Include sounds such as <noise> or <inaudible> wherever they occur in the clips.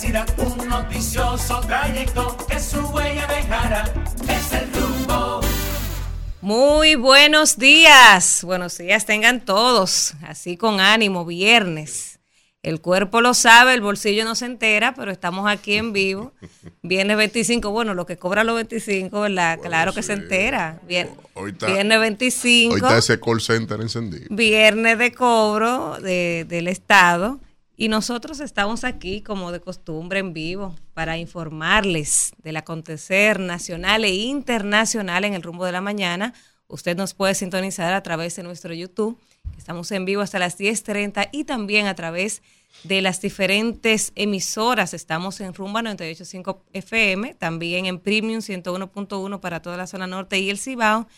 un noticioso trayecto que su huella dejará. Es el rumbo. Muy buenos días. Buenos días tengan todos. Así con ánimo, viernes. El cuerpo lo sabe, el bolsillo no se entera, pero estamos aquí en vivo. Viene 25, bueno, lo que cobra los 25, ¿verdad? claro que se entera. Bien, viernes 25. Hoy está ese call center encendido. Viernes de cobro del Estado. Y nosotros estamos aquí, como de costumbre, en vivo, para informarles del acontecer nacional e internacional en el rumbo de la mañana. Usted nos puede sintonizar a través de nuestro YouTube Estamos en vivo hasta las 10.30 y también a través de las diferentes emisoras. Estamos en Rumba 98.5 FM, también en Premium 101.1 para toda la zona norte y el Cibao.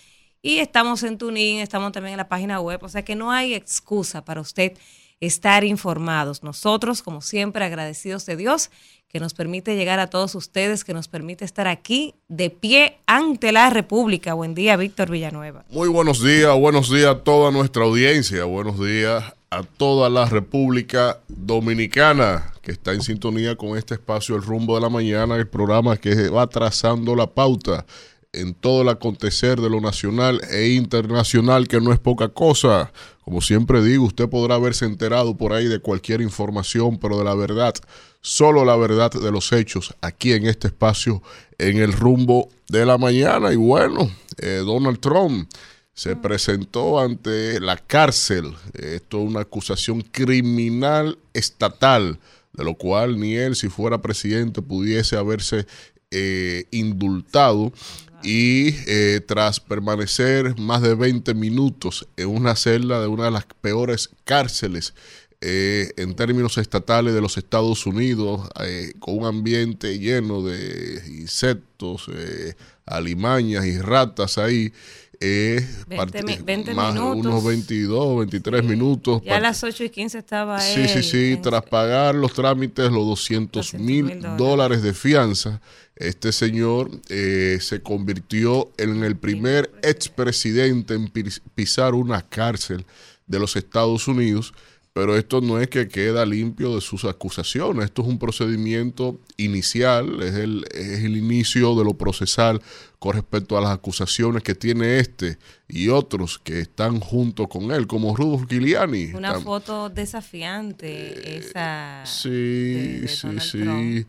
Y estamos en Tuning, estamos también en la página web. O sea que no hay excusa para usted estar informados. Nosotros, como siempre, agradecidos de Dios que nos permite llegar a todos ustedes, que nos permite estar aquí de pie ante la República. Buen día, Víctor Villanueva. Muy buenos días, buenos días a toda nuestra audiencia, buenos días a toda la República Dominicana que está en sintonía con este espacio El Rumbo de la Mañana, el programa que va trazando la pauta en todo el acontecer de lo nacional e internacional, que no es poca cosa. Como siempre digo, usted podrá haberse enterado por ahí de cualquier información, pero de la verdad, solo la verdad de los hechos, aquí en este espacio, en el rumbo de la mañana. Y bueno, eh, Donald Trump se presentó ante la cárcel. Esto es una acusación criminal estatal, de lo cual ni él, si fuera presidente, pudiese haberse eh, indultado y eh, tras permanecer más de 20 minutos en una celda de una de las peores cárceles eh, en términos estatales de los Estados Unidos, eh, con un ambiente lleno de insectos, alimañas y ratas ahí, eh, 20, más minutos. unos 22, 23 minutos. Ya a las 8 y 15 estaba Sí, sí, sí, tras pagar los trámites, los 200 mil dólares de fianza, este señor eh, se convirtió en el primer expresidente en pisar una cárcel de los Estados Unidos pero esto no es que queda limpio de sus acusaciones, esto es un procedimiento inicial, es el, es el inicio de lo procesal con respecto a las acusaciones que tiene este y otros que están junto con él, como Rudolf Giuliani. Una foto desafiante eh, esa. Sí, sí, sí.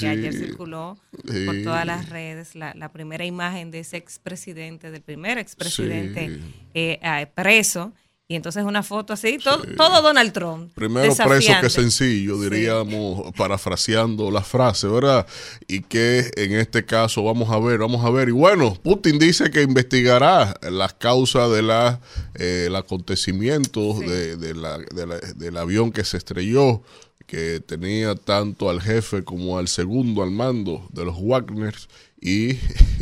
que ayer circuló por todas las redes la, la, primera imagen de ese expresidente, del primer expresidente eh, preso y entonces una foto así, todo, todo Donald Trump. Primero preso que sencillo, diríamos, parafraseando la frase, ¿verdad? Y que en este caso vamos a ver, vamos a ver. Y bueno, Putin dice que investigará las causas de la, eh, acontecimiento de, de la, del avión que se estrelló, que tenía tanto al jefe como al segundo al mando de los Wagners y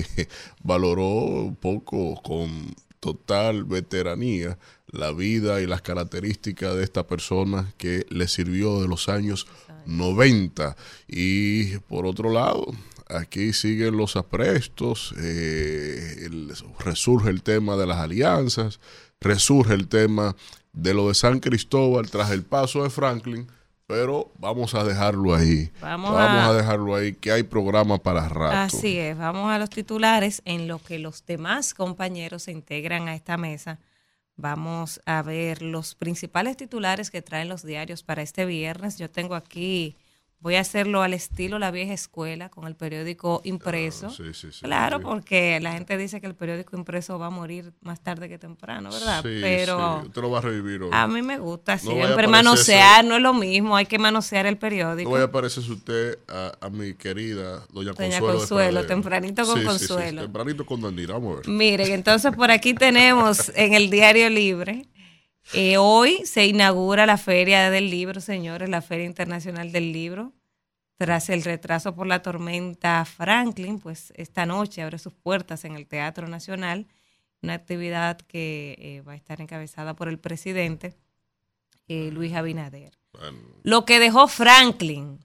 <laughs> valoró un poco con total veteranía la vida y las características de esta persona que le sirvió de los años 90. Y por otro lado, aquí siguen los aprestos, eh, resurge el tema de las alianzas, resurge el tema de lo de San Cristóbal tras el paso de Franklin. Pero vamos a dejarlo ahí. Vamos, a, dejarlo ahí, que hay programa para rato. Así es, vamos a los titulares en lo que los demás compañeros se integran a esta mesa Vamos a ver los principales titulares que traen los diarios para este viernes. Yo tengo aquí Voy a hacerlo al estilo la vieja escuela, con el periódico impreso. claro, porque la gente dice que el periódico impreso va a morir más tarde que temprano, ¿verdad? Pero usted lo va a revivir hoy. A mí me gusta siempre manosear, no es lo mismo, hay que manosear el periódico. No voy a parecer usted a, mi querida doña, doña Consuelo. Consuelo, tempranito con Consuelo. tempranito con Danira, vamos a ver. Miren, entonces por aquí tenemos <laughs> en el Diario Libre eh, hoy se inaugura la Feria del Libro, señores, la Feria Internacional del Libro. Tras el retraso por la tormenta Franklin, pues esta noche abre sus puertas en el Teatro Nacional, una actividad que eh, va a estar encabezada por el presidente eh, Luis Abinader. Lo que dejó Franklin,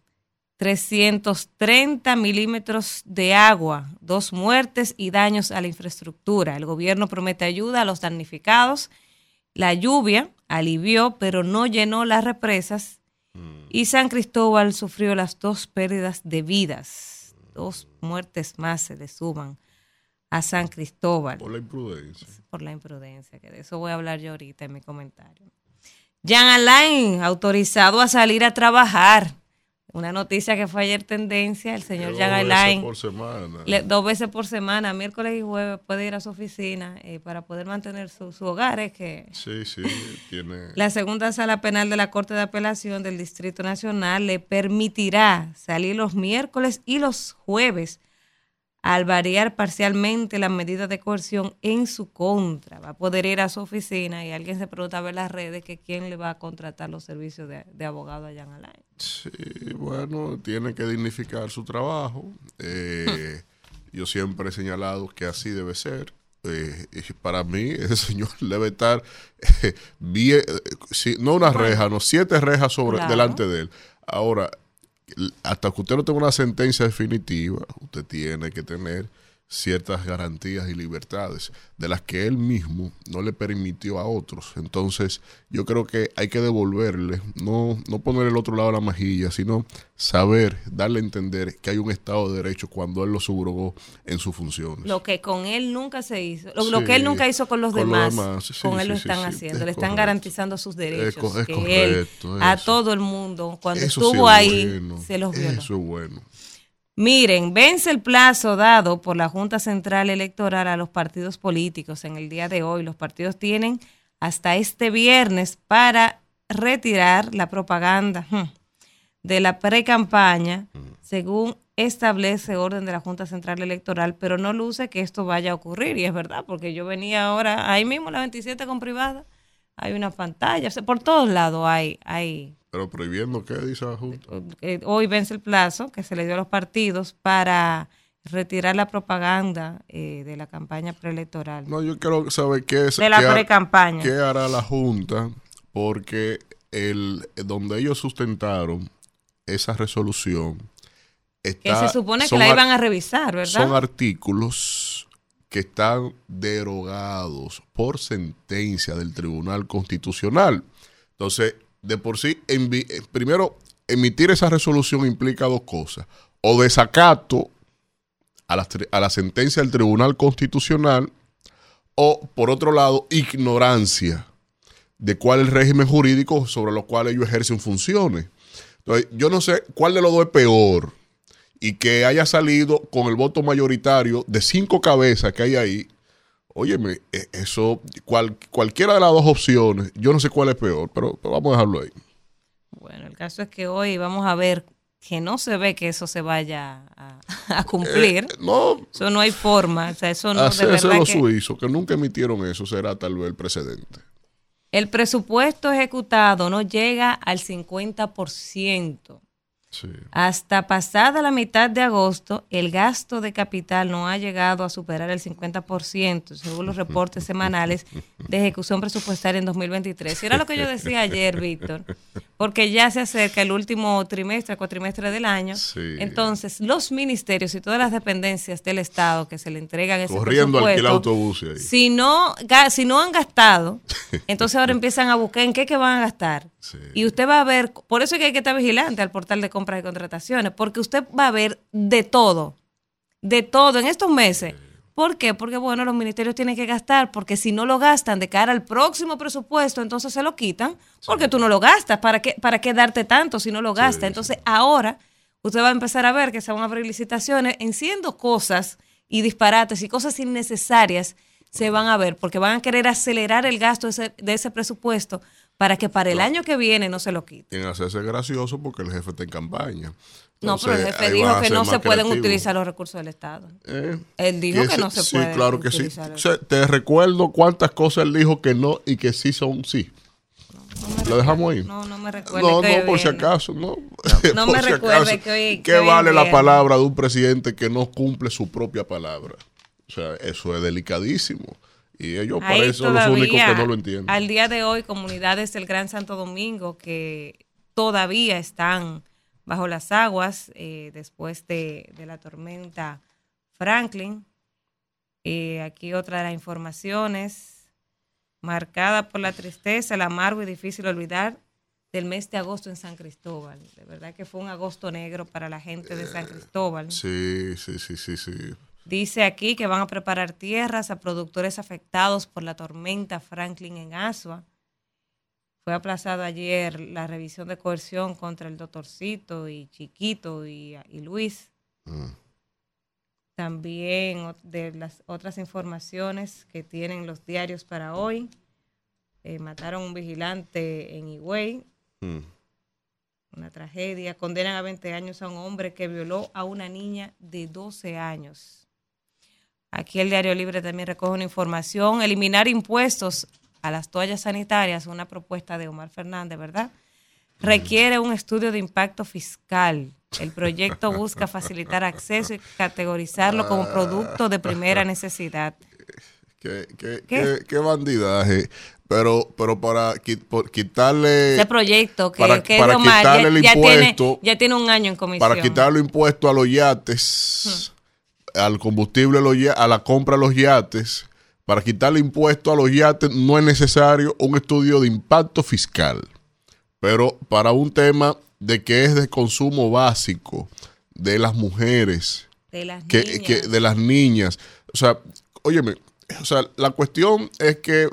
330 milímetros de agua, dos muertes y daños a la infraestructura. El gobierno promete ayuda a los damnificados la lluvia alivió, pero no llenó las represas. Mm. Y San Cristóbal sufrió las dos pérdidas de vidas. Dos muertes más se le suman a San Cristóbal. Por la imprudencia. Por la imprudencia, que de eso voy a hablar yo ahorita en mi comentario. Jean Alain, autorizado a salir a trabajar. Una noticia que fue ayer tendencia, el señor Alain. Dos veces por semana. le- dos veces por semana, miércoles y jueves, puede ir a su oficina eh, para poder mantener su, su hogar. Es que Sí, sí, tiene... <laughs> la segunda sala penal de la Corte de Apelación del Distrito Nacional le permitirá salir los miércoles y los jueves al variar parcialmente las medidas de coerción en su contra. Va a poder ir a su oficina y alguien se pregunta a ver las redes que quién le va a contratar los servicios de, de abogado a Jan Alain. Sí, bueno, tiene que dignificar su trabajo. Eh, yo siempre he señalado que así debe ser. Eh, y para mí, <laughs> ese señor debe estar, eh, bien, eh, no una reja, no, siete rejas sobre, Claro. delante de él. Ahora, hasta que usted no tenga una sentencia definitiva, usted tiene que tener ciertas garantías y libertades de las que él mismo no le permitió a otros. Entonces, yo creo que hay que devolverle, no, no poner el otro lado de la mejilla, sino saber, darle a entender que hay un Estado de Derecho cuando él lo subrogó en sus funciones. Lo que con él nunca se hizo, lo, lo que él nunca hizo con los con demás, demás, sí, con él lo están haciendo, es le están correcto. garantizando sus derechos, co- es que correcto, él a todo el mundo cuando Eso estuvo es ahí bueno, se los violó. Eso es bueno. Miren, vence el plazo dado por la Junta Central Electoral a los partidos políticos en el día de hoy. Los partidos tienen hasta este viernes para retirar la propaganda hmm, de la pre-campaña, según establece orden de la Junta Central Electoral, pero no luce que esto vaya a ocurrir. Y es verdad, porque yo venía ahora, ahí mismo, la 27 con privada, hay una pantalla, o sea, por todos lados hay, hay Pero prohibiendo, ¿qué dice la Junta? eh, hoy vence el plazo que se le dio a los partidos para retirar la propaganda eh, de la campaña preelectoral. No, yo quiero saber qué es. De la pre-campaña. ¿Qué hará la Junta? Porque el, donde ellos sustentaron esa resolución que está, se supone que la iban a revisar, ¿verdad? Son artículos que están derogados por sentencia del Tribunal Constitucional. Entonces, de por sí, eh, primero, emitir esa resolución implica dos cosas. O desacato a la, a la sentencia del Tribunal Constitucional, o, por otro lado, ignorancia de cuál es el régimen jurídico sobre lo cual ellos ejercen funciones. Entonces, yo no sé cuál de los dos es peor y que haya salido con el voto mayoritario de cinco cabezas que hay ahí. Óyeme, eh, eso, cual- cualquiera de las dos opciones, yo no sé cuál es peor, pero, pero vamos a dejarlo ahí. Bueno, el caso es que hoy vamos a ver que no se ve que eso se vaya a, <laughs> a cumplir. Eh, no, Eso no hay forma. O sea, eso no de hacerse verdad los que- suizos, que nunca emitieron eso, será tal vez el precedente. El presupuesto ejecutado no llega al 50%. Sí. Hasta pasada la mitad de agosto, el gasto de capital no ha llegado a superar el 50%, según los reportes semanales de ejecución presupuestaria en 2023. Y era lo que yo decía ayer, Víctor, porque ya se acerca el último trimestre, cuatrimestre del año. Sí. Entonces, los ministerios y todas las dependencias del Estado que se le entregan ese Corriendo a alquilar presupuesto, autobuses ahí. si no, si no han gastado, entonces ahora empiezan a buscar en qué que van a gastar. Sí. Y usted va a ver, por eso es que hay que estar vigilante al portal de compras y contrataciones, porque usted va a ver de todo, de todo en estos meses. ¿Por qué? Porque, bueno, los ministerios tienen que gastar, porque si no lo gastan de cara al próximo presupuesto, entonces se lo quitan, porque tú no lo gastas. ¿Para qué, para qué darte tanto si no lo gastas? Entonces, ahora usted va a empezar a ver que se van a abrir licitaciones en siendo cosas y disparates y cosas innecesarias se van a ver, porque van a querer acelerar el gasto de ese, de ese presupuesto para que para el año que viene no se lo quiten. En hacerse gracioso porque el jefe está en campaña. No, pero el jefe dijo que no se pueden utilizar los recursos del Estado. Eh, Él dijo que no se sí, pueden claro que sí. sea, te recuerdo cuántas cosas él dijo que no y que sí son sí. Lo dejamos ahí. No, no me recuerdo. No, que no, por si acaso, no. no <laughs> me si recuerde que hoy- ¿Qué que vale la palabra de un presidente que no cumple su propia palabra? O sea, eso es delicadísimo. Y ellos Ahí parecen los únicos que no lo entienden. Al día de hoy, comunidades del Gran Santo Domingo que todavía están bajo las aguas eh, después de, de la tormenta Franklin. Eh, aquí otra de las informaciones, marcada por la tristeza, el amargo y difícil olvidar del mes de agosto en San Cristóbal. De verdad que fue un agosto negro para la gente de San Cristóbal. Sí, sí, sí, sí, sí. Dice aquí que van a preparar tierras a productores afectados por la tormenta Franklin en Asua. Fue aplazado ayer la revisión de coerción contra el doctorcito y Chiquito y, y Luis. Mm. También de las otras informaciones que tienen los diarios para hoy. eh, mataron a un vigilante en Higüey, Mm. una tragedia. Condenan a 20 años a un hombre que violó a una niña de 12 años. Aquí el Diario Libre también recoge una información. Eliminar impuestos a las toallas sanitarias, una propuesta de Omar Fernández, ¿verdad? Requiere un estudio de impacto fiscal. El proyecto busca facilitar acceso y categorizarlo como producto de primera necesidad. Qué, qué, ¿Qué? bandidaje. Pero, pero para quitarle. Ese proyecto que, para- que quitarle ya, el ya tiene, impuesto- ya tiene un año en comisión. para quitar los impuestos a los yates, al combustible, los a la compra de los yates, para quitarle impuestos a los yates no es necesario un estudio de impacto fiscal. Pero para un tema de que es de consumo básico de las mujeres, de las que, niñas. que de las niñas. O sea, óyeme, o sea, la cuestión es que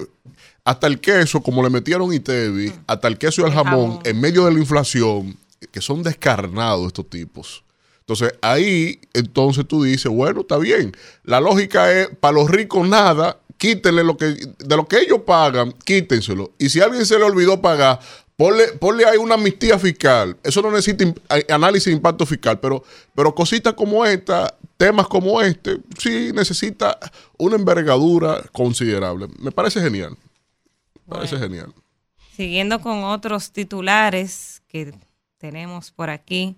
hasta el queso, como le metieron ITEVI, hasta el queso y el El jamón, jamón. en medio de la inflación, que son descarnados estos tipos. Entonces, ahí, entonces tú dices, bueno, está bien. La lógica es, para los ricos nada, quítenle lo que, de lo que ellos pagan, quítenselo. Y si a alguien se le olvidó pagar, ponle, ponle ahí una amnistía fiscal. Eso no necesita análisis de impacto fiscal, pero, pero cositas como esta, temas como este, sí necesita una envergadura considerable. Me parece genial. Me parece Bueno. genial. Siguiendo con otros titulares que tenemos por aquí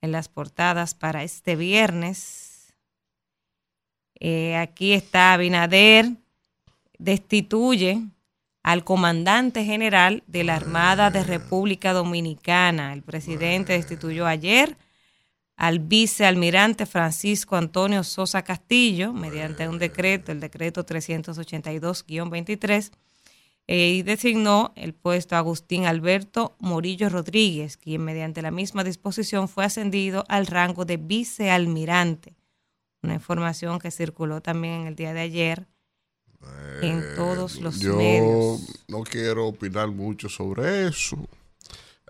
en las portadas para este viernes. Eh, aquí está Abinader, destituye al comandante general de la Armada de República Dominicana. El presidente destituyó ayer al vicealmirante Francisco Antonio Sosa Castillo mediante un decreto, el decreto 382-23, eh, y designó el puesto a Agustín Alberto Morillo Rodríguez, quien mediante la misma disposición fue ascendido al rango de vicealmirante. Una información que circuló también en el día de ayer en todos los Yo medios. no quiero opinar mucho sobre eso.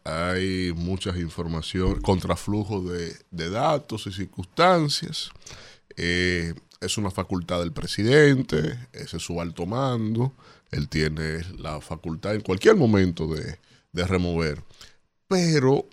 Hay muchas informaciones, contraflujo de, de datos y circunstancias. Eh, es una facultad del presidente, ese es su alto mando. Él tiene la facultad en cualquier momento de, de remover. Pero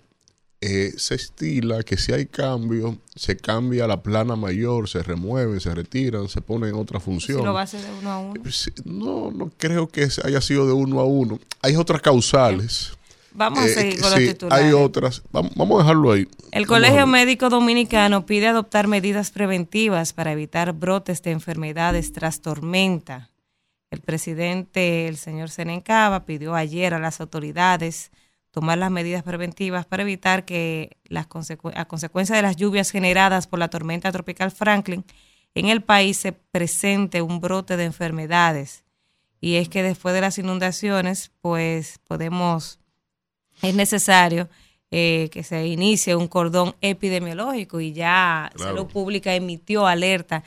eh, se estila que si hay cambio, se cambia la plana mayor, se remueven, se retiran, se ponen en otra función. Si lo va a hacer de uno a uno. Sí, No, no creo que haya sido de uno a uno. Hay otras causales. Vamos a Eh, seguir con sí, los titulares. hay otras. Vamos, vamos a dejarlo ahí. El Vamos Colegio. Médico Dominicano pide adoptar medidas preventivas para evitar brotes de enfermedades tras tormenta. El presidente, el señor Senencaba, pidió ayer a las autoridades tomar las medidas preventivas para evitar que las consecu- a consecuencia de las lluvias generadas por la tormenta tropical Franklin en el país se presente un brote de enfermedades. Y es que después de las inundaciones, pues podemos es necesario eh, que se inicie un cordón epidemiológico y ya Claro. Salud Pública emitió alerta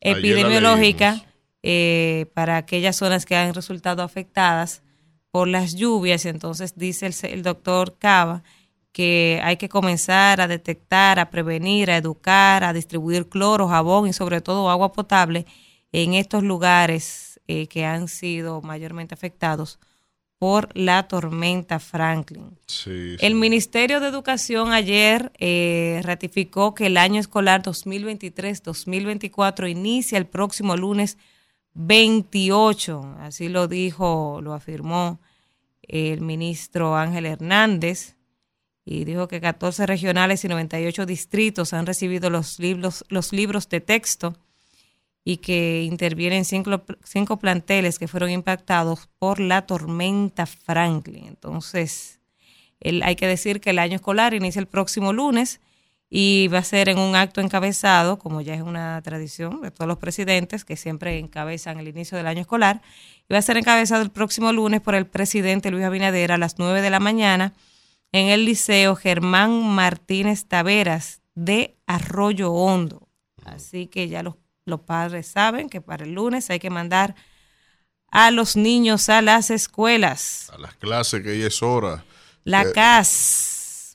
epidemiológica. Eh, para aquellas zonas que han resultado afectadas por las lluvias. Entonces dice el, el doctor Cava que hay que comenzar a detectar, a prevenir, a educar, a distribuir cloro, jabón y sobre todo agua potable en estos lugares eh, que han sido mayormente afectados por la tormenta Franklin. Sí, sí. El Ministerio de Educación ayer eh, ratificó que el año escolar 2023-2024 inicia el próximo lunes 28. Así lo dijo, lo afirmó el ministro Ángel Hernández y dijo que 14 regionales y 98 distritos han recibido los libros, los libros de texto y que intervienen cinco, cinco planteles que fueron impactados por la tormenta Franklin. Entonces, hay que decir que el año escolar inicia el próximo lunes y va a ser en un acto encabezado, como ya es una tradición de todos los presidentes que siempre encabezan el inicio del año escolar, y va a ser encabezado el próximo lunes por el presidente Luis Abinader a las 9 de la mañana en el Liceo Germán Martínez Taveras de Arroyo Hondo. Así que ya los, los padres saben que para el lunes hay que mandar a los niños a las escuelas. A las clases que ya es hora. La Eh, CAS,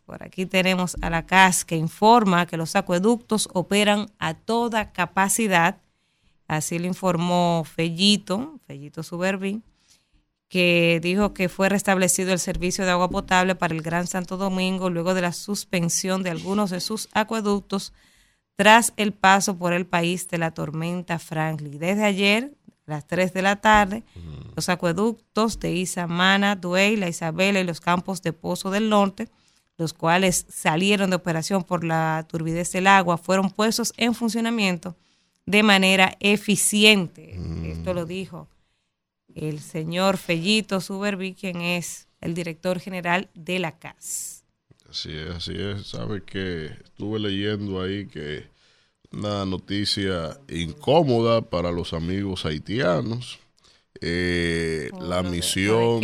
por aquí tenemos a la CAS que informa que los acueductos operan a toda capacidad. Así lo informó Fellito, Fellito Suberbi, que dijo que fue restablecido el servicio de agua potable para el Gran Santo Domingo luego de la suspensión de algunos de sus acueductos tras el paso por el país de la tormenta Franklin. Desde ayer, a las 3 de la tarde, los acueductos de Isamana, Duey, La Isabela y los campos de Pozo del Norte, los cuales salieron de operación por la turbidez del agua, fueron puestos en funcionamiento de manera eficiente. Esto lo dijo el señor Fellito Suberbi, quien es el director general de la CAS. Así es, así es. Sabe que estuve leyendo ahí que una noticia incómoda para los amigos haitianos. Eh, la misión,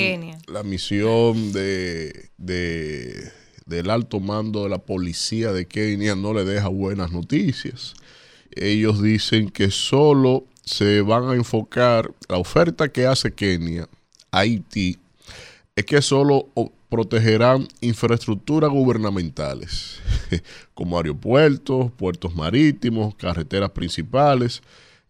la misión de, de- del alto mando de la policía de Kenia no le deja buenas noticias. Ellos dicen que solo se van a enfocar la oferta que hace Kenia a Haití es que solo protegerán infraestructuras gubernamentales, <laughs> como aeropuertos, puertos marítimos, carreteras principales,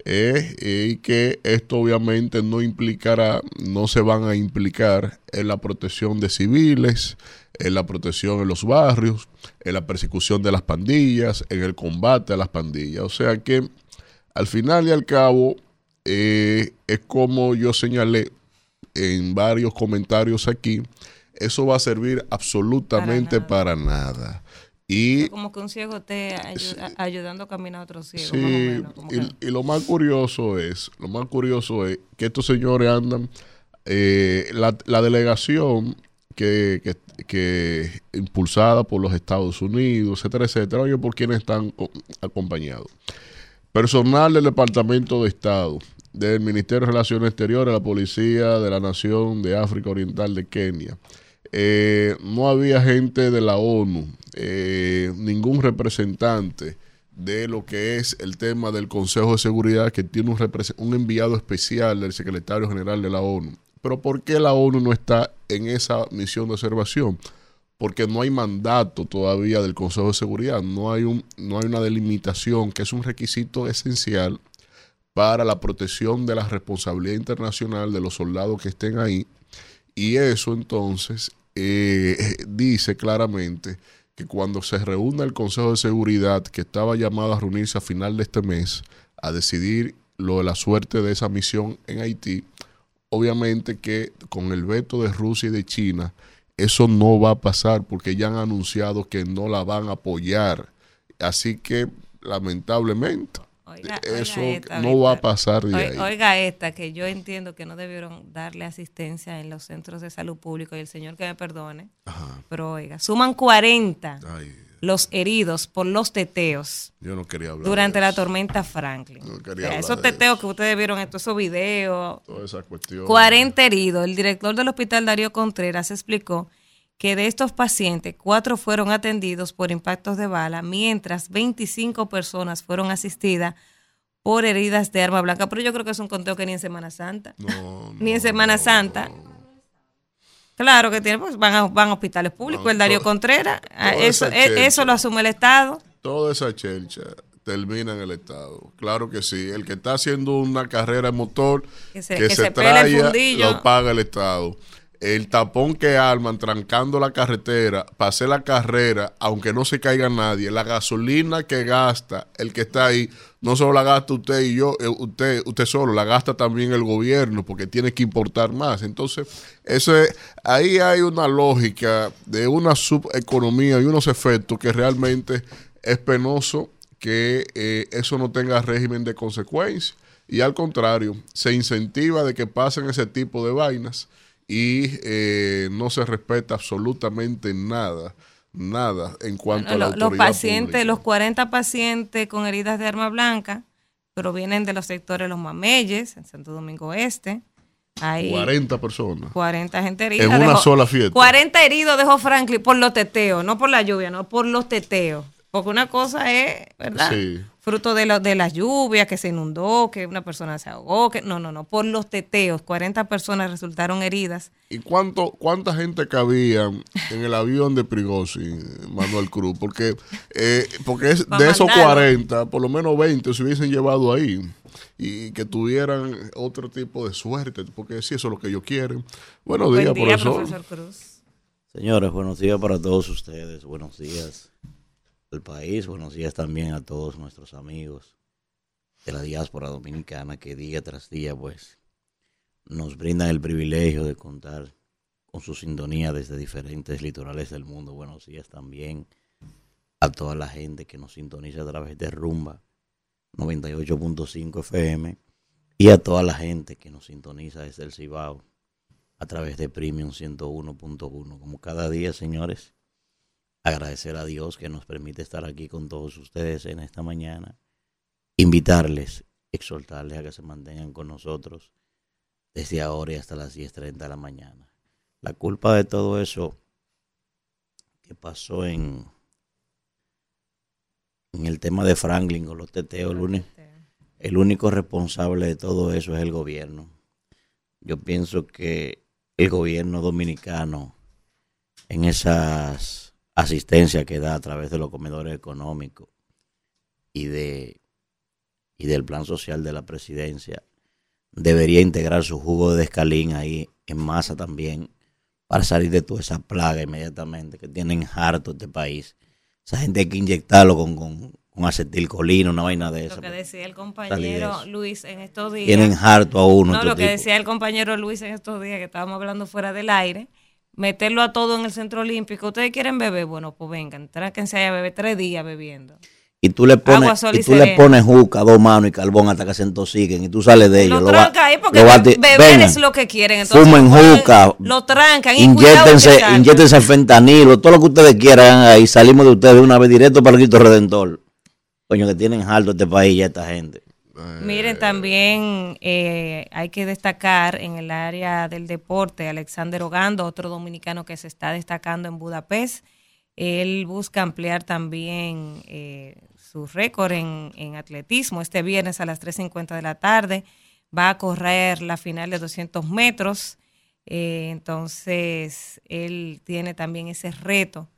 eh, y que esto obviamente no implicará, no se van a implicar en la protección de civiles, en la protección en los barrios, en la persecución de las pandillas, en el combate a las pandillas. O sea que al final y al cabo, eh, es como yo señalé en varios comentarios aquí, eso va a servir absolutamente para nada. Y, Como que un ciego esté ayudando a caminar a otro ciego. sí, más o menos, como que- y, y lo más curioso es, lo más curioso es que estos señores andan, eh, la, la delegación que, que, que impulsada por los Estados Unidos, etcétera, etcétera, oye, por quienes están co- acompañados. Personal del Departamento de Estado, del Ministerio de Relaciones Exteriores, la Policía de la Nación de África Oriental de Kenia. Eh, no había gente de la ONU, eh, ningún representante de lo que es el tema del Consejo de Seguridad que tiene un, enviado especial del secretario general de la ONU. Pero ¿por qué la ONU no está en esa misión de observación? Porque no hay mandato todavía del Consejo de Seguridad, no hay, un, no hay una delimitación que es un requisito esencial para la protección de la responsabilidad internacional de los soldados que estén ahí. Y eso entonces eh, dice claramente que cuando se reúna el Consejo de Seguridad, que estaba llamado a reunirse a final de este mes, a decidir lo de la suerte de esa misión en Haití, obviamente que con el veto de Rusia y de China, eso no va a pasar porque ya han anunciado que no la van a apoyar. Así que, lamentablemente, Oiga- eso oiga esta, no va a pasar de ahí. Oiga esta, que yo entiendo que no debieron darle asistencia en los centros de salud público y el señor que me perdone, Ajá. pero oiga, suman 40 Ay, los heridos por los teteos yo no quería hablar durante la tormenta Franklin. No O quería sea, hablar esos teteos que ustedes vieron, estos esos videos, Toda esa cuestión. 40 heridos. El director del hospital Darío Contreras explicó que de estos pacientes, cuatro fueron atendidos por impactos de bala, mientras 25 personas fueron asistidas por heridas de arma blanca. Pero yo creo que es un conteo que ni en Semana Santa. No, <laughs> Ni en Semana Santa. no. Claro que tiene, pues van a, van a hospitales públicos. El Darío Contreras, ah, eso, eh, chelcha. eso lo asume el Estado. Toda esa chelcha termina en el Estado. Claro que sí. El que está haciendo una carrera en motor, Que que se- se, que se traiga, lo paga el Estado. El tapón que arman trancando la carretera hacer la carrera, aunque no se caiga nadie, la gasolina que gasta el que está ahí, no solo la gasta usted y yo, eh, usted, usted solo, la gasta también el gobierno porque tiene que importar más. Entonces, ese, ahí hay una lógica de una subeconomía y unos efectos que realmente es penoso que eh, eso no tenga régimen de consecuencias. Y al contrario, se incentiva de que pasen ese tipo de vainas y eh, no se respeta absolutamente nada, nada en cuanto Bueno, a la lo- los pacientes, pública. los 40 pacientes con heridas de arma blanca provienen de los sectores Los Mameyes, en Santo Domingo Este, Hay 40 personas. 40 gente herida. En una dejó- sola fiesta. 40 heridos dejó Franklin por los teteos, no por la lluvia, no por los teteos. Porque una cosa es, ¿verdad? Sí. Fruto de, lo- de las lluvias, que se inundó, que una persona se ahogó, que no, no, no, por los teteos. 40 personas resultaron heridas. ¿Y cuánto, cuánta gente cabía en el avión de Prigozhin, Manuel Cruz? Porque, eh, porque es, de esos mandarlo. 40, por lo menos 20 se hubiesen llevado ahí y que tuvieran otro tipo de suerte, porque si eso es lo que ellos quieren. Buenos días, Buen día, profesor. profesor Cruz. Señores, buenos días para todos ustedes, buenos días país, buenos días también a todos nuestros amigos de la diáspora dominicana que día tras día pues nos brindan el privilegio de contar con su sintonía desde diferentes litorales del mundo. Buenos días también a toda la gente que nos sintoniza a través de Rumba 98.5 FM y a toda la gente que nos sintoniza desde el Cibao a través de Premium 101.1. Como cada día, señores, agradecer a Dios que nos permite estar aquí con todos ustedes en esta mañana. Invitarles, exhortarles a que se mantengan con nosotros desde ahora y hasta las 10.30 de la mañana. La culpa de todo eso que pasó en, en el tema de Franklin con los teteos, el único, el único responsable de todo eso es el gobierno. Yo pienso que el gobierno dominicano en esas asistencias que da a través de los comedores económicos y de y del plan social de la presidencia debería integrar su jugo de descalín ahí en masa también para salir de toda esa plaga inmediatamente que tienen harto este país. Esa gente hay que inyectarlo con, con, con acetilcolina, una vaina de esa. Lo que decía el compañero eso. Luis en estos días. Tienen harto a uno. No, lo que decía el compañero Luis en estos días, que estábamos hablando fuera del aire, meterlo a todo en el centro olímpico. ¿Ustedes quieren beber? Bueno, pues vengan, tráquense allá a beber tres días bebiendo. Y tú le pones, y y tú le pones juca, dos manos y carbón hasta que se intoxiquen y tú sales de ellos. Lo lo trancan ahí porque lo beber vengan, es lo que quieren. Entonces, fumen juca, Lo trancan salgan. inyéctense fentanilo, todo lo que ustedes quieran ahí. Salimos de ustedes de una vez directo para el Cristo Redentor. Coño, que tienen harto este país ya esta gente. Miren, también eh, hay que destacar en el área del deporte Alexander Ogando, otro dominicano que se está destacando en Budapest. Él busca ampliar también eh, su récord en, en atletismo. Este viernes a las 3.50 de la tarde va a correr la final de 200 metros. Eh, entonces, él tiene también ese reto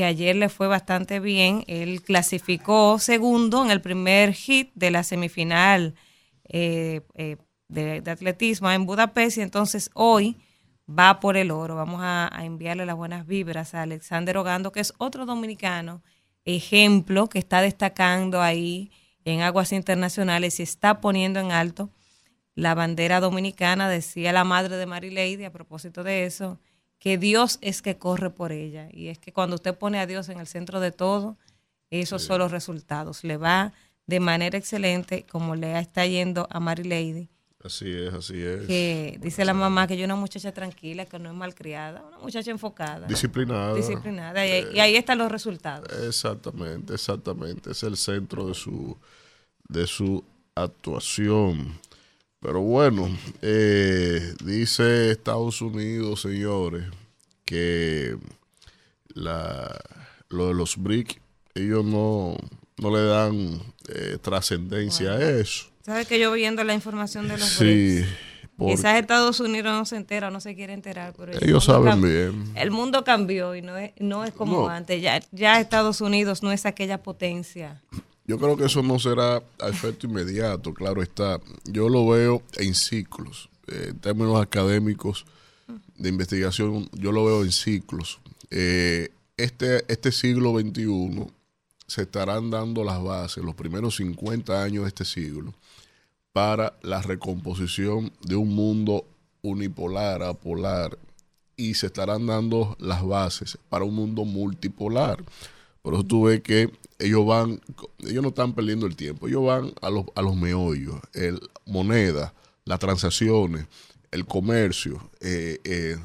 que ayer le fue bastante bien. Él clasificó segundo en el primer hit de la semifinal eh, eh, de, atletismo en Budapest y entonces hoy va por el oro. Vamos a, a enviarle las buenas vibras a Alexander Ogando, que es otro dominicano, ejemplo, que está destacando ahí en aguas internacionales y está poniendo en alto la bandera dominicana, decía la madre de Mary Lady a propósito de eso, que Dios es que corre por ella. Y es que cuando usted pone a Dios en el centro de todo, esos son los resultados. Le va de manera excelente, como le está yendo a Mary Lady, Así es, así es. que dice la mamá que yo una muchacha tranquila, que no es malcriada, una muchacha enfocada, Disciplinada. disciplinada. Y, y ahí están los resultados. Exactamente, exactamente. Es el centro de su, de su actuación. Pero bueno, eh, dice Estados Unidos, señores, que la, lo de los BRIC, ellos no, no le dan eh, trascendencia a eso. ¿Sabes que yo viendo la información de los Sí, BRICS? porque Quizás Estados Unidos no se entera o no se quiere enterar, pero el ellos mundo saben bien. El mundo cambió y no es, no es como No. antes. Ya, ya Estados Unidos no es aquella potencia. Yo creo que eso no será a efecto inmediato, claro está. Yo lo veo en ciclos, eh, en términos académicos de investigación, yo lo veo en ciclos. Eh, este, este siglo XXI se estarán dando las bases, los primeros 50 años de este siglo, para la recomposición de un mundo unipolar, apolar, y se estarán dando las bases para un mundo multipolar. Por eso tú ves que ellos van, ellos no están perdiendo el tiempo, ellos van a los, a los meollos, el moneda, las transacciones, el comercio, eh, eh,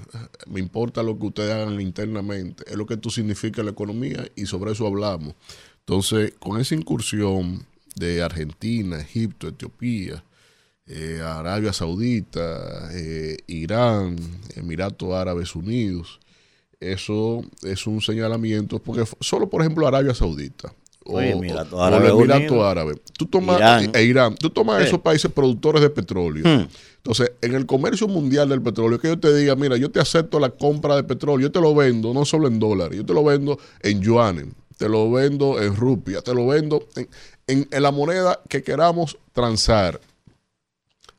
me importa lo que ustedes hagan internamente, es lo que esto significa la economía y sobre eso hablamos. Entonces, con esa incursión de Argentina, Egipto, Etiopía, eh, Arabia Saudita, Irán, Emiratos Árabes Unidos. Eso es un señalamiento, porque solo por ejemplo Arabia Saudita o, Oye, el Emirato. Árabe, tú tomas Irán. e Irán, tú tomas Sí. esos países productores de petróleo. Hmm. Entonces, en el comercio mundial del petróleo, que yo te diga, mira, yo te acepto la compra de petróleo, yo te lo vendo no solo en dólares, yo te lo vendo en yuanes, te lo vendo en rupias, te lo vendo en, en- en la moneda que queramos transar.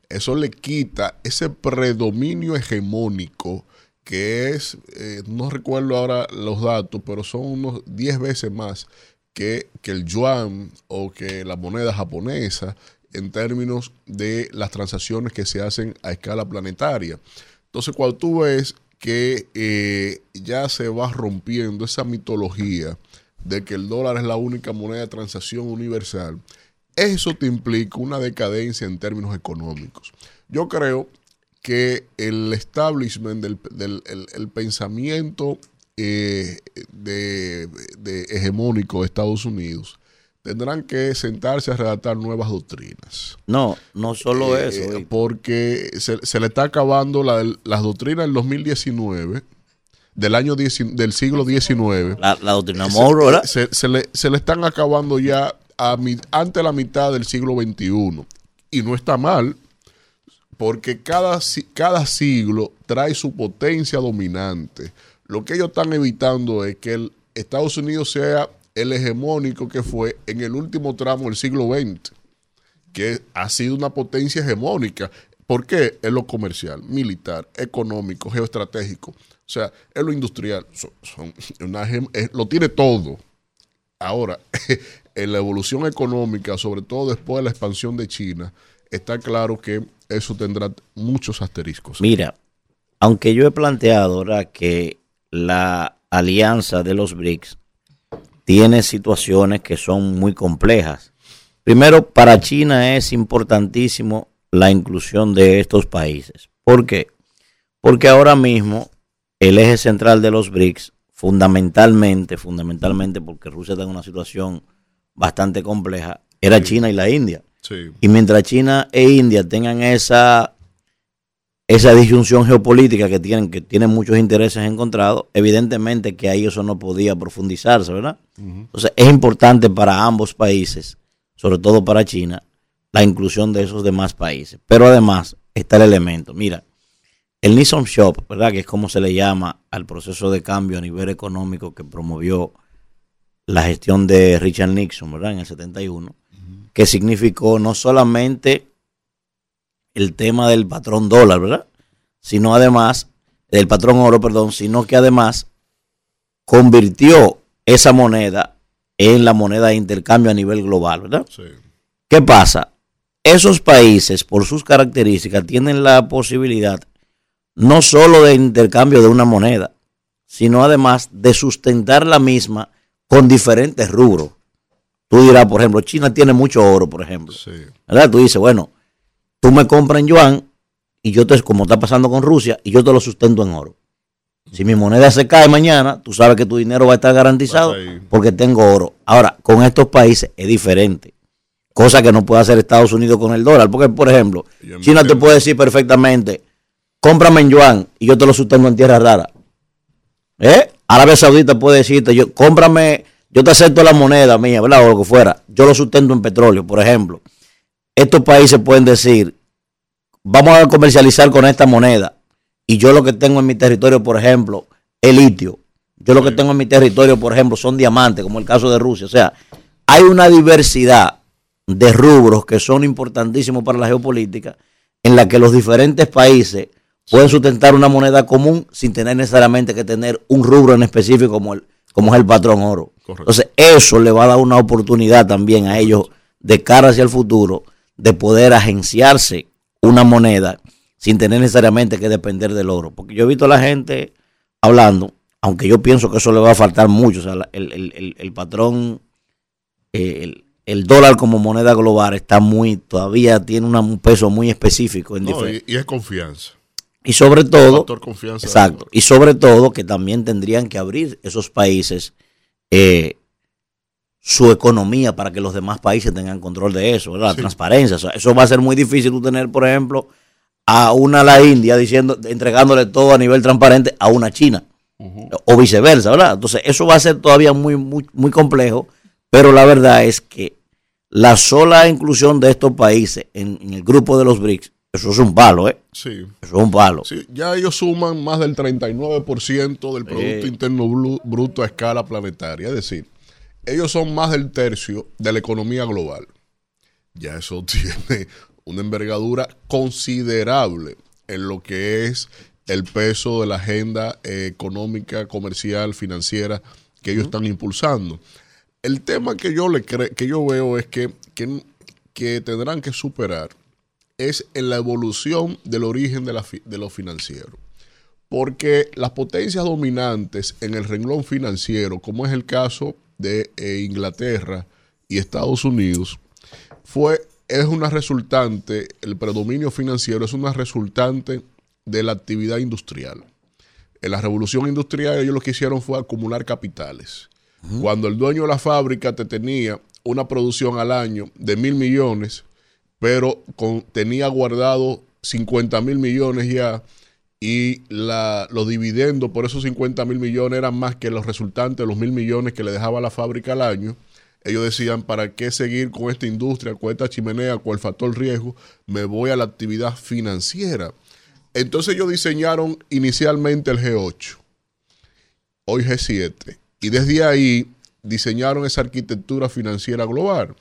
Eso le quita ese predominio hegemónico que es, eh, no recuerdo ahora los datos, pero son unos 10 veces más que, que el yuan o que la moneda japonesa en términos de las transacciones que se hacen a escala planetaria. Entonces, cuando tú ves que eh, ya se va rompiendo esa mitología de que el dólar es la única moneda de transacción universal, eso te implica una decadencia en términos económicos. Yo creo que el establishment del, del- el, el pensamiento eh, de, de hegemónico de Estados Unidos tendrán que sentarse a redactar nuevas doctrinas. No, no solo Eh, eso. eh, oye. porque se, se le está acabando la- las doctrinas del 2019, del año 10 del siglo XIX. La, la doctrina Monroe, ¿verdad? Se, se le, se le están acabando ya a mi- ante la mitad del siglo XXI. Y no está mal, porque cada, cada siglo trae su potencia dominante. Lo que ellos están evitando es que el Estados Unidos sea el hegemónico que fue en el último tramo del siglo XX, que ha sido una potencia hegemónica. ¿Por qué? En lo comercial, militar, económico, geoestratégico. O sea, en lo industrial. Son- son una lo tiene todo. Ahora, <laughs> en la evolución económica, sobre todo después de la expansión de China, está claro que eso tendrá muchos asteriscos. Mira, aunque yo he planteado ahora que la alianza de los BRICS tiene situaciones que son muy complejas. Primero, para China es importantísimo la inclusión de estos países. ¿Por qué? Porque ahora mismo el eje central de los BRICS, fundamentalmente, fundamentalmente porque Rusia está en una situación bastante compleja, era China y la India. Sí. Y mientras China e India tengan esa, esa disyunción geopolítica que tienen, que tienen muchos intereses encontrados, evidentemente que ahí eso no podía profundizarse, ¿verdad? Entonces es importante para ambos países, sobre todo para China, la inclusión de esos demás países. Pero además está el elemento, mira, el Nissan Shop, ¿verdad? Que es como se le llama al proceso de cambio a nivel económico que promovió la gestión de Richard Nixon, ¿verdad? En el 71 que significó no solamente el tema del patrón dólar, ¿verdad? Sino además, del patrón oro, perdón, sino que además convirtió esa moneda en la moneda de intercambio a nivel global, ¿verdad? Sí. ¿Qué pasa? Esos países, por sus características, tienen la posibilidad no solo de intercambio de una moneda, sino además de sustentar la misma con diferentes rubros. Tú dirás, por ejemplo, China tiene mucho oro, por ejemplo. Sí. ¿Verdad? Tú dices, bueno, tú me compras en yuan y yo te, como está pasando con Rusia, y yo te lo sustento en oro. Si mi moneda se cae mañana, tú sabes que tu dinero va a estar garantizado porque tengo oro. Ahora, con estos países es diferente. Cosa que no puede hacer Estados Unidos con el dólar. Porque, por ejemplo, China te puede decir perfectamente, cómprame en yuan y yo te lo sustento en tierra rara. ¿Eh? Arabia Saudita puede decirte, yo, cómprame, yo te acepto la moneda mía, ¿verdad? O lo que fuera. Yo lo sustento en petróleo, por ejemplo. Estos países pueden decir, vamos a comercializar con esta moneda. Y yo lo que tengo en mi territorio, por ejemplo, es litio. Yo lo que tengo en mi territorio, por ejemplo, son diamantes, como el caso de Rusia. O sea, hay una diversidad de rubros que son importantísimos para la geopolítica, en la que los diferentes países pueden sustentar una moneda común sin tener necesariamente que tener un rubro en específico como, el, como es el patrón oro. Correcto. Entonces, eso le va a dar una oportunidad también a ellos de cara hacia el futuro de poder agenciarse una moneda sin tener necesariamente que depender del oro. Porque yo he visto a la gente hablando, aunque yo pienso que eso le va a faltar mucho, o sea, el, el- el- el patrón, eh, el, el dólar como moneda global está muy, todavía tiene un peso muy específico en No, y, y es confianza. y sobre todo, confianza. exacto, y sobre todo que también tendrían que abrir esos países eh, su economía para que los demás países tengan control de eso, la transparencia. eso va a ser muy difícil tú tener, por ejemplo, a una la India diciendo, entregándole todo a nivel transparente a una China. O viceversa, ¿verdad? Entonces, eso va a ser todavía muy, muy, muy complejo, pero la verdad es que la sola inclusión de estos países en, el grupo de los BRICS, eso es un palo, ¿eh? Sí. Eso es un palo. Sí, ya ellos suman más del 39% del Producto Interno Bruto a escala planetaria. Es decir, ellos son más del tercio de la economía global. Ya eso <laughs> tiene una envergadura considerable en lo que es el peso de la agenda eh, económica, comercial, financiera que ellos están impulsando. El tema que yo, le que yo veo es que, que, tendrán que superar es en la evolución del origen de, la, de lo financiero. Porque las potencias dominantes en el renglón financiero, como es el caso de eh, Inglaterra y Estados Unidos, fue, es una resultante, el predominio financiero es una resultante de la actividad industrial. En la revolución industrial ellos lo que hicieron fue acumular capitales. Cuando el dueño de la fábrica te tenía una producción al año de mil millones, pero tenía guardado 50 mil millones ya y los dividendos por esos 50 mil millones eran más que los resultantes los mil millones que le dejaba la fábrica al año, ellos decían, ¿para qué seguir con esta industria, con esta chimenea, con el factor riesgo? Me voy a la actividad financiera. Entonces ellos diseñaron inicialmente el G8, hoy G7, y desde ahí diseñaron esa arquitectura financiera global,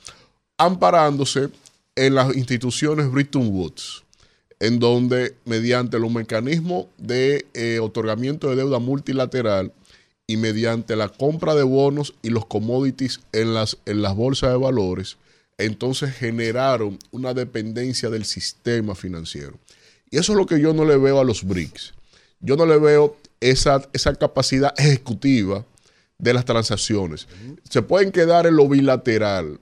amparándose en las instituciones Bretton Woods, en donde mediante los mecanismos de eh, otorgamiento de deuda multilateral y mediante la compra de bonos y los commodities en las, en las bolsas de valores, entonces generaron una dependencia del sistema financiero. Y eso es lo que yo no le veo a los BRICS. Yo no le veo esa, esa capacidad ejecutiva de las transacciones. Se pueden quedar en lo bilateral,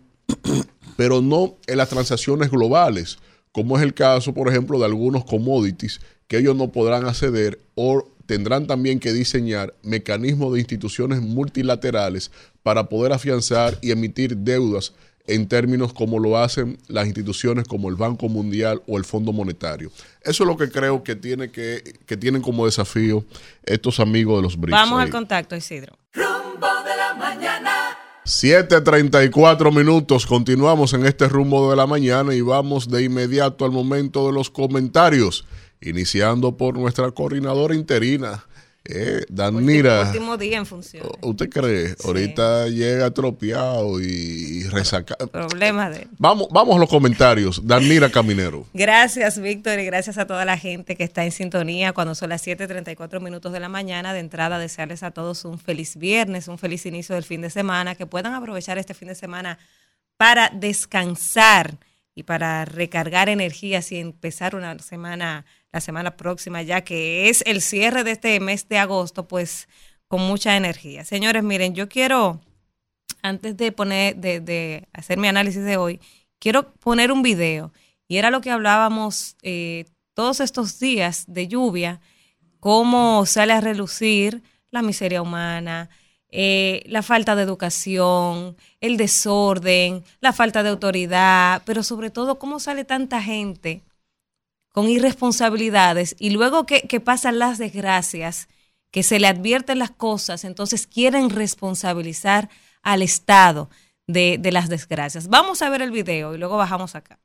pero no en las transacciones globales, como es el caso, por ejemplo, de algunos commodities que ellos no podrán acceder o tendrán también que diseñar mecanismos de instituciones multilaterales para poder afianzar y emitir deudas en términos como lo hacen las instituciones como el Banco Mundial o el Fondo Monetario. Eso es lo que creo que, tiene que, que tienen como desafío estos amigos de los BRICS. Vamos al contacto, Isidro. Rumbo de la mañana. 7.34 minutos, continuamos en este rumbo de la mañana y vamos de inmediato al momento de los comentarios, iniciando por nuestra coordinadora interina, eh, Danira. Último día en función. ¿Usted cree? Ahorita llega atropiado y, resacado. Problema de Vamos, vamos a los comentarios. Danira Caminero. Gracias, Víctor, y gracias a toda la gente que está en sintonía cuando son las 7:34 minutos de la mañana. De entrada, desearles a todos un feliz viernes, un feliz inicio del fin de semana, que puedan aprovechar este fin de semana para descansar y para recargar energías y empezar una semana la semana próxima, ya que es el cierre de este mes de agosto, pues con mucha energía. Señores, miren, yo quiero, antes de poner, de, de hacer mi análisis de hoy, quiero poner un video. Y era lo que hablábamos eh, todos estos días de lluvia, cómo sale a relucir la miseria humana, eh, la falta de educación, el desorden, la falta de autoridad, pero sobre todo cómo sale tanta gente con irresponsabilidades y luego que, pasan las desgracias, que se le advierten las cosas, entonces quieren responsabilizar al Estado de, de las desgracias. Vamos a ver el video y luego bajamos acá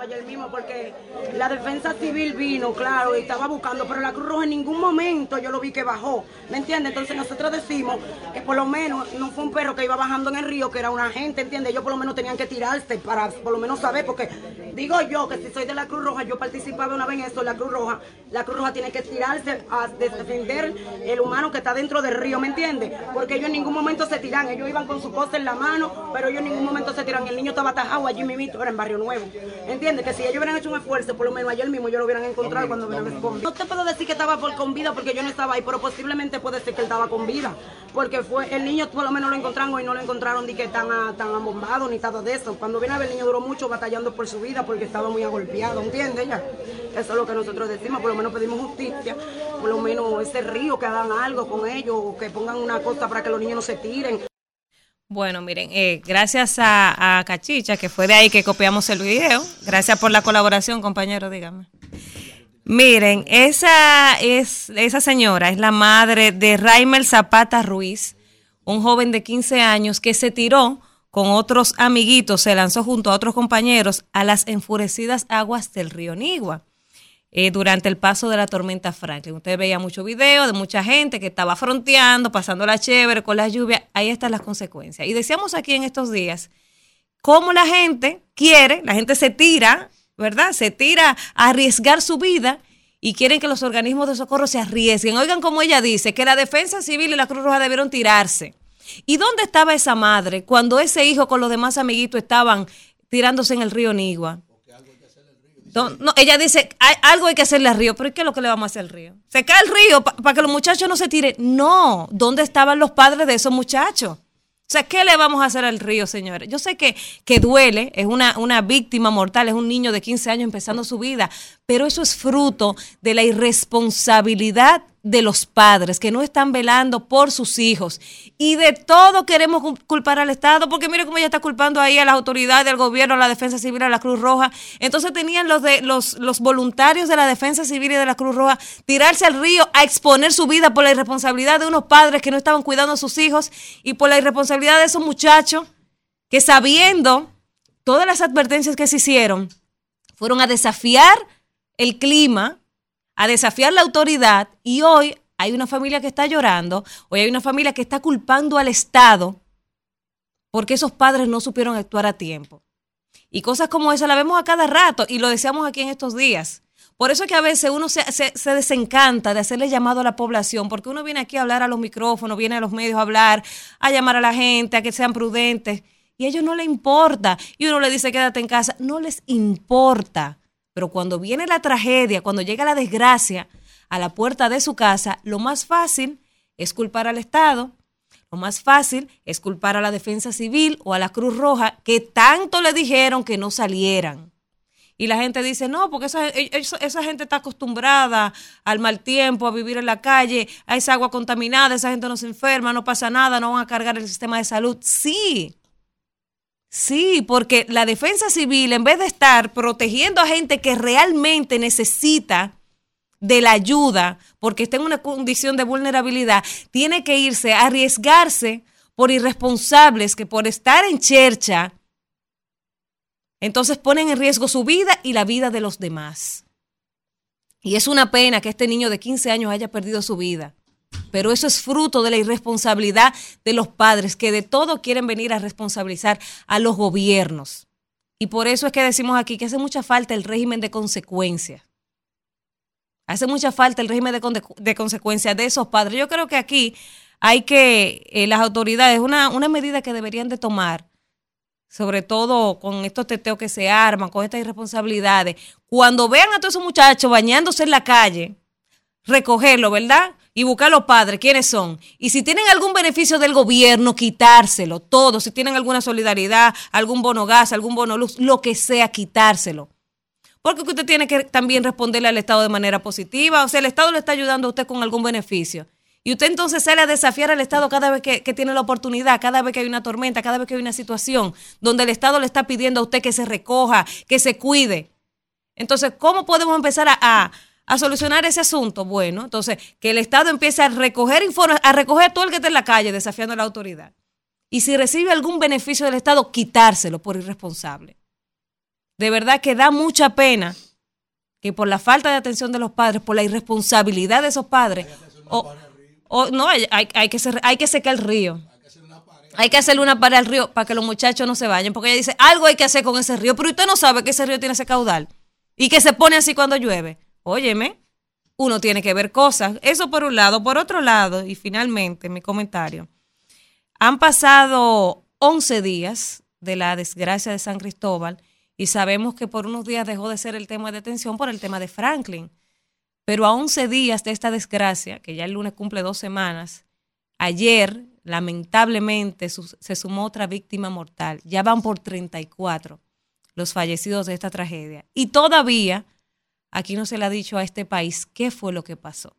ayer mismo porque la defensa civil vino, claro, y estaba buscando, pero la Cruz Roja en ningún momento yo lo vi que bajó, ¿me entiendes? Entonces nosotros decimos que por lo menos no fue un perro que iba bajando en el río, que era una gente, ¿entiendes? Ellos por lo menos tenían que tirarse para por lo menos saber, porque digo yo que si soy de la Cruz Roja, yo participaba una vez en eso, la Cruz Roja, la Cruz Roja tiene que tirarse a defender el humano que está dentro del río, ¿me entiendes? Porque ellos en ningún momento se tiran, ellos iban con su cosa en la mano, pero ellos en ningún momento se tiran, el niño estaba atajado allí mismo, era en Barrio Nuevo, ¿entiendes? Que si ellos hubieran hecho un esfuerzo, por lo menos ayer mismo yo lo hubieran encontrado cuando hubieran con No te puedo decir que estaba por, con vida porque yo no estaba ahí, pero posiblemente puede ser que él estaba con vida. Porque fue el niño por lo menos lo encontraron y no lo encontraron ni que tan, tan abombado ni nada de eso. Cuando viene a ver el niño duró mucho batallando por su vida porque estaba muy agolpeado, ¿entiendes ya? Eso es lo que nosotros decimos, por lo menos pedimos justicia, por lo menos ese río que hagan algo con ellos, que pongan una cosa para que los niños no se tiren. Bueno, miren, eh, gracias a, Cachicha, que fue de ahí que copiamos el video. Gracias por la colaboración, compañero, dígame. Miren, esa es esa señora es la madre de Raimel Zapata Ruiz, un joven de 15 años que se tiró con otros amiguitos, se lanzó junto a otros compañeros a las enfurecidas aguas del río Nigua. Eh, durante el paso de la tormenta Franklin. Usted veía mucho video de mucha gente que estaba fronteando, pasando la chévere con la lluvia. Ahí están las consecuencias. Y decíamos aquí en estos días cómo la gente quiere, la gente se tira, ¿verdad? Se tira a arriesgar su vida y quieren que los organismos de socorro se arriesguen. Oigan como ella dice, que la defensa civil y la Cruz Roja debieron tirarse. ¿Y dónde estaba esa madre cuando ese hijo con los demás amiguitos estaban tirándose en el río Nigua? Ella dice, hay, algo hay que hacerle al río, pero ¿qué es lo que le vamos a hacer al río? ¿Se cae el río para que los muchachos no se tiren? No, ¿dónde estaban los padres de esos muchachos? O sea, ¿qué le vamos a hacer al río, señores? Yo sé que, que duele, es una, una víctima mortal, es un niño de 15 años empezando su vida, pero eso es fruto de la irresponsabilidad de los padres que no están velando por sus hijos. Y de todo queremos culpar al Estado, porque mire cómo ella está culpando ahí a las autoridades, al gobierno, a la Defensa Civil, a la Cruz Roja. Entonces tenían los, de, los, los voluntarios de la Defensa Civil y de la Cruz Roja tirarse al río a exponer su vida por la irresponsabilidad de unos padres que no estaban cuidando a sus hijos y por la irresponsabilidad de esos muchachos que sabiendo todas las advertencias que se hicieron, fueron a desafiar el clima, a desafiar la autoridad y hoy hay una familia que está llorando, hoy hay una familia que está culpando al Estado porque esos padres no supieron actuar a tiempo. Y cosas como esa la vemos a cada rato y lo deseamos aquí en estos días. Por eso es que a veces uno se, se, se, desencanta de hacerle llamado a la población, porque uno viene aquí a hablar a los micrófonos, viene a los medios a hablar, a llamar a la gente, a que sean prudentes, y a ellos no les importa. Y uno le dice quédate en casa, no les importa. Pero cuando viene la tragedia, cuando llega la desgracia a la puerta de su casa, lo más fácil es culpar al Estado, lo más fácil es culpar a la Defensa Civil o a la Cruz Roja, que tanto le dijeron que no salieran. Y la gente dice, no, porque esa, esa, esa, gente está acostumbrada al mal tiempo, a vivir en la calle, a esa agua contaminada, esa gente no se enferma, no pasa nada, no van a cargar el sistema de salud. Sí, Sí, porque la defensa civil, en vez de estar protegiendo a gente que realmente necesita de la ayuda, porque está en una condición de vulnerabilidad, tiene que irse a arriesgarse por irresponsables que por estar en chercha, entonces ponen en riesgo su vida y la vida de los demás. Y es una pena que este niño de 15 años haya perdido su vida. Pero eso es fruto de la irresponsabilidad de los padres que de todo quieren venir a responsabilizar a los gobiernos. Y por eso es que decimos aquí que hace mucha falta el régimen de consecuencias. Hace mucha falta el régimen de, de consecuencias de esos padres. Yo creo que aquí hay que, eh, las autoridades, una, una medida que deberían de tomar, sobre todo con estos teteos que se arman, con estas irresponsabilidades, cuando vean a todos esos muchachos bañándose en la calle, recogerlo, ¿verdad? Y buscar a los padres quiénes son. Y si tienen algún beneficio del gobierno, quitárselo, todo. Si tienen alguna solidaridad, algún bono gas, algún bono luz, lo que sea, quitárselo. Porque usted tiene que también responderle al Estado de manera positiva. O sea, el Estado le está ayudando a usted con algún beneficio. Y usted entonces sale a desafiar al Estado cada vez que, tiene la oportunidad, cada vez que hay una tormenta, cada vez que hay una situación donde el Estado le está pidiendo a usted que se recoja, que se cuide. Entonces, ¿cómo podemos empezar a, a solucionar ese asunto? Bueno, entonces que el Estado empiece a recoger informes, a recoger todo el que está en la calle desafiando a la autoridad. Y si recibe algún beneficio del Estado, quitárselo por irresponsable. De verdad que da mucha pena que por la falta de atención de los padres, por la irresponsabilidad de esos padres, o, o, no, hay, hay, hay, que ser, hay que secar el río. Hay que hacerle una pared al río para que los muchachos no se vayan, porque ella dice, algo hay que hacer con ese río, pero usted no sabe que ese río tiene ese caudal y que se pone así cuando llueve. Óyeme, uno tiene que ver cosas. Eso por un lado. Por otro lado, y finalmente mi comentario, han pasado 11 días de la desgracia de San Cristóbal y sabemos que por unos días dejó de ser el tema de atención por el tema de Franklin. Pero a 11 días de esta desgracia, que ya el lunes cumple dos semanas, ayer lamentablemente se sumó otra víctima mortal. Ya van por 34 los fallecidos de esta tragedia. Y todavía Aquí no se le ha dicho a este país qué fue lo que pasó.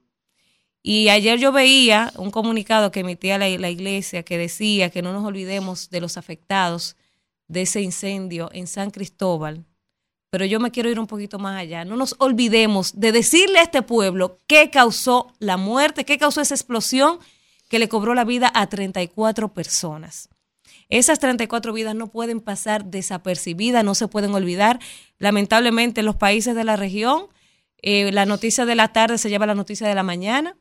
Y ayer yo veía un comunicado que emitía la, la iglesia que decía que no nos olvidemos de los afectados de ese incendio en San Cristóbal. Pero yo me quiero ir un poquito más allá. No nos olvidemos de decirle a este pueblo qué causó la muerte, qué causó esa explosión que le cobró la vida a 34 personas. Esas 34 vidas no pueden pasar desapercibidas, no se pueden olvidar. Lamentablemente en los países de la región, eh, la noticia de la tarde se lleva la noticia de la mañana,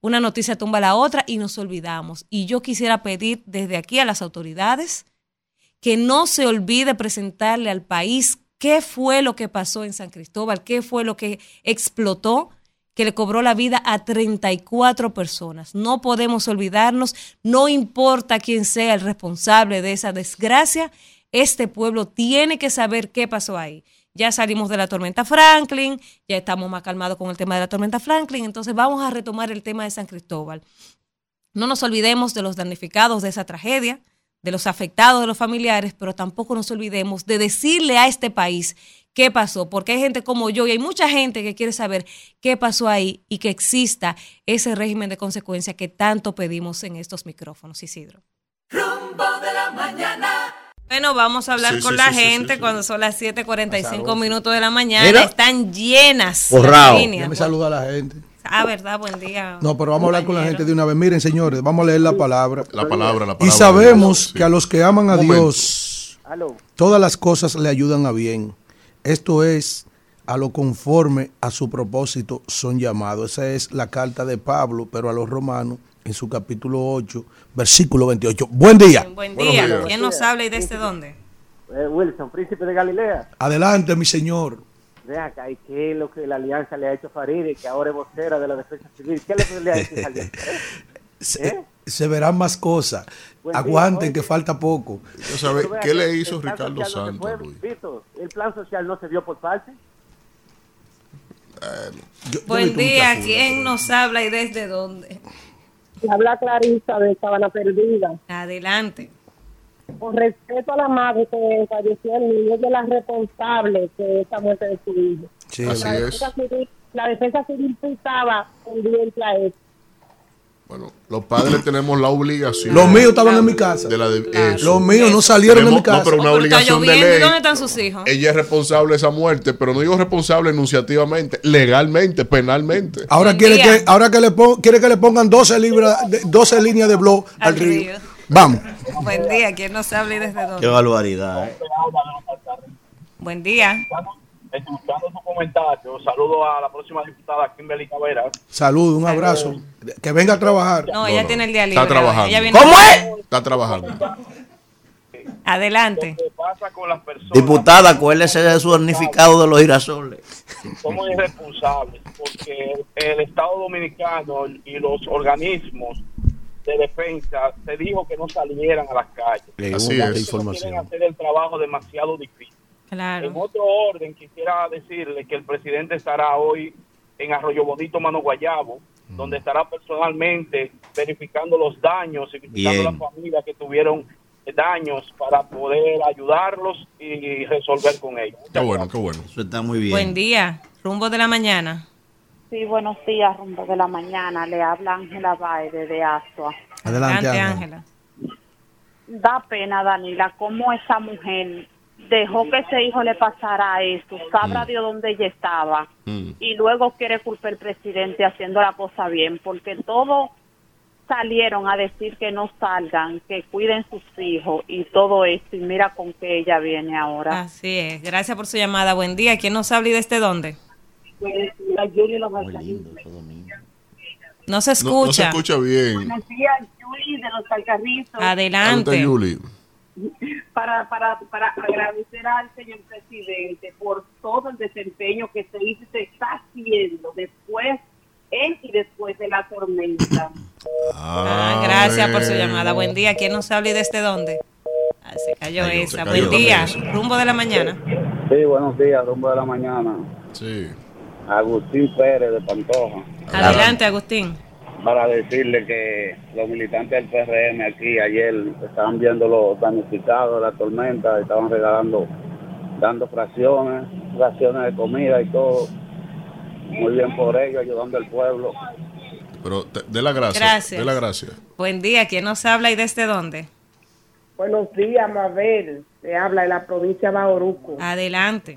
una noticia tumba la otra y nos olvidamos. Y yo quisiera pedir desde aquí a las autoridades que no se olvide presentarle al país qué fue lo que pasó en San Cristóbal, qué fue lo que explotó que le cobró la vida a 34 personas. No podemos olvidarnos, no importa quién sea el responsable de esa desgracia, este pueblo tiene que saber qué pasó ahí. Ya salimos de la tormenta Franklin, ya estamos más calmados con el tema de la tormenta Franklin, entonces vamos a retomar el tema de San Cristóbal. No nos olvidemos de los damnificados de esa tragedia, de los afectados, de los familiares, pero tampoco nos olvidemos de decirle a este país qué pasó, porque hay gente como yo y hay mucha gente que quiere saber qué pasó ahí y que exista ese régimen de consecuencia que tanto pedimos en estos micrófonos, Isidro. Rumbo de la mañana. Bueno, vamos a hablar Sí, con sí, la sí, gente sí, sí. cuando son las 7:45 minutos de la mañana. Mira. Están llenas. Borrao. las líneas. Déjame saludar a la gente. Ah, verdad, buen día. No, pero vamos a hablar con la gente de una vez. Miren, señores, vamos a leer la palabra. La palabra, la palabra. Y sabemos Sí. que a los que aman a. Dios, todas las cosas le ayudan a bien. Esto es a lo conforme a su propósito son llamados. Esa es la carta de Pablo, pero a los romanos en su capítulo 8, versículo 28. Buen día. Buen día. días. ¿Quién nos habla y desde dónde? Eh, Wilson, príncipe de Galilea. Adelante, mi señor. Ven acá, ¿y qué es lo que la alianza le ha hecho a Faride, que ahora es vocera de la defensa civil? ¿Qué le, le ha hecho esa alianza? <laughs> Se, ¿Eh? Se verán más cosas. Día, Aguanten, que falta poco. Yo sabe, ¿Qué le el hizo plan Ricardo social no se Santos? Vito, el plan social no se dio por parte. Yo Buen día. ¿Quién pero- nos habla y desde dónde? Habla Clarisa de Sabana Perdida. Adelante. Con respeto a la madre que falleció el niño, ella es la responsable de esa muerte de su hijo. Sí, Así La es. defensa civil, la defensa civil estaba pendiente a eso. Bueno, los padres tenemos la obligación. Los míos estaban en mi casa. de la de- Claro. eso. Los míos no salieron de mi Tenemos- no, casa. pero una Oh, pero obligación de lloviendo, ¿y ley. ¿Dónde están sus hijos? Ella es responsable de esa muerte, pero no digo responsable enunciativamente, legalmente, penalmente. Ahora quiere que, ahora que le pon- quiere que le pongan 12 libras, de- 12 líneas de blog al, Al río. río. Vamos. Buen día. ¿Quién nos habla y desde Qué dónde? barbaridad. ¿eh? Buen día. Escuchando su comentario, saludo a la próxima diputada Kimberly Caveras. Saludos, un abrazo. Que venga a trabajar. No, ella no. tiene el día Está libre. trabajando. Ella viene- ¿Cómo es? Está trabajando. Adelante. ¿Qué pasa con las personas? Diputada, acuérdese de su damnificado de los girasoles. Somos irresponsables porque el Estado Dominicano y los organismos de defensa se dijo que no salieran a las calles. Así es. información. Quieren hacer el trabajo demasiado difícil. Claro. En otro orden, quisiera decirle que el presidente estará hoy en Arroyo Bonito, Mano Guayabo, donde estará personalmente verificando los daños y visitando Bien. las familias que tuvieron daños para poder ayudarlos y resolver con ellos. Qué bueno, qué bueno. Eso está muy bien. Buen día. Rumbo de la mañana. Sí, buenos días, rumbo de la mañana. Le habla Ángela Baide de Asua. Adelante, Ángela. Ángela. Da pena, Danila, cómo esa mujer dejó que ese hijo le pasara eso. Sabrá Dios dónde ella estaba. Mm. Y luego quiere culpar al presidente haciendo la cosa bien, porque todos salieron a decir que no salgan, que cuiden sus hijos y todo esto. Y mira con qué ella viene ahora. Así es. Gracias por su llamada. Buen día. ¿Quién nos habla y desde dónde? Lindo. No se No, no se escucha. escucha bien. Buenos días, Yuli de los Alcarrizos. Adelante. Adelante, Yuli. Para, para, para agradecer al señor presidente por todo el desempeño que se hizo y se está haciendo después, en y después de la tormenta. Ah, gracias por su llamada. Buen día. ¿Quién nos habla y desde dónde? Ah, se cayó Cayó, esa. se Buen día. Rumbo de la mañana. Sí, buenos días, rumbo de la mañana. Sí. Agustín Pérez de Pantoja. Adelante, Agustín. Para decirle que los militantes del PRM aquí ayer estaban viendo los damnificados de la tormenta, estaban regalando, dando fracciones, raciones de comida y todo. Muy bien por ello, ayudando al pueblo. Pero te- de la gracia. Gracias. De la gracia. Buen día, ¿quién nos habla y desde dónde? Buenos días, Mabel. Se habla de la provincia de Bauruco. Adelante.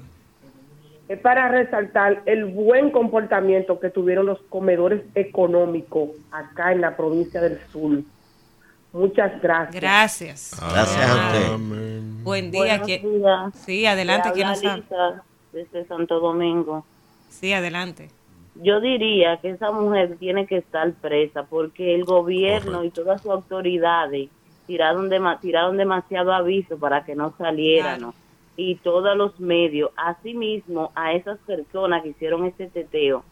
Es para resaltar el buen comportamiento que tuvieron los comedores económicos acá en la provincia del sur. Muchas gracias. Gracias. Gracias a usted. Amén. Buen día. Buenos ¿quién- días. Sí, adelante, ¿quién nos habla? Desde Santo Domingo. Sí, adelante. Yo diría que esa mujer tiene que estar presa porque el gobierno y todas sus autoridades tiraron, dema- tiraron demasiado aviso para que no salieran. Claro. ¿no? Y todos los medios, asimismo a esas personas que hicieron este teteo,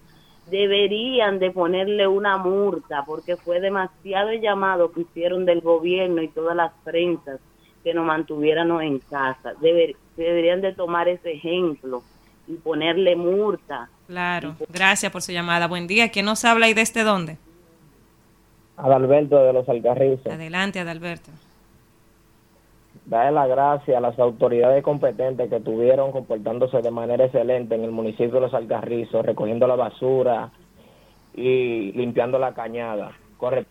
deberían de ponerle una multa porque fue demasiado el llamado que hicieron del gobierno y todas las prensas que nos mantuviéramos en casa. Deber- deberían de tomar ese ejemplo y ponerle multa. Claro. Gracias por su llamada. Buen día, ¿quién nos habla y desde dónde? Adalberto de los Alcarrizos. Adelante, Adalberto. Darle las gracias a las autoridades competentes que estuvieron comportándose de manera excelente en el municipio de los Alcarrizos, recogiendo la basura y limpiando la cañada. Corre.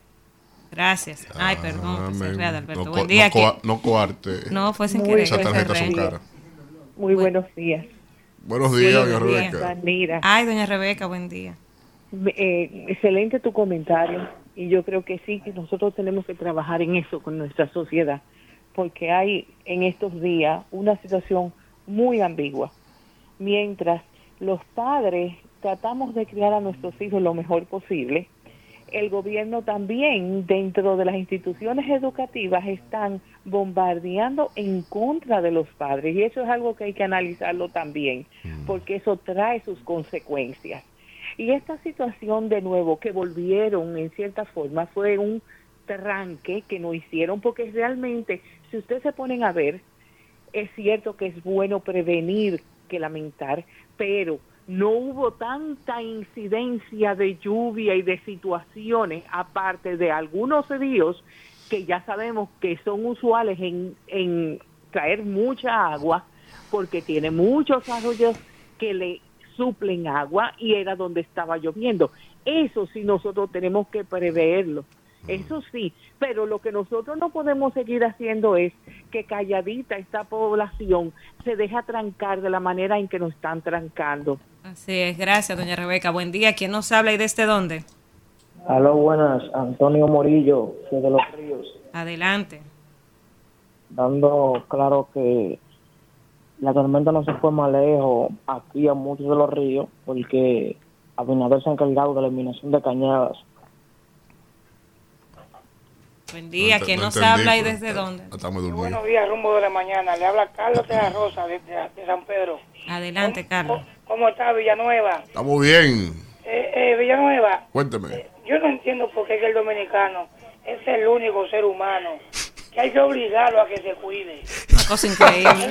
Gracias. Ay, perdón, cerré, Adalberto. No, Buen co- día. no, ¿quién- coa- no coarte. No, fue sin Muy querer. Esas tarjetas son caras. Muy buenos días. Buenos días, doña. Rebeca. Ay, doña Rebeca, buen día. eh, excelente tu comentario y yo creo que sí, que nosotros tenemos que trabajar en eso con nuestra sociedad, porque hay en estos días una situación muy ambigua. Mientras los padres tratamos de criar a nuestros hijos lo mejor posible, el gobierno también dentro de las instituciones educativas están bombardeando en contra de los padres y eso es algo que hay que analizarlo también porque eso trae sus consecuencias. Y esta situación de nuevo que volvieron en cierta forma fue un tranque que no hicieron porque realmente si ustedes se ponen a ver es cierto que es bueno prevenir que lamentar, pero no hubo tanta incidencia de lluvia y de situaciones, aparte de algunos ríos que ya sabemos que son usuales en, en traer mucha agua, porque tiene muchos arroyos que le suplen agua y era donde estaba lloviendo. Eso sí nosotros tenemos que preverlo. Eso sí, pero lo que nosotros no podemos seguir haciendo es que calladita esta población se deja trancar de la manera en que nos están trancando. Así es, gracias, doña Rebeca. Buen día, ¿quién nos habla y desde dónde? Aló, buenas. Antonio Morillo, de Los Ríos. Adelante. dando claro que la tormenta no se fue más lejos aquí a muchos de los ríos porque Abinader se ha encargado de la eliminación de cañadas. Buen día, ¿quién no nos habla y desde dónde? Buenos días, rumbo de la mañana. Le habla Carlos de la Rosa de, de- de San Pedro. Adelante, Carlos. ¿Cómo está Villanueva? Estamos bien. Eh, eh, Villanueva, Cuénteme. yo no entiendo por qué el dominicano es el único ser humano que hay que obligarlo a que se cuide. Una cosa increíble.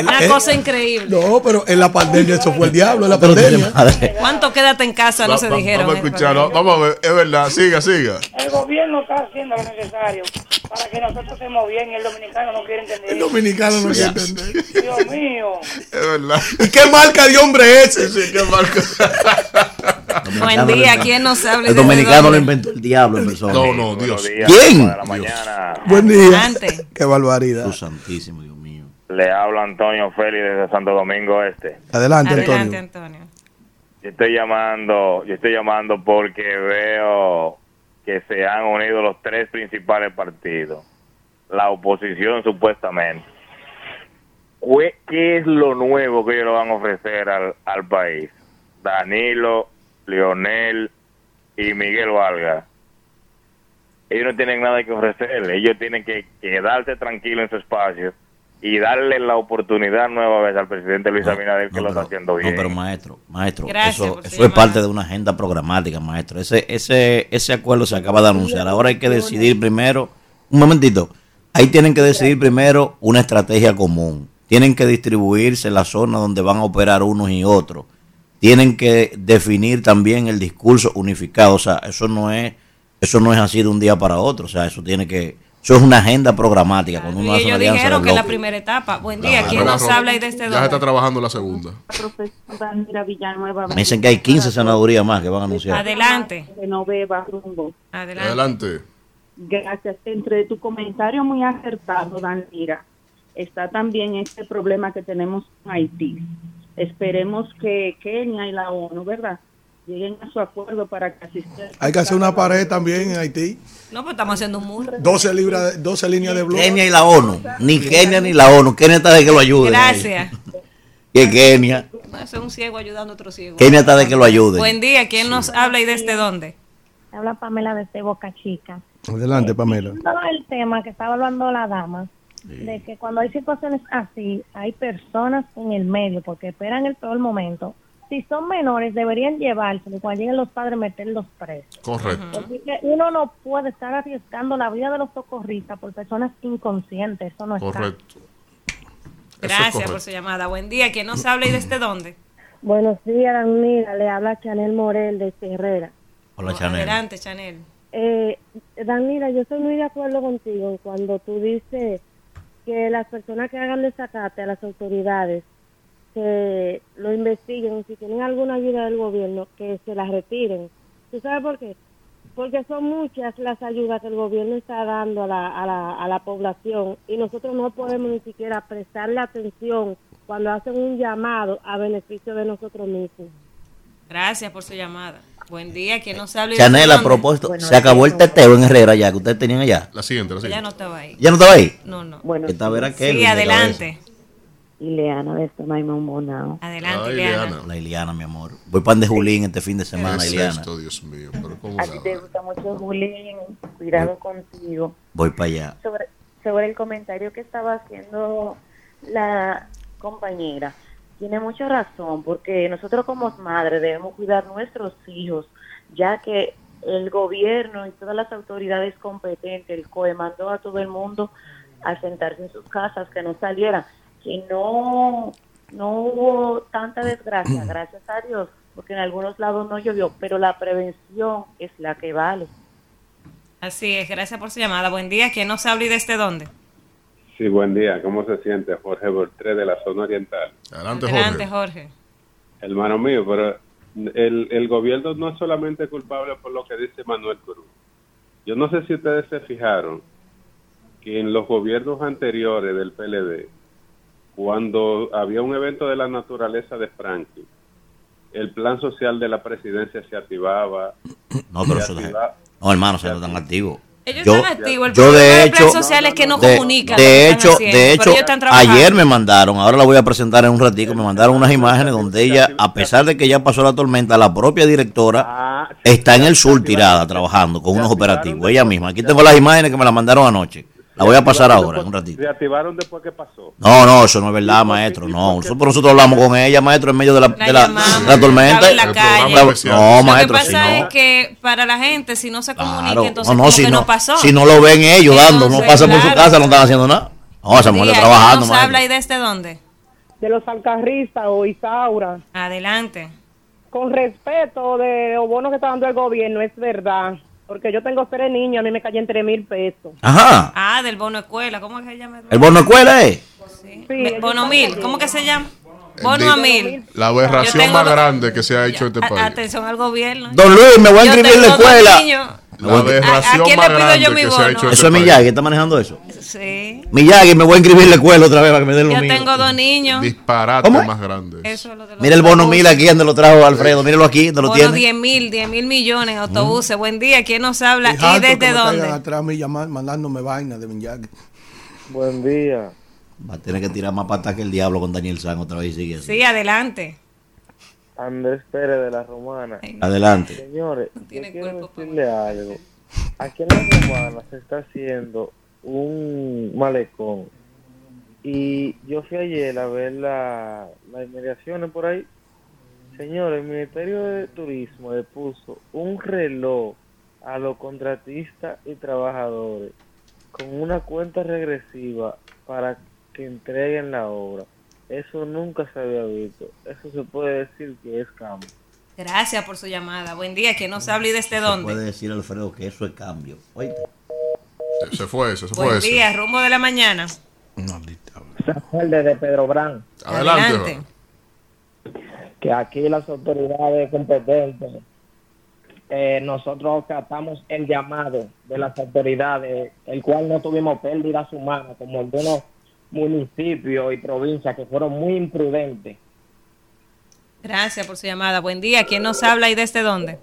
Una el- cosa increíble. No, pero en la pandemia eso fue el diablo, en la pandemia. ¿Cuánto quédate en casa? No Va- se va- dijeron. Vamos a eh, escuchar. no, Vamos a ver. Es verdad. Siga, siga. El gobierno está haciendo lo necesario para que nosotros estemos bien y el dominicano no quiere entender. El dominicano no quiere entender. Dios mío. Es verdad. ¿Y qué marca de hombre es ese? Sí, qué marca. Buen día, ¿quién nos habla El dominicano lo inventó el diablo en persona. No, no, Dios. ¿Quién? De la mañana. Buen día. Adelante. Qué barbaridad. Jesús santísimo, Dios mío. Le habla Antonio Félix desde Santo Domingo Este. Adelante, Adelante, Antonio. Antonio. Yo estoy llamando, yo estoy llamando porque veo que se han unido los tres principales partidos, la oposición supuestamente. ¿Qué, qué es lo nuevo que ellos le van a ofrecer al, al país? Danilo, Leonel y Miguel Valga. Ellos no tienen nada que ofrecerle, ellos tienen que quedarse tranquilos en su espacio y darle la oportunidad nueva vez al presidente Luis Abinader que No, lo está haciendo no, bien. pero maestro, maestro, Gracias eso, eso es parte de una agenda programática, maestro. Ese, ese, ese acuerdo se acaba de anunciar. Ahora hay que decidir primero, un momentito, ahí tienen que decidir primero una estrategia común. Tienen que distribuirse la zona donde van a operar unos y otros. Tienen que definir también el discurso unificado. O sea, eso no es, eso no es así de un día para otro. O sea, eso tiene que, Eso es una agenda programática. Cuando uno Y hace una ellos alianza dijeron de que es la primera etapa. Buen día, ¿quién no, nos no, habla y desde Ya se está trabajando la segunda. profesora Mira Villanueva. Me dicen que hay 15 senadurías más que van a anunciar. Adelante. Que no beba rumbo. Adelante. Adelante. Gracias. Entre tu comentario muy acertado, Danira, está también este problema que tenemos con Haití. Esperemos que Kenia y la ONU, ¿verdad? Lleguen a su acuerdo para que asistan. Hay que hacer una pared también en Haití. No, pues estamos haciendo un muro. 12, libras, 12 líneas de blog. Kenia y la ONU. Ni Kenia ni la ONU. Kenia está de que lo ayuden. Gracias. <laughs> Que Kenia. No, es un ciego ayudando a otro ciego. Kenia está de que lo ayuden. Buen día, ¿quién nos habla y desde dónde? Habla Pamela desde Boca Chica. Adelante, Pamela. Todo el tema que estaba hablando la dama, de que cuando hay situaciones así, hay personas en el medio porque esperan el peor momento. Si son menores, deberían llevarse y cuando lleguen los padres, meterlos presos. Correcto. Porque uno no puede estar arriesgando la vida de los socorristas por personas inconscientes. Eso no está. Correcto. Gracias correcto. por su llamada. Buen día, ¿quién nos habla y desde dónde? Buenos días, Danira. Le habla Chanel Morel de Herrera. Hola, Chanel. Adelante, Chanel. Eh, yo estoy muy de acuerdo contigo cuando tú dices que las personas que hagan desacate a las autoridades, que lo investiguen, si tienen alguna ayuda del gobierno, que se las retiren. ¿Tú sabes por qué? Porque son muchas las ayudas que el gobierno está dando a la, a la, a la población y nosotros no podemos ni siquiera prestarle atención cuando hacen un llamado a beneficio de nosotros mismos. Gracias por su llamada. Buen día, ¿quién nos habla Chanel, a propósito, se acabó el teteo en Herrera ya que ustedes tenían allá. La siguiente, la Ya no estaba ahí. ¿Ya no estaba ahí? No, no. Que estaba Kelvin Sí, de adelante. Ileana de este Maimón Bonao. Adelante, Ay, Ileana. cabeza. La Iliana, mi amor. Voy pan de Julín este fin de semana, ¿Qué es Iliana. esto, Dios mío? Pero ¿cómo A ti te gusta mucho Julín, cuidado contigo. Voy para allá. Sobre, sobre el comentario que estaba haciendo la compañera, tiene mucha razón, porque nosotros como madres debemos cuidar nuestros hijos, ya que el gobierno y todas las autoridades competentes, el COE, mandó a todo el mundo a sentarse en sus casas, que no salieran, que no, no hubo tanta desgracia, <clears throat> gracias a Dios, porque en algunos lados no llovió, pero la prevención es la que vale. Así es, gracias por su llamada. Buen día, ¿quién nos habla y desde dónde? Sí, buen día. ¿Cómo se siente Jorge Bortré de la zona oriental? Adelante, Adelante, Jorge. Hermano mío, pero el, el gobierno no es solamente culpable por lo que dice Manuel Cruz. Yo no sé si ustedes se fijaron que en los gobiernos anteriores del PLD, cuando había un evento de la naturaleza de Franklin, el plan social de la presidencia se activaba. No, pero se eso activaba- No, hermano, se no tan activo. Ellos Yo- están activos. El yo problema de del hecho, plan social es que no de, comunican. de hecho, haciendo, de hecho, ayer me mandaron, ahora la voy a presentar en un ratito, me mandaron unas imágenes donde ella, a pesar de que ya pasó la tormenta, la propia directora está en el sur tirada trabajando con unos operativos, ella misma. Aquí tengo las imágenes que me las mandaron anoche. La voy a pasar ahora, en un ratito. Se activaron después que pasó. No, no, eso no es verdad, maestro. No, nosotros, nosotros hablamos con ella, maestro, en medio de la, de la, de la tormenta. en la calle. No, Lo maestro, que si pasa no. es que para la gente, si no se comunica, Claro. entonces No, si que no, no pasó. si no lo ven ellos dando, no pasan por su casa, no están haciendo nada. No, esa mujer Día, está ¿quién trabajando, nos habla y desde dónde? de los alcarristas o Isaura. Adelante. Con respeto de los bonos que está dando el gobierno, es verdad. Porque yo tengo tres niños, a mí me caen tres mil pesos. Ajá. Ah, del bono escuela. ¿Cómo es que se llama? ¿El bono escuela es? Me- bono mil. ¿Cómo que se llama? Bono a mil. La aberración más grande que se ha hecho en este país. Atención al gobierno. Don Luis, me voy a inscribir en la escuela. La aberración ¿A- a quién más le pido yo mi que se ha bono? Eso este es país. Miyagi, ¿está manejando eso? Sí. Miyagi, me voy a inscribir en la escuela otra vez para que me den lo Yo mío. tengo dos niños. Disparate más grande. Eso es lo de los Mira el bono mil aquí, donde lo trajo Alfredo. Míralo aquí, donde lo Bono tiene. 10 mil, 10 mil millones en autobuses. Buen día, ¿quién nos habla? ¿Y desde me dónde? atrás llamar- mandándome vaina de Miyagi. Buen día. Va a tener que tirar más patas que el diablo con Daniel San otra vez y sigue así. Sí, adelante. Andrés Pérez de la Romana. Adelante. Señores, yo quiero decirle algo. <laughs> Aquí en la Romana se está haciendo un malecón. Y yo fui ayer a ver la- las inmediaciones por ahí. Señores, el Ministerio de Turismo le puso un reloj a los contratistas y trabajadores con una cuenta regresiva para que entreguen la obra. Eso nunca se había visto. Eso se puede decir que es cambio. Gracias por su llamada. Buen día, ¿quién nos habla y desde Se dónde? puede decir Alfredo que eso es cambio. Oíste. Se fue se fue Buen ese. día, rumbo de la mañana. el de Pedro Brán. Adelante. Que aquí las autoridades competentes, eh, nosotros captamos el llamado de las autoridades, el cual no tuvimos pérdidas humanas, como algunos municipios y provincias que fueron muy imprudentes. Gracias por su llamada. Buen día. ¿Quién nos habla y desde dónde?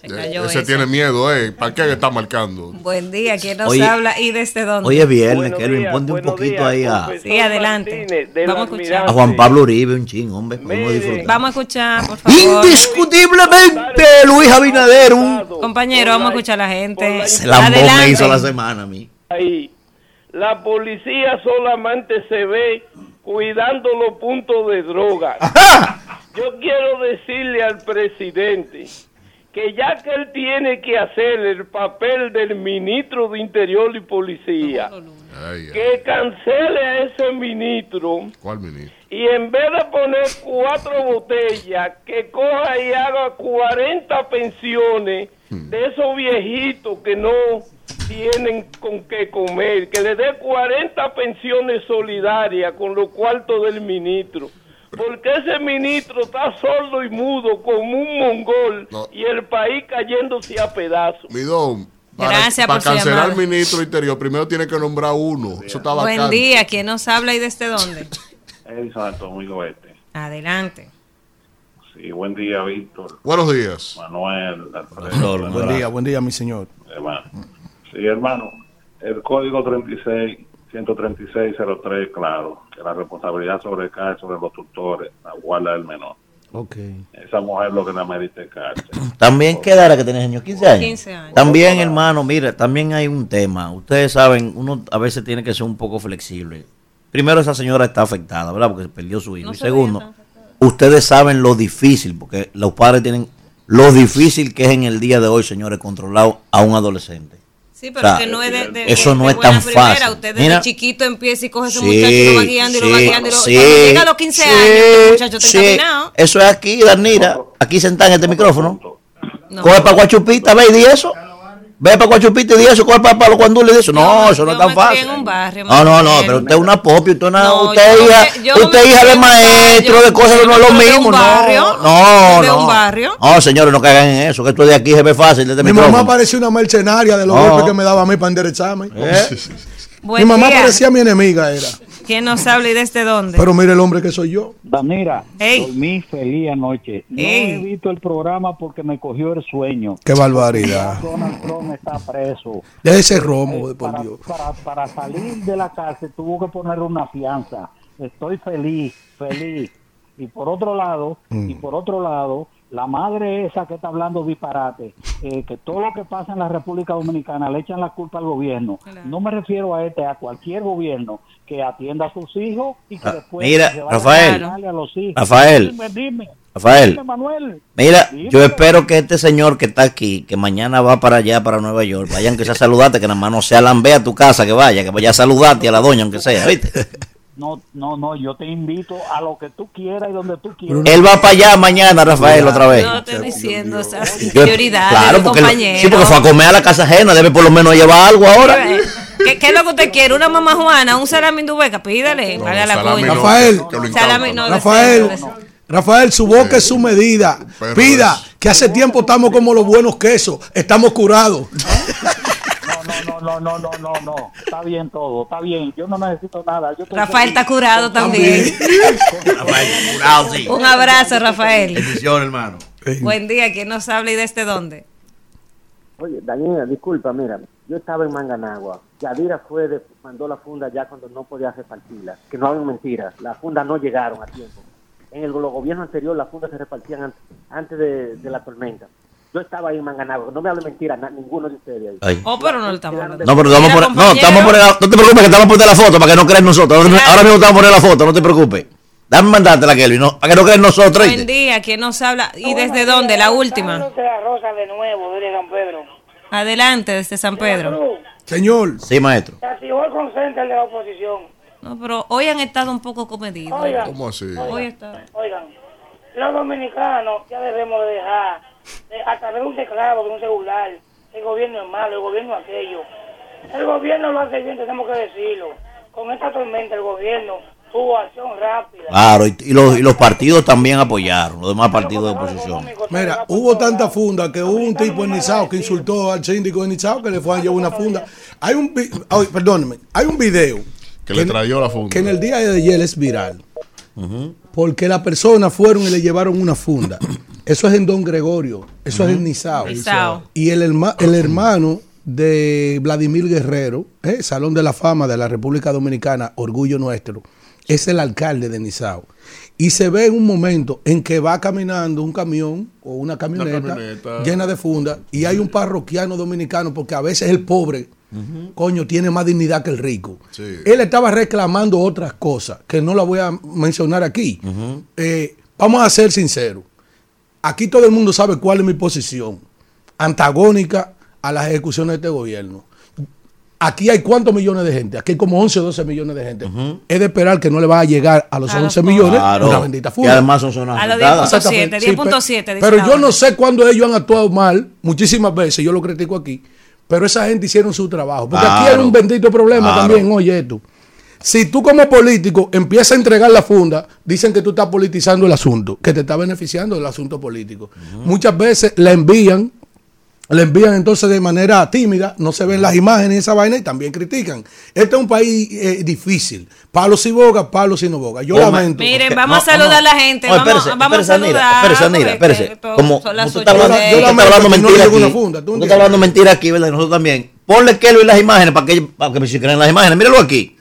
Se cayó Ese eso. tiene miedo, ¿eh? ¿Para qué está marcando? Buen día. ¿Quién nos Oye- habla y desde dónde? Hoy es viernes, Kelvin, ponte un poquito ahí a, Sí, adelante. Vamos a escuchar. a Juan Pablo Uribe, un ching, hombre. Disfrutar. Vamos a escuchar, por favor. Indiscutiblemente, Luis Abinader, un Compañero, vamos a escuchar a la gente. me Adelante. hizo la semana a mí. Ahí. La policía solamente se ve cuidando los puntos de droga. <laughs> Yo quiero decirle al presidente que ya que él tiene que hacer el papel del ministro de Interior y Policía, que cancele a ese ministro ¿Cuál ministro? y en vez de poner cuatro botellas, que coja y haga 40 pensiones de esos viejitos que no tienen con qué comer, que le dé 40 pensiones solidarias con los cuartos del ministro. Porque ese ministro está sordo y mudo como un mongol y el país cayéndose a pedazos. Midón, para, Gracias para por su cancelar al ministro interior, primero tiene que nombrar uno. Eso está Buen día. ¿Quién nos habla y desde dónde? <laughs> Edison Santo Domingo Este. Adelante. Sí, buen día, Víctor. Buenos días. Manuel, Alfredo. Buen día, buen día, mi señor. Hermano. Sí, hermano. El código 36, 13603, claro, que la responsabilidad sobrecae sobre los tutores, la guarda del menor. Ok. Esa mujer lo que la merita es cárcel. <clears throat> También, ¿qué edad era que tenía señor? 15 años. 15 años. También, hermano, mira, también hay un tema. Ustedes saben, uno a veces tiene que ser un poco flexible. Primero, esa señora está afectada, ¿verdad? Porque perdió su hijo. No y se segundo, ustedes saben lo difícil, porque los padres tienen lo difícil que es en el día de hoy, señores, controlar a un adolescente. Sí, pero O sea, que no es de, de- eso de- no de es buena tan primera. fácil. Usted desde Mira. chiquito empieza y coge a ese Sí, muchacho y lo va guiando y lo va guiando. Y lo, sí, cuando llega a los 15 sí, años, el muchacho está encaminado. Eso es aquí, Danira. Aquí sentada en este micrófono. Coge para Guachupita, ve y di eso. Ve para Guachupita y di eso. Coge para los cuandules y eso. No, eso no es tan fácil. en un barrio. No, no, no, pero usted es una popia, usted, es una, No, usted yo es hija, me- yo usted hija de maestro, barrio, de cosas que no es lo mismo. un No, barrio, no, de no. un barrio. No, señores, no caigan en eso, que esto de aquí se ve fácil Mi micrófono. mamá parecía una mercenaria de los golpes que me daba a mí para enderezarme. ¿Eh? Mi mamá día. parecía mi enemiga, era. ¿Quién nos habla y desde dónde? Pero mire el hombre que soy yo. Danira, Ey. dormí feliz anoche. No Ey. he visto el programa porque me cogió el sueño. Qué barbaridad. Donald Trump está preso. De ese romo, por Para, Dios. para, para salir de la cárcel tuvo que poner una fianza. Estoy feliz, feliz. Y por otro lado, Mm. y por otro lado, la madre esa que está hablando disparate, eh, que todo lo que pasa en la República Dominicana le echan la culpa al gobierno. No me refiero a este, a cualquier gobierno que atienda a sus hijos y que Ah, después mira, se vaya Rafael, a darle a los hijos. Rafael, Dime, dime. Rafael. Dime, Manuel. Mira, Dime. yo espero que este señor que está aquí, que mañana va para allá, para Nueva York, vayan que sea saludarte, que nada más no sea lambea a tu casa, que vaya, que vaya a saludarte a la doña, aunque sea, ¿viste? No, no, no, yo te invito a lo que tú quieras y donde tú quieras. Él va para allá mañana, Rafael, otra vez. No estoy diciendo esas Yo- prioridades, claro, porque, compañero. sí, porque fue a comer a la casa ajena, debe por lo menos llevar algo ahora. ¿Qué, qué es lo que usted quiere? ¿Una mamá Juana? ¿Un salami dubeca? Pídale, haga la salami cuña. no, Rafael. Salami no, Rafael, Rafael, su boca es su medida. Perro Pida que hace tiempo estamos como los buenos quesos, estamos curados. <laughs> No, no, no, no, no, no. Está bien todo, está bien. Yo no necesito nada. Yo Rafael está curado también. <laughs> Curado, sí. Un abrazo, Rafael. Bendición, hermano. Buen día, ¿quién nos habla y desde dónde? Oye, Daniela, disculpa, mira, yo estaba en Manganagua. Yadira fue de, mandó la funda ya cuando no podía repartirla. Que no hagan mentiras, las fundas no llegaron a tiempo. En el los gobiernos anteriores las fundas se repartían antes, antes de, de la tormenta. Yo estaba ahí en Manganagua, no me hable mentiras, na- ninguno de ustedes ahí. Oh, pero no le estamos hablando. No, pero vamos a poner, no, estamos a poner, no te preocupes que estamos a poner la foto para que no crean nosotros. Ahora ahora mismo estamos a poner la foto, no te preocupes. Dame mandártela, Kelvin, no, para que no crean nosotros. Buen día, ¿quién nos habla y desde dónde? La última. de la Rosa de nuevo, desde San Pedro. Adelante, desde San Pedro. Señor. Sí, maestro. Se activó el consente de la oposición. No, pero hoy han estado un poco comedidos. Oigan, ¿Cómo así? Hoy está. Oigan, los dominicanos ya debemos de dejar, de- a través de un teclado, de un celular, el gobierno es malo, el gobierno es aquello. El gobierno lo hace bien, tenemos que decirlo. Con esta tormenta el gobierno tuvo acción rápida. Claro, y, y los, y los partidos también apoyaron, los demás partidos de oposición. Mira, hubo tanta funda que hubo un tipo en Nizao que insultó al síndico de Nizao que le fue a llevar una funda. Hay un, ay, perdóneme, hay un video Que le trayó la funda. que en el día de ayer es viral. Porque las personas fueron y le llevaron una funda. <coughs> Eso es en Don Gregorio, eso es en Nizao. Nizao. Y el, herma- el hermano de Vladimir Guerrero, eh, Salón de la Fama de la República Dominicana, Orgullo Nuestro, es el alcalde de Nizao. Y se ve en un momento en que va caminando un camión o una camioneta, camioneta. llena de funda y hay un parroquiano dominicano, porque a veces el pobre, coño, tiene más dignidad que el rico. Él estaba reclamando otras cosas que no la voy a mencionar aquí. Eh, vamos a ser sinceros. Aquí todo el mundo sabe cuál es mi posición antagónica a las ejecuciones de este gobierno. Aquí hay cuántos millones de gente. Aquí hay como 11 o 12 millones de gente. Es de esperar que no le va a llegar a los A los 11 millones Claro. una bendita Y funda. además son zonas A los afectadas. 10.7, Exactamente. Sí, 10.7, pe- dice Pero yo no sé cuándo ellos han actuado mal, muchísimas veces, yo lo critico aquí, pero esa gente hicieron su trabajo. Porque aquí hay un bendito problema Claro. también, oye tú. Si tú como político empiezas a entregar la funda, dicen que tú estás politizando el asunto, que te está beneficiando del asunto político. Muchas veces la envían, la envían entonces de manera tímida, no se ven las imágenes y esa vaina y también critican. Este es un país eh, difícil. Palos y boga, palos y no boga. Yo lamento. Miren, vamos no, a saludar no. a la gente. No, vamos espérese, vamos espérese, a saludar. espérese, espérese. Como son las usted está ocho hablando, y yo lamento hablando no mentira le aquí. funda, ¿tú Usted entiendes? está hablando mentira aquí, ¿verdad? Y nosotros también. Ponle Kelvin las imágenes para que, para que me se crean las imágenes. Míralo aquí.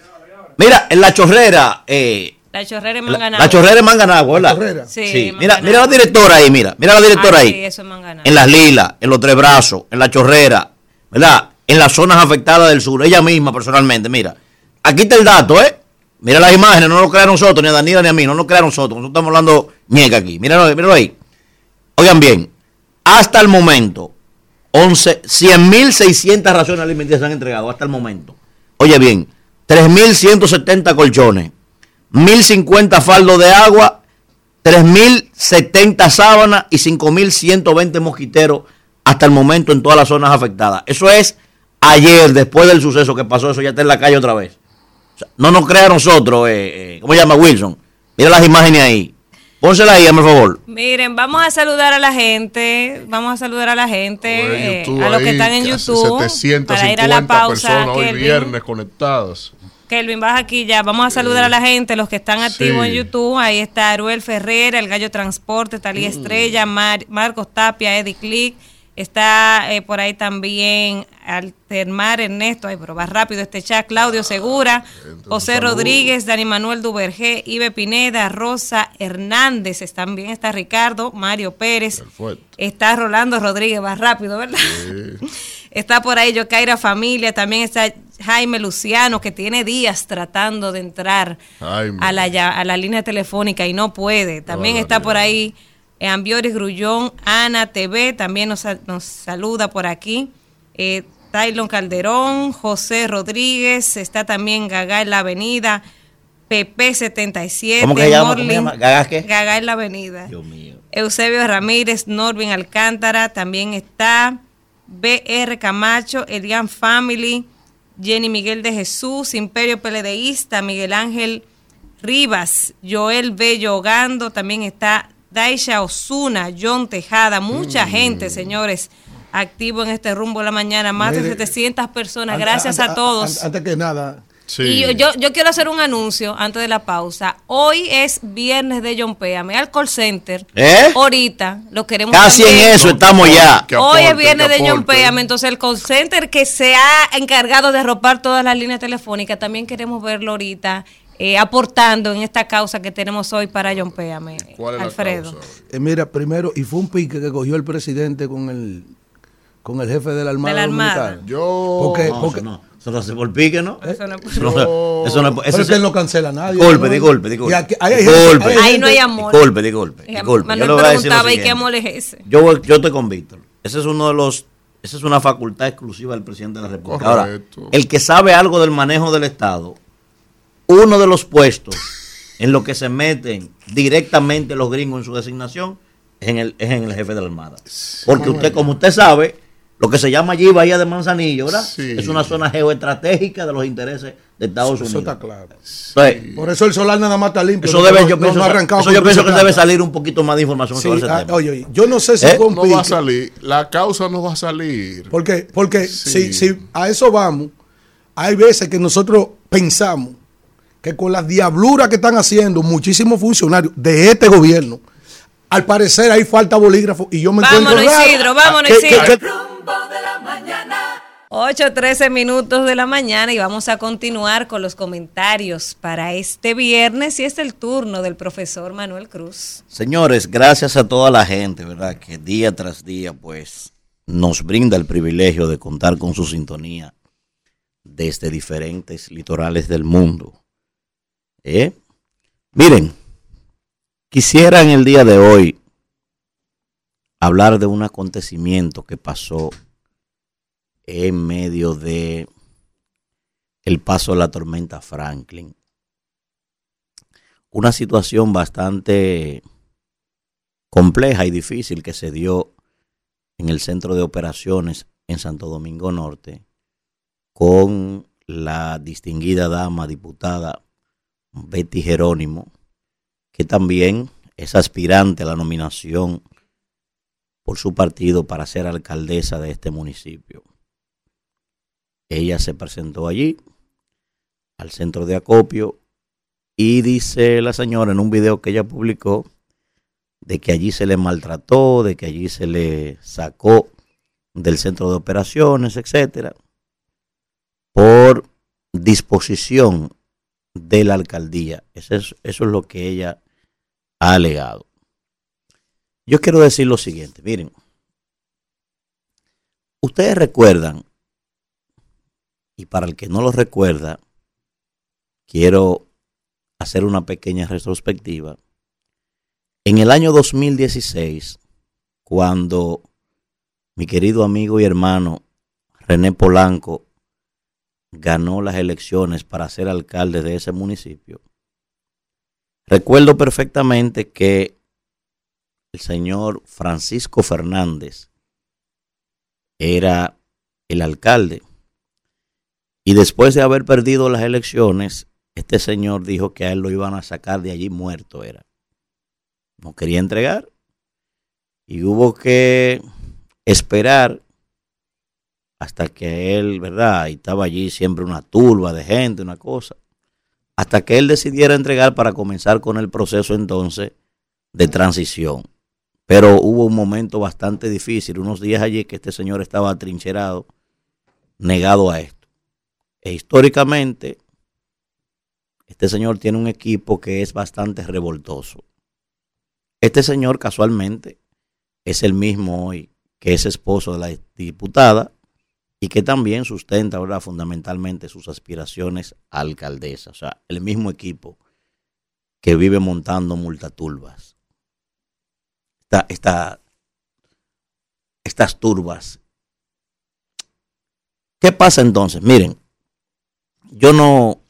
Mira, en la chorrera, eh, La chorrera en la, Manganagua. la chorrera en Manganagua, ¿verdad? chorrera. Sí, Mira, mira la directora ahí, mira. Mira la directora Ah, ahí. sí, eso es Manganagua. en las lilas, en los tres brazos, en la chorrera, ¿verdad? En las zonas afectadas del sur, ella misma personalmente, mira. Aquí está el dato, ¿eh? Mira las imágenes, no lo crea nosotros, ni a Daniela ni a mí, no lo crea nosotros. Nosotros estamos hablando ñeca aquí. Míralo, míralo ahí. Oigan bien, hasta el momento, 11, 100.600 raciones alimenticias se han entregado hasta el momento. Oye bien, 3.170 colchones, 1.050 faldos de agua, 3.070 sábanas y 5.120 mosquiteros hasta el momento en todas las zonas afectadas. Eso es ayer, después del suceso que pasó, eso ya está en la calle otra vez. O sea, no nos crea a nosotros, eh, eh, ¿cómo se llama Wilson? Mira las imágenes ahí. Pónsela ahí, el favor. Miren, vamos a saludar a la gente, vamos a saludar a la gente, eh, a los que están en YouTube, 750 para ir a la pausa, personas hoy viernes conectadas. Kelvin, baja aquí ya. Vamos a saludar a la gente, los que están activos Sí. en YouTube. Ahí está Aruel Ferrera, El Gallo Transporte, Talía Estrella, Mar- Marcos Tapia, Eddie Click. Está eh, por ahí también Altermar Ernesto, ay, pero va rápido este chat. Claudio Segura, José Rodríguez, Dani Manuel Duvergé, Ibe Pineda, Rosa Hernández. También está Ricardo, Mario Pérez. Está Rolando Rodríguez, va rápido, ¿verdad? <laughs> Está por ahí Yocaira Familia, también está Jaime Luciano, que tiene días tratando de entrar Jaime. a la, a la línea telefónica y no puede. También está por ahí eh, Ambioris Grullón, Ana TV, también nos, nos saluda por aquí. Eh, Taylon Calderón, José Rodríguez, está también Gagá en la Avenida, PP77. ¿Cómo que se llama? ¿Cómo se Morlin, llama? ¿Gagá qué? Gagá en la Avenida. Eusebio Ramírez, Norvin Alcántara, también está BR Camacho, Elian Family, Jenny Miguel de Jesús, Imperio PLDista, Miguel Ángel Rivas, Joel Bello Ogando, también está Daisha Osuna, John Tejada, mucha Mm. gente, señores, activo en este rumbo de la mañana, más de Mire, 700 personas, An- gracias an- a todos. an- Antes que nada. Y yo, yo, yo quiero hacer un anuncio antes de la pausa. Hoy es viernes de John Péame al call center. ¿Eh? Ahorita lo queremos Casi en eso estamos ya. Hoy es viernes de John. Péame. Entonces el call center que se ha encargado de ropar todas las líneas telefónicas, también queremos verlo ahorita eh, aportando en esta causa que tenemos hoy para John Péame. Alfredo. Eh, mira, primero, y fue un pique que cogió el presidente con el con el jefe de la Armada. De la Armada. Dominicana. Yo. Porque, No, porque- eso no. Eso no se por pique, ¿no? Eso no- Eso no- eso no- Pero ese es que él no cancela a nadie. Disculpe, ¿no? disculpe, Y disculpe. aquí- hay- hay Disculpe. gente- hay Ahí no hay amor. Disculpe, disculpe, Eh, disculpe. Manuel Yo le voy a decir lo preguntaba, ¿y qué amor es ese? Yo, yo estoy con Víctor. Ese es uno de los, esa es una facultad exclusiva del presidente de la República. Ahora, el que sabe algo del manejo del Estado, uno de los puestos en lo que se meten directamente los gringos en su designación es en el, es en el jefe de la Armada. Porque usted, como usted sabe, lo que se llama allí Bahía de Manzanillo, ¿verdad? Es una zona geoestratégica de los intereses de Estados Unidos. Eso está claro. Por eso el solar nada más está limpio. Eso, debe, yo pienso, eso yo pienso que debe salir un poquito más de información sobre ese ah, tema. Oye, oye, yo no sé si ¿Eh? no va a salir, la causa no va a salir. ¿Por qué? Porque si, si a eso vamos, hay veces que nosotros pensamos que con las diabluras que están haciendo muchísimos funcionarios de este gobierno, al parecer hay falta bolígrafo y yo me vámonos encuentro raro. Isidro, vámonos ¿Qué- qué- Isidro. qué- 8, 13 minutos de la mañana y vamos a continuar con los comentarios para este viernes y es el turno del profesor Manuel Cruz. Señores, gracias a toda la gente, ¿verdad? Que día tras día, pues, nos brinda el privilegio de contar con su sintonía desde diferentes litorales del mundo. ¿Eh? Miren, quisiera en el día de hoy hablar de un acontecimiento que pasó en medio de el paso de la tormenta Franklin. Una situación bastante compleja y difícil que se dio en el centro de operaciones en Santo Domingo Norte con la distinguida dama diputada Betty Jerónimo, que también es aspirante a la nominación por su partido para ser alcaldesa de este municipio. Ella se presentó allí, al centro de acopio, y dice la señora en un video que ella publicó de que allí se le maltrató, de que allí se le sacó del centro de operaciones, etcétera, por disposición de la alcaldía. Eso es, eso es lo que ella ha alegado. Yo quiero decir lo siguiente, miren, ustedes recuerdan, y para el que no lo recuerda, quiero hacer una pequeña retrospectiva. En el año 2016, cuando mi querido amigo y hermano René Polanco ganó las elecciones para ser alcalde de ese municipio, recuerdo perfectamente que el señor Francisco Fernández era el alcalde. Y después de haber perdido las elecciones, este señor dijo que a él lo iban a sacar de allí muerto, era. No quería entregar. Y hubo que esperar hasta que él, ¿verdad? Y estaba allí siempre una turba de gente, una cosa. Hasta que él decidiera entregar para comenzar con el proceso entonces de transición. Pero hubo un momento bastante difícil, unos días allí que este señor estaba atrincherado, negado a esto. E históricamente, este señor tiene un equipo que es bastante revoltoso. Este señor casualmente es el mismo hoy que es esposo de la diputada y que también sustenta ¿verdad? fundamentalmente sus aspiraciones a alcaldesa. O sea, el mismo equipo que vive montando multaturbas. Esta, esta, estas turbas. ¿Qué pasa entonces? Miren, yo no,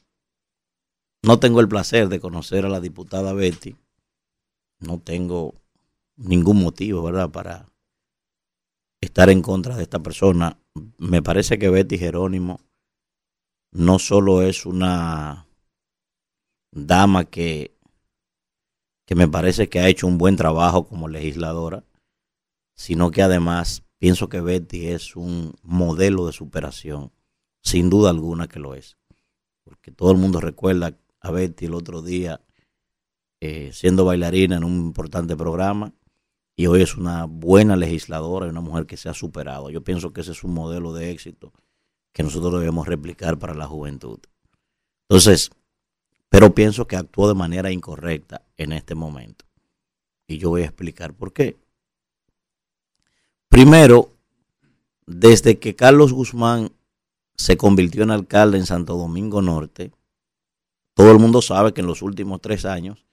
no tengo el placer de conocer a la diputada Betty. No tengo ningún motivo, ¿verdad?, para estar en contra de esta persona. Me parece que Betty Jerónimo no solo es una dama que, que me parece que ha hecho un buen trabajo como legisladora, sino que además pienso que Betty es un modelo de superación, sin duda alguna que lo es. Porque todo el mundo recuerda a Betty el otro día eh, siendo bailarina en un importante programa y hoy es una buena legisladora y una mujer que se ha superado. Yo pienso que ese es un modelo de éxito que nosotros debemos replicar para la juventud. Entonces, pero pienso que actuó de manera incorrecta en este momento. Y yo voy a explicar por qué. Primero, desde que Carlos Guzmán se convirtió en alcalde en Santo Domingo Norte, todo el mundo sabe que en los últimos tres años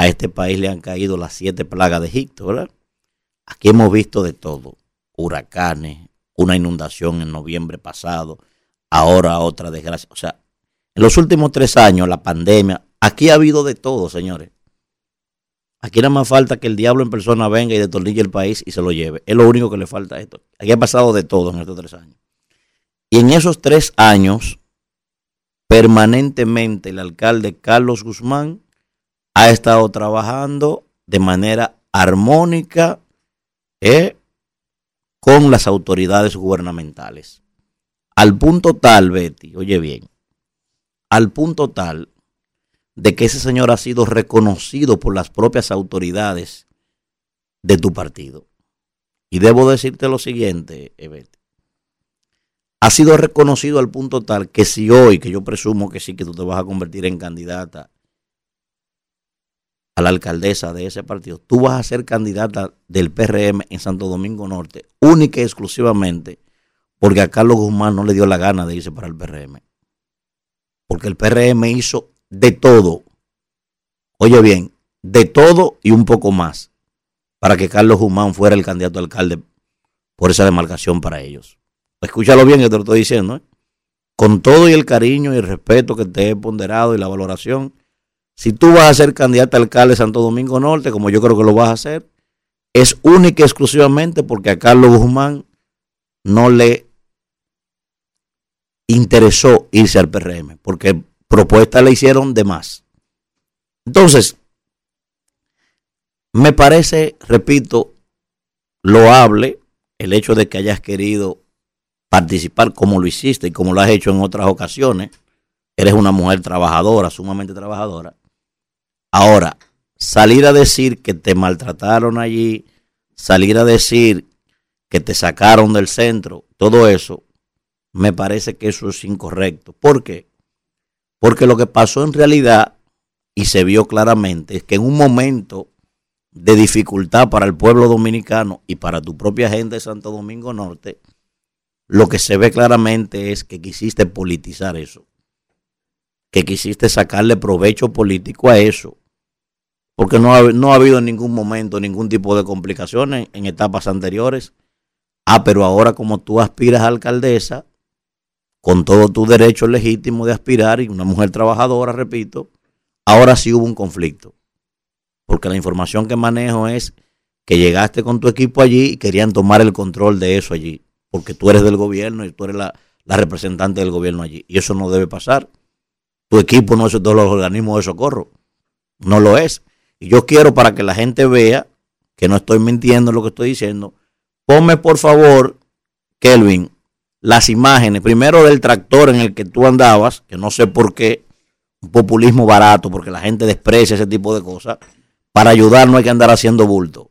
a este país le han caído las siete plagas de Egipto, ¿verdad? Aquí hemos visto de todo, huracanes, una inundación en noviembre pasado, ahora otra desgracia. O sea, en los últimos tres años, la pandemia, aquí ha habido de todo, señores. Aquí nada más falta que el diablo en persona venga y detornille el país y se lo lleve. Es lo único que le falta a esto. Aquí ha pasado de todo en estos tres años. Y en esos tres años, permanentemente el alcalde Carlos Guzmán ha estado trabajando de manera armónica eh, con las autoridades gubernamentales. Al punto tal, Betty, oye bien, al punto tal de que ese señor ha sido reconocido por las propias autoridades de tu partido. Y debo decirte lo siguiente, eh, Betty. Ha sido reconocido al punto tal que si hoy, que yo presumo que sí, que tú te vas a convertir en candidata a la alcaldesa de ese partido, tú vas a ser candidata del PRM en Santo Domingo Norte, única y exclusivamente porque a Carlos Guzmán no le dio la gana de irse para el PRM. Porque el PRM hizo de todo, oye bien, de todo y un poco más, para que Carlos Guzmán fuera el candidato a alcalde por esa demarcación para ellos. Escúchalo bien que te lo estoy diciendo, ¿eh? con todo y el cariño y el respeto que te he ponderado y la valoración, si tú vas a ser candidato a alcalde de Santo Domingo Norte, como yo creo que lo vas a hacer, es única y exclusivamente porque a Carlos Guzmán no le interesó irse al PRM, porque propuestas le hicieron de más. Entonces, me parece, repito, loable el hecho de que hayas querido participar como lo hiciste y como lo has hecho en otras ocasiones. Eres una mujer trabajadora, sumamente trabajadora. Ahora, salir a decir que te maltrataron allí, salir a decir que te sacaron del centro, todo eso, me parece que eso es incorrecto. ¿Por qué? Porque lo que pasó en realidad, y se vio claramente, es que en un momento de dificultad para el pueblo dominicano y para tu propia gente de Santo Domingo Norte, lo que se ve claramente es que quisiste politizar eso, que quisiste sacarle provecho político a eso, porque no ha, no ha habido en ningún momento ningún tipo de complicaciones en etapas anteriores. Ah, pero ahora como tú aspiras a alcaldesa, con todo tu derecho legítimo de aspirar y una mujer trabajadora, repito, ahora sí hubo un conflicto. Porque la información que manejo es que llegaste con tu equipo allí y querían tomar el control de eso allí, porque tú eres del gobierno y tú eres la, representante del gobierno allí. Y eso no debe pasar. Tu equipo no es de todos los organismos de socorro. No lo es. Y yo quiero para que la gente vea que no estoy mintiendo en lo que estoy diciendo, ponme por favor, Kelvin, las imágenes, primero del tractor en el que tú andabas, que no sé por qué, un populismo barato, porque la gente desprecia ese tipo de cosas. Para ayudar no hay que andar haciendo bulto.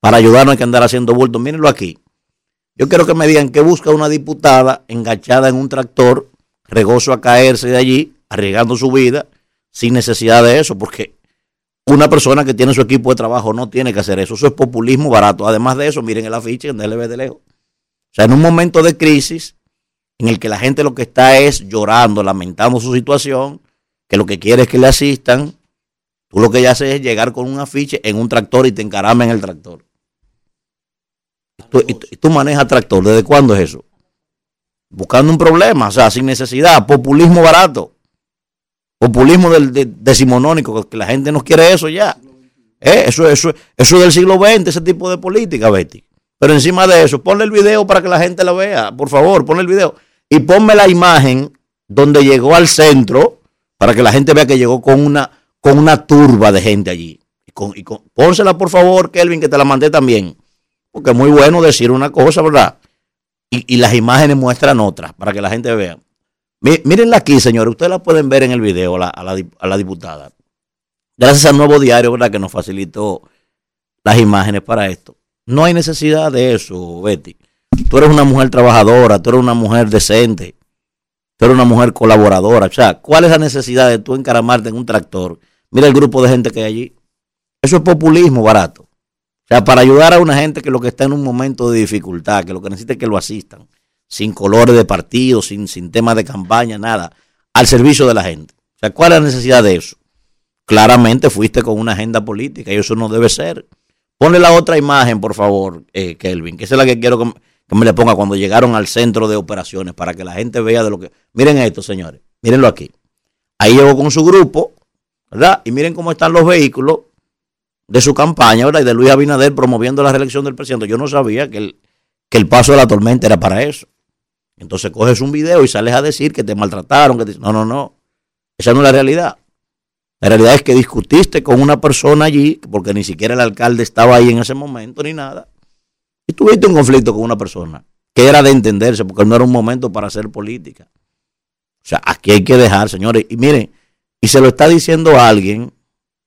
Para ayudar no hay que andar haciendo bulto. Mírenlo aquí. Yo quiero que me digan que busca una diputada enganchada en un tractor, regoso a caerse de allí, arriesgando su vida, sin necesidad de eso, porque una persona que tiene su equipo de trabajo no tiene que hacer eso. Eso es populismo barato. Además de eso, miren el afiche, en ve de lejos. O sea, en un momento de crisis en el que la gente lo que está es llorando, lamentando su situación, que lo que quiere es que le asistan, tú lo que ya haces es llegar con un afiche en un tractor y te encaramas en el tractor. y, tú, manejas tractor, ¿desde cuándo es eso? Buscando un problema, o sea, sin necesidad, populismo barato, populismo del, decimonónico, que la gente no quiere eso ya. ¿Eh? Eso, eso, eso es del siglo XX, ese tipo de política, Betty. Pero encima de eso, ponle el video para que la gente lo vea. Por favor, ponle el video. Y ponme la imagen donde llegó al centro para que la gente vea que llegó con una, con una turba de gente allí. Y con, y pónsela, por favor, Kelvin, que te la mandé también. Porque es muy bueno decir una cosa, ¿verdad? Y, las imágenes muestran otras para que la gente vea. Mírenla aquí, señores. Ustedes la pueden ver en el video a la, diputada. Gracias al nuevo diario, ¿verdad? Que nos facilitó las imágenes para esto. No hay necesidad de eso, Betty. Tú eres una mujer trabajadora, tú eres una mujer decente, tú eres una mujer colaboradora. O sea, ¿cuál es la necesidad de tú encaramarte en un tractor? Mira el grupo de gente que hay allí. Eso es populismo barato. O sea, para ayudar a una gente que lo que está en un momento de dificultad, que lo que necesita es que lo asistan, sin colores de partido, sin, sin temas de campaña, nada, al servicio de la gente. O sea, ¿cuál es la necesidad de eso? Claramente fuiste con una agenda política y eso no debe ser. Ponle la otra imagen, por favor, eh, Kelvin, que esa es la que quiero que, me le ponga cuando llegaron al centro de operaciones, para que la gente vea de lo que... Miren esto, señores, mírenlo aquí. Ahí llegó con su grupo, ¿verdad? Y miren cómo están los vehículos, de su campaña, ¿verdad? Y de Luis Abinader promoviendo la reelección del presidente. Yo no sabía que el, que el paso de la tormenta era para eso. Entonces coges un video y sales a decir que te maltrataron, que te- no, no, no. Esa no es la realidad. La realidad es que discutiste con una persona allí, porque ni siquiera el alcalde estaba ahí en ese momento ni nada, y tuviste un conflicto con una persona que era de entenderse, porque no era un momento para hacer política. O sea, aquí hay que dejar, señores. Y miren, y se lo está diciendo alguien,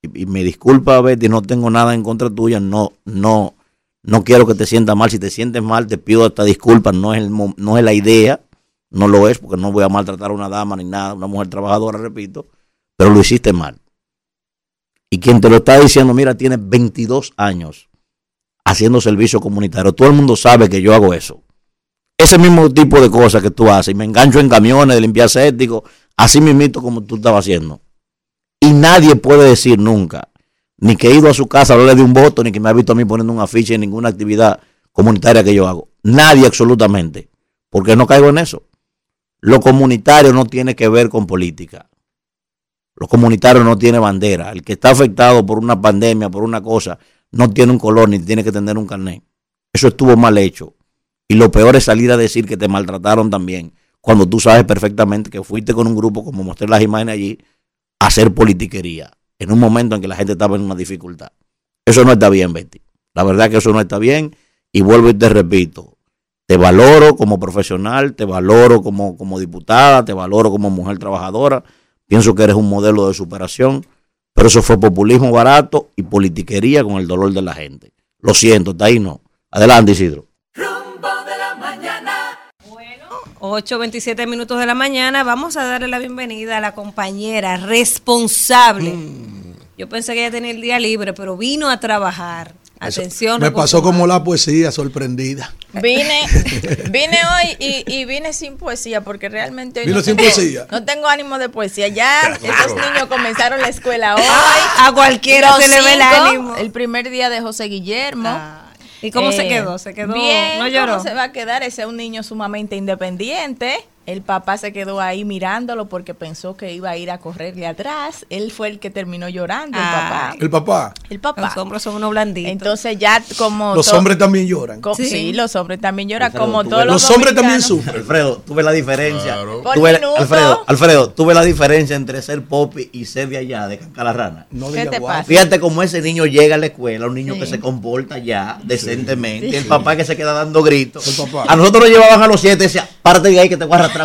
y, y me disculpa, Betty, no tengo nada en contra tuya, no, no, no quiero que te sientas mal. Si te sientes mal, te pido esta disculpa, no es, el, no es la idea, no lo es, porque no voy a maltratar a una dama ni nada, una mujer trabajadora, repito, pero lo hiciste mal. Y quien te lo está diciendo, mira, tiene 22 años haciendo servicio comunitario. Todo el mundo sabe que yo hago eso. Ese mismo tipo de cosas que tú haces. Y me engancho en camiones de limpiar séptico, así mismito como tú estabas haciendo. Y nadie puede decir nunca, ni que he ido a su casa a hablarle de un voto, ni que me ha visto a mí poniendo un afiche en ninguna actividad comunitaria que yo hago. Nadie absolutamente. Porque no caigo en eso. Lo comunitario no tiene que ver con política. Lo comunitario no tiene bandera. El que está afectado por una pandemia, por una cosa, no tiene un color ni tiene que tener un carnet. Eso estuvo mal hecho. Y lo peor es salir a decir que te maltrataron también, cuando tú sabes perfectamente que fuiste con un grupo, como mostré las imágenes allí, a hacer politiquería, en un momento en que la gente estaba en una dificultad. Eso no está bien, Betty. La verdad que eso no está bien. Y vuelvo y te repito, te valoro como profesional, te valoro como, como diputada, te valoro como mujer trabajadora. Pienso que eres un modelo de superación, pero eso fue populismo barato y politiquería con el dolor de la gente. Lo siento, está ahí no. Adelante, Isidro. 8.27 minutos de la mañana. Vamos a darle la bienvenida a la compañera responsable. Yo pensé que ella tenía el día libre, pero vino a trabajar. Atención. Me pasó como la poesía, sorprendida. Vine, <laughs> vine hoy y, y vine sin poesía porque realmente hoy Vino no, sin tengo, poesía. no tengo ánimo de poesía. Ya estos niños comenzaron la escuela hoy. a cualquiera se le ve el ánimo. El primer día de José Guillermo. ¿Y cómo se quedó? ¿Se quedó- Bien, no lloró? ¿cómo se va a quedar? Ese es un niño sumamente independiente. El papá se quedó ahí mirándolo porque pensó que iba a ir a correrle atrás. Él fue el que terminó llorando, el papá. El papá. El papá. Los hombres son unos blanditos. Entonces ya como Los hombres también lloran. co- sí. los hombres también lloran como todos los, Los hombres también sufren. Alfredo, tú ves la diferencia. Por Tú ves- minuto. Alfredo, Alfredo, tú ves la diferencia entre ser popi y ser de allá, de Cancalarrana. No ¿Qué te pasa? Fíjate cómo ese niño llega a la escuela, un niño Sí. que se comporta ya decentemente, Sí. el papá que se queda dando gritos. El papá. A nosotros nos llevaban a los siete y decía, párate de ahí que te voy a arrastrar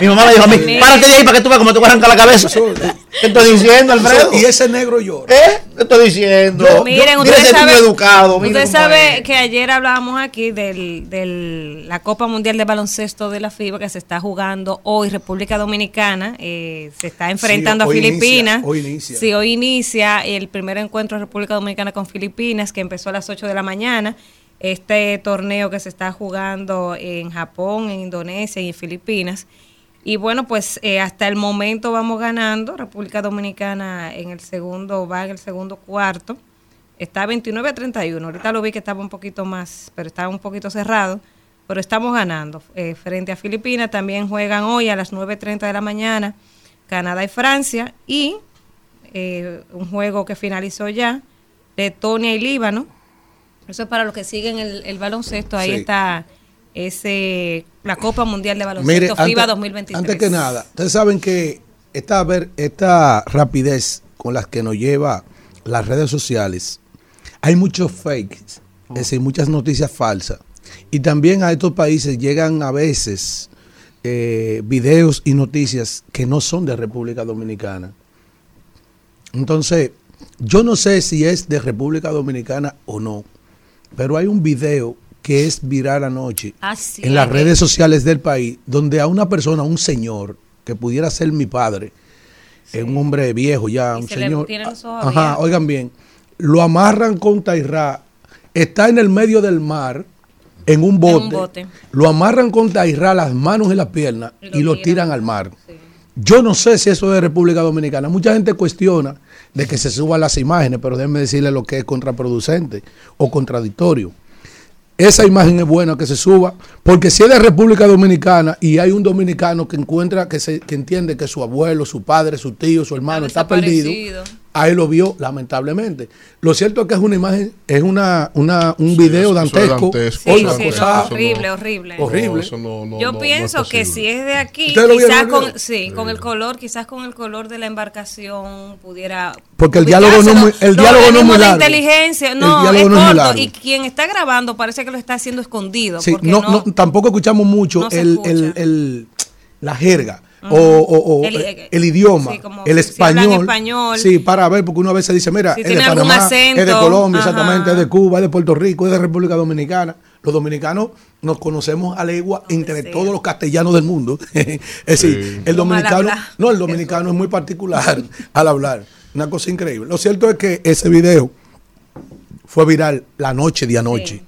Mi mamá me dijo a mí, párate de ahí para que tú veas cómo te voy a arrancar la cabeza. <laughs> ¿Qué estoy diciendo, Alfredo? Y ese negro llora. ¿Eh? ¿Qué estoy diciendo? Miren, Mira usted sabe, educado. usted sabe que ayer hablábamos aquí de la Copa Mundial de Baloncesto de la FIBA que se está jugando hoy, República Dominicana, eh, se está enfrentando a Filipinas. inicia, hoy inicia. Sí, hoy inicia el primer encuentro de República Dominicana con Filipinas, que empezó a las 8 de la mañana. Este torneo que se está jugando en Japón, en Indonesia y en Filipinas. Y bueno, pues eh, hasta el momento vamos ganando. República Dominicana en el segundo, va en el segundo cuarto. Está 29 a 31. Ahorita lo vi que estaba un poquito más, pero estaba un poquito cerrado. Pero estamos ganando. Eh, frente a Filipinas también juegan hoy a las 9.30 de la mañana Canadá y Francia. Y eh, un juego que finalizó ya, Letonia y Líbano. Eso es para los que siguen el, el baloncesto. Ahí Sí. está ese la Copa Mundial de Baloncesto FIBA 2023. antes que nada, ustedes saben que esta, ver, esta rapidez con la que nos lleva las redes sociales, hay muchos fakes, es decir, muchas noticias falsas. Y también a estos países llegan a veces eh, videos y noticias que no son de República Dominicana. Entonces, yo no sé si es de República Dominicana o no, pero hay un video que es viral anoche Ah, en las redes sociales del país, donde a una persona, un señor, que pudiera ser mi padre, es un hombre viejo ya, Y un se le señor. tiene los ojos Ajá, oigan bien, lo amarran con Tairra, está en el medio del mar, en un bote, bote. lo amarran con Tairra las manos y las piernas Y lo y lo tiran. tiran al mar. Yo no sé si eso es de República Dominicana. Mucha gente cuestiona de que se suban las imágenes, pero déjenme decirle lo que es contraproducente o contradictorio. Esa imagen es buena que se suba, porque si es de República Dominicana y hay un dominicano que encuentra, que, se, que entiende que su abuelo, su padre, su tío, su hermano está perdido. Ahí lo vio, lamentablemente. Lo cierto es que es una imagen, es una, una un video eso es dantesco. dantesco. una Sí, sí, no, horrible, horrible. horrible. eso no- no- Yo pienso que si es de aquí, ¿Ustedes lo vieron quizás con, video? sí, con el color, quizás con el color de la embarcación pudiera. Porque el diálogo no es muy- el diálogo no es muy largo. inteligencia, El no, es diálogo no es muy corto. largo. Y quien está grabando parece que lo está haciendo escondido. Sí, porque no, no, no, tampoco escuchamos mucho el, escucha. el, el- la jerga O, o- o El- el, el idioma, sí, como el si español. Sí, para ver, porque uno a veces dice, mira, Si es de tiene algún Panamá, es de acento, Colombia, ajá. exactamente, es de Cuba, es de Puerto Rico, es de República Dominicana. Los dominicanos nos conocemos a legua entre todos los castellanos del mundo. <laughs> es decir, el dominicano, no, el dominicano es muy particular <laughs> al hablar. Una cosa increíble. Lo cierto es que ese video fue viral la noche de anoche.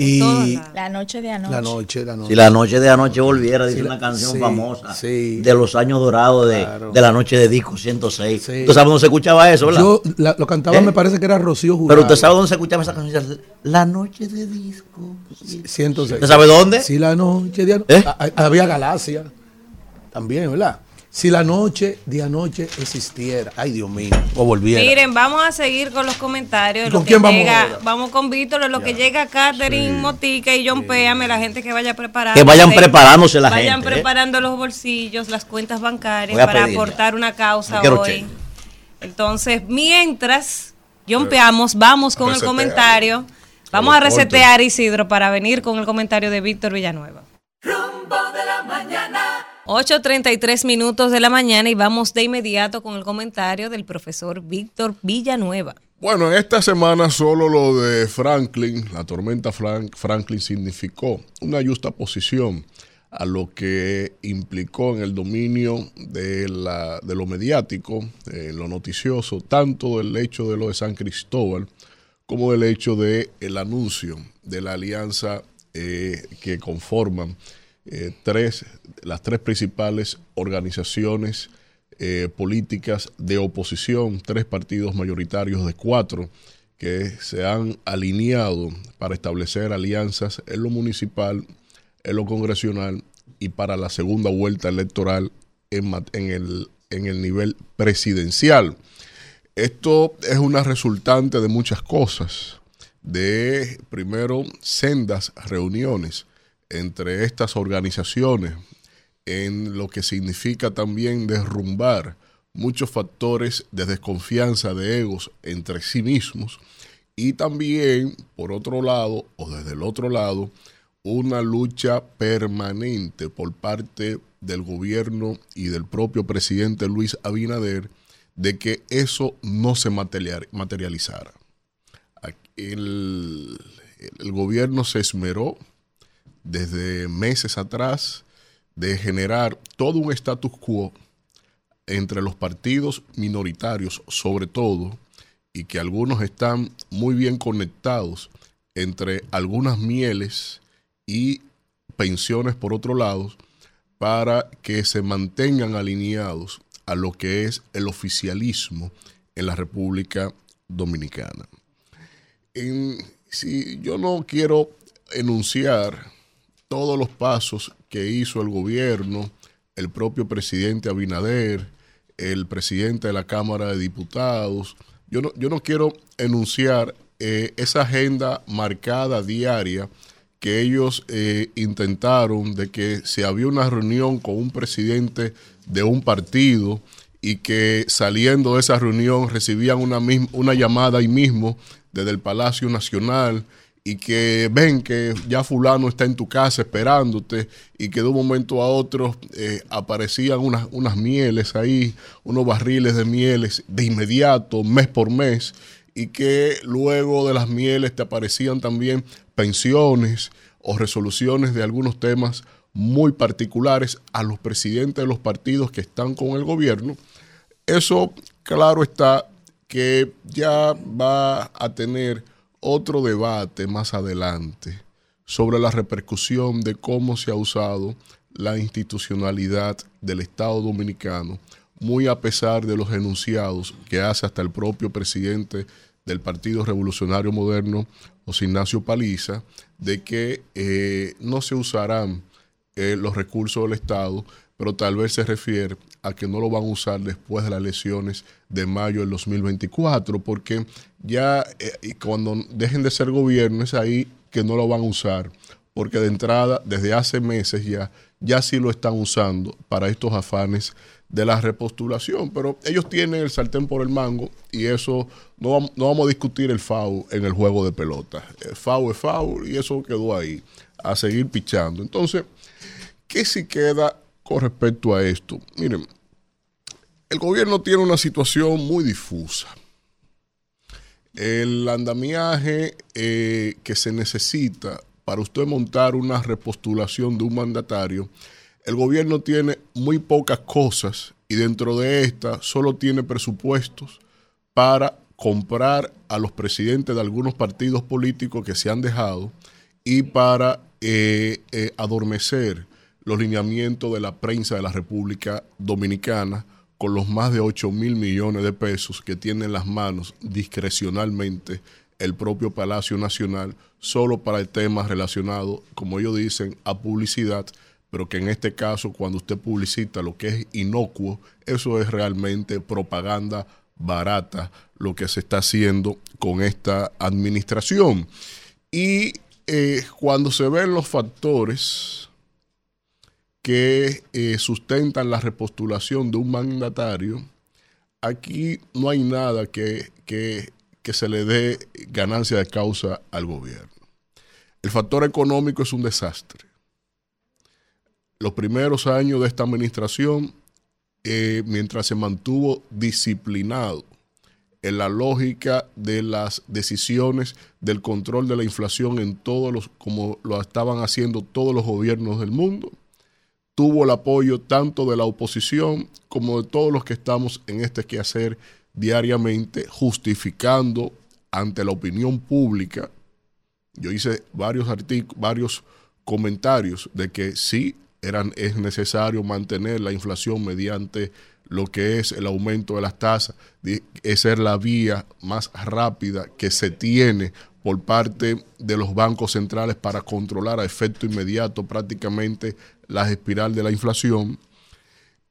Y La noche de anoche. la noche, la noche. Si la noche de anoche volviera, dice Sí, la- una canción sí, famosa sí. de los años dorados de, Claro. de la noche de disco 106. ¿Usted sabe dónde se escuchaba eso, verdad? Yo la- lo cantaba, ¿Eh? me parece que era Rocío Jurado. Pero usted sabe dónde se escuchaba esa canción. La noche de disco. 106. ¿Usted sabe dónde? Si la noche de anoche. ¿Eh? Había Galaxia. También, ¿verdad? Si la noche de anoche existiera. Ay, Dios mío. O volviera. Miren, vamos a seguir con los comentarios. ¿Y lo con que quién vamos llega- ahora? Vamos con Víctor, lo que llega Catherine Motica y John Péame, la gente que vaya preparando. Que vayan preparándose la Vayan gente, ¿eh? preparando los bolsillos, las cuentas bancarias para aportar una causa hoy. cheque. Entonces, mientras John Peamos, vamos con el comentario. Vamos A resetear Isidro para venir con el comentario de Víctor Villanueva. 8.33 minutos de la mañana y vamos de inmediato con el comentario del profesor Víctor Villanueva. Bueno, en esta semana solo lo de Franklin, la tormenta Frank- Franklin significó una justa posición a lo que implicó en el dominio de, la, de lo mediático, en lo noticioso, tanto del hecho de lo de San Cristóbal como del hecho de el anuncio de la alianza eh, que conforman eh, tres, las tres principales organizaciones eh, políticas de oposición, tres partidos mayoritarios de cuatro que se han alineado para establecer alianzas en lo municipal, en lo congresional y para la segunda vuelta electoral en, el, en el nivel presidencial. Esto es una resultante de muchas cosas. De, primero, sendas reuniones entre estas organizaciones, en lo que significa también derrumbar muchos factores de desconfianza de egos entre sí mismos y también, por otro lado, o desde el otro lado, una lucha permanente por parte del gobierno y del propio presidente Luis Abinader de que eso no se material- materializara. El, el gobierno se esmeró desde meses atrás de generar todo un status quo entre los partidos minoritarios, sobre todo, y que algunos están muy bien conectados entre algunas mieles y pensiones por otro lado, para que se mantengan alineados a lo que es el oficialismo en la República Dominicana. Si yo no quiero enunciar todos los pasos que hizo el gobierno, el propio presidente Abinader, el presidente de la Cámara de Diputados. Yo no, yo no quiero enunciar eh, esa agenda marcada diaria que ellos eh, intentaron de que si había una reunión con un presidente de un partido y que saliendo de esa reunión recibían una, misma, una llamada ahí mismo desde el Palacio Nacional y que ven que ya fulano está en tu casa esperándote y que de un momento a otro eh, aparecían unas, unas mieles ahí, unos barriles de mieles de inmediato, mes por mes, y que luego de las mieles te aparecían también pensiones o resoluciones de algunos temas muy particulares a los presidentes de los partidos que están con el gobierno. Eso, claro está, que ya va a tener otro debate más adelante sobre la repercusión de cómo se ha usado la institucionalidad del Estado dominicano, muy a pesar de los enunciados que hace hasta el propio presidente del Partido Revolucionario Moderno, José Ignacio Paliza, de que eh, no se usarán eh, los recursos del Estado, pero tal vez se refiere a que no lo van a usar después de las elecciones de mayo del 2024, porque ya eh, cuando dejen de ser gobierno es ahí que no lo van a usar, porque de entrada, desde hace meses ya, ya sí lo están usando para estos afanes de la repostulación, pero ellos tienen el sartén por el mango y eso no, no vamos a discutir el FAU en el juego de pelota. El FAU es FAU y eso quedó ahí, a seguir pichando. Entonces, ¿qué si queda con respecto a esto? Miren, el gobierno tiene una situación muy difusa. El andamiaje eh, que se necesita para usted montar una repostulación de un mandatario, el gobierno tiene muy pocas cosas y dentro de esta solo tiene presupuestos para comprar a los presidentes de algunos partidos políticos que se han dejado y para eh, eh, adormecer los lineamientos de la prensa de la República Dominicana con los más de 8 mil millones de pesos que tiene en las manos discrecionalmente el propio Palacio Nacional solo para el tema relacionado, como ellos dicen, a publicidad, pero que en este caso cuando usted publicita lo que es inocuo, eso es realmente propaganda barata lo que se está haciendo con esta administración. Y eh, cuando se ven los factores que eh, sustentan la repostulación de un mandatario, aquí no hay nada que, que, que se le dé ganancia de causa al gobierno. El factor económico es un desastre. Los primeros años de esta administración, eh, mientras se mantuvo disciplinado en la lógica de las decisiones del control de la inflación en todos los, como lo estaban haciendo todos los gobiernos del mundo, tuvo el apoyo tanto de la oposición como de todos los que estamos en este quehacer diariamente, justificando ante la opinión pública. Yo hice varios varios comentarios de que sí eran, es necesario mantener la inflación mediante lo que es el aumento de las tasas. Esa es la vía más rápida que se tiene por parte de los bancos centrales para controlar a efecto inmediato prácticamente la espiral de la inflación.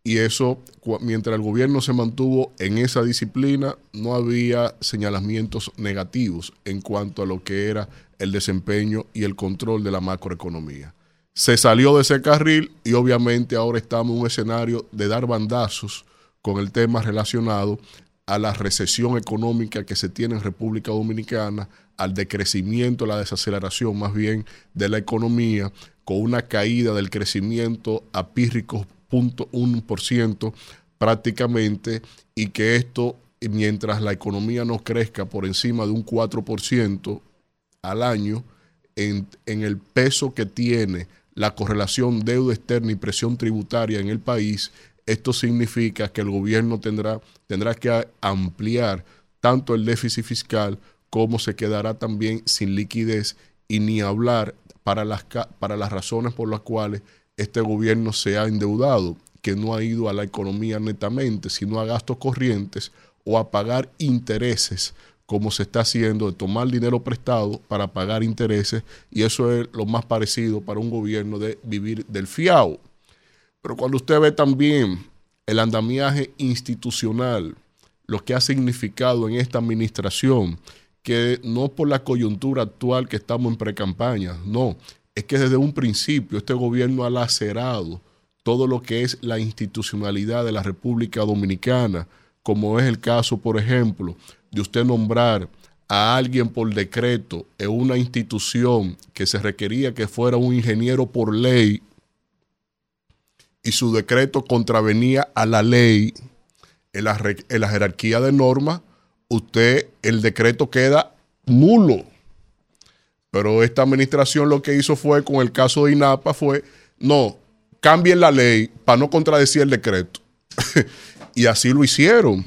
Y eso, mientras el gobierno se mantuvo en esa disciplina, no había señalamientos negativos en cuanto a lo que era el desempeño y el control de la macroeconomía. Se salió de ese carril y obviamente ahora estamos en un escenario de dar bandazos con el tema relacionado a la recesión económica que se tiene en República Dominicana, al decrecimiento, la desaceleración más bien de la economía, con una caída del crecimiento a pírricos 0.1% prácticamente, y que esto, mientras la economía no crezca por encima de un 4% al año, en, en el peso que tiene la correlación deuda externa y presión tributaria en el país, esto significa que el gobierno tendrá, que ampliar tanto el déficit fiscal como se quedará también sin liquidez y ni hablar para las, para las razones por las cuales este gobierno se ha endeudado, que no ha ido a la economía netamente, sino a gastos corrientes o a pagar intereses como se está haciendo, de tomar dinero prestado para pagar intereses, y eso es lo más parecido para un gobierno de vivir del fiao. Pero cuando usted ve también el andamiaje institucional, lo que ha significado en esta administración, que no por la coyuntura actual que estamos en precampaña, no, es que desde un principio este gobierno ha lacerado todo lo que es la institucionalidad de la República Dominicana, como es el caso, por ejemplo, de usted nombrar a alguien por decreto en una institución que se requería que fuera un ingeniero por ley y su decreto contravenía a la ley en la, en la jerarquía de normas, usted, el decreto queda nulo. Pero esta administración lo que hizo fue, con el caso de INAPA, fue, no, cambien la ley para no contradecir el decreto. <laughs> y así lo hicieron.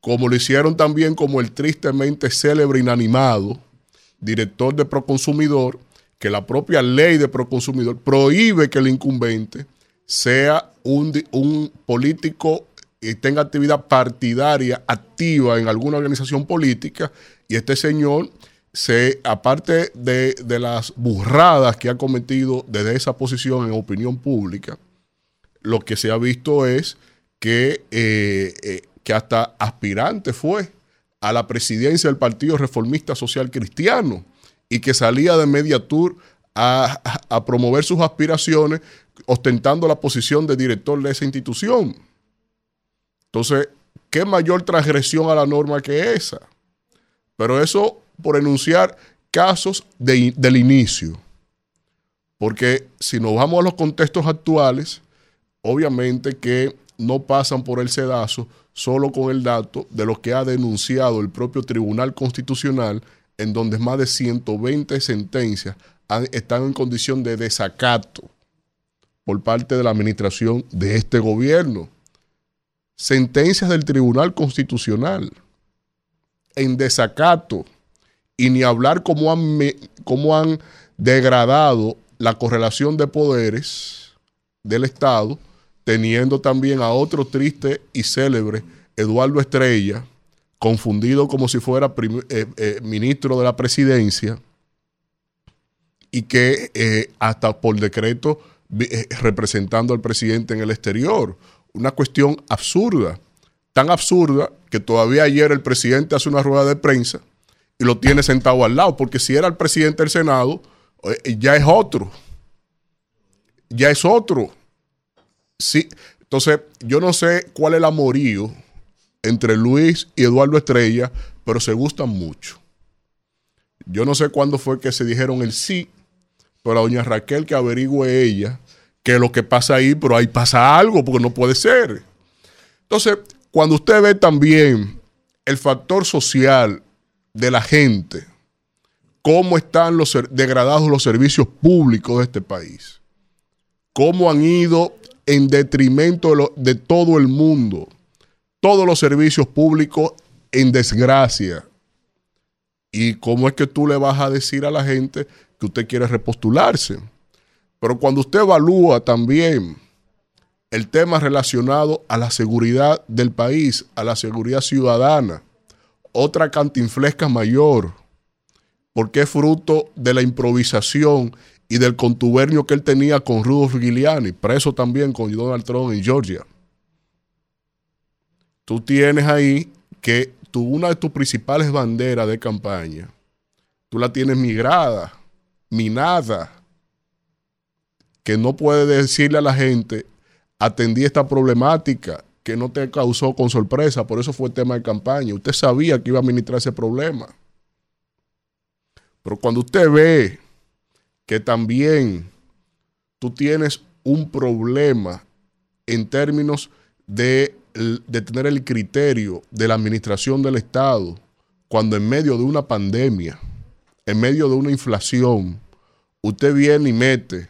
Como lo hicieron también como el tristemente célebre inanimado director de Proconsumidor, que la propia ley de Proconsumidor prohíbe que el incumbente sea un, político y tenga actividad partidaria activa en alguna organización política y este señor se, aparte de, de las burradas que ha cometido desde esa posición en opinión pública, lo que se ha visto es que, eh, eh, que hasta aspirante fue a la presidencia del Partido Reformista Social Cristiano y que salía de Media Tour a, a promover sus aspiraciones ostentando la posición de director de esa institución. Entonces, ¿qué mayor transgresión a la norma que esa? Pero eso por enunciar casos de- del inicio. Porque si nos vamos a los contextos actuales, obviamente que no pasan por el sedazo solo con el dato de lo que ha denunciado el propio Tribunal Constitucional, en donde más de 120 sentencias han- están en condición de desacato por parte de la administración de este gobierno. Sentencias del Tribunal Constitucional en desacato y ni hablar cómo han, cómo han degradado la correlación de poderes del Estado, teniendo también a otro triste y célebre, Eduardo Estrella, confundido como si fuera eh, eh, ministro de la presidencia, y que eh, hasta por decreto representando al presidente en el exterior. Una cuestión absurda, tan absurda que todavía ayer el presidente hace una rueda de prensa y lo tiene sentado al lado, porque si era el presidente del Senado, eh, ya es otro. Ya es otro. Sí, entonces yo no sé cuál es el amorío entre Luis y Eduardo Estrella, pero se gustan mucho. Yo no sé cuándo fue que se dijeron el sí, pero a doña Raquel que averigüe ella qué es lo que pasa ahí, pero ahí pasa algo, porque no puede ser. Entonces, cuando usted ve también el factor social de la gente, cómo están los degradados los servicios públicos de este país, cómo han ido en detrimento de todo el mundo, todos los servicios públicos en desgracia. ¿Y cómo es que tú le vas a decir a la gente que usted quiere repostularse? Pero cuando usted evalúa también el tema relacionado a la seguridad del país, a la seguridad ciudadana, otra cantinflesca mayor, porque es fruto de la improvisación y del contubernio que él tenía con Rudolf Giuliani, preso también con Donald Trump en Georgia. Tú tienes ahí que tú, una de tus principales banderas de campaña, tú la tienes migrada, minada, que no puede decirle a la gente, atendí esta problemática que no te causó con sorpresa, por eso fue tema de campaña. Usted sabía que iba a administrar ese problema. Pero cuando usted ve que también tú tienes un problema en términos de, de tener el criterio de la administración del Estado, cuando en medio de una pandemia, en medio de una inflación, usted viene y mete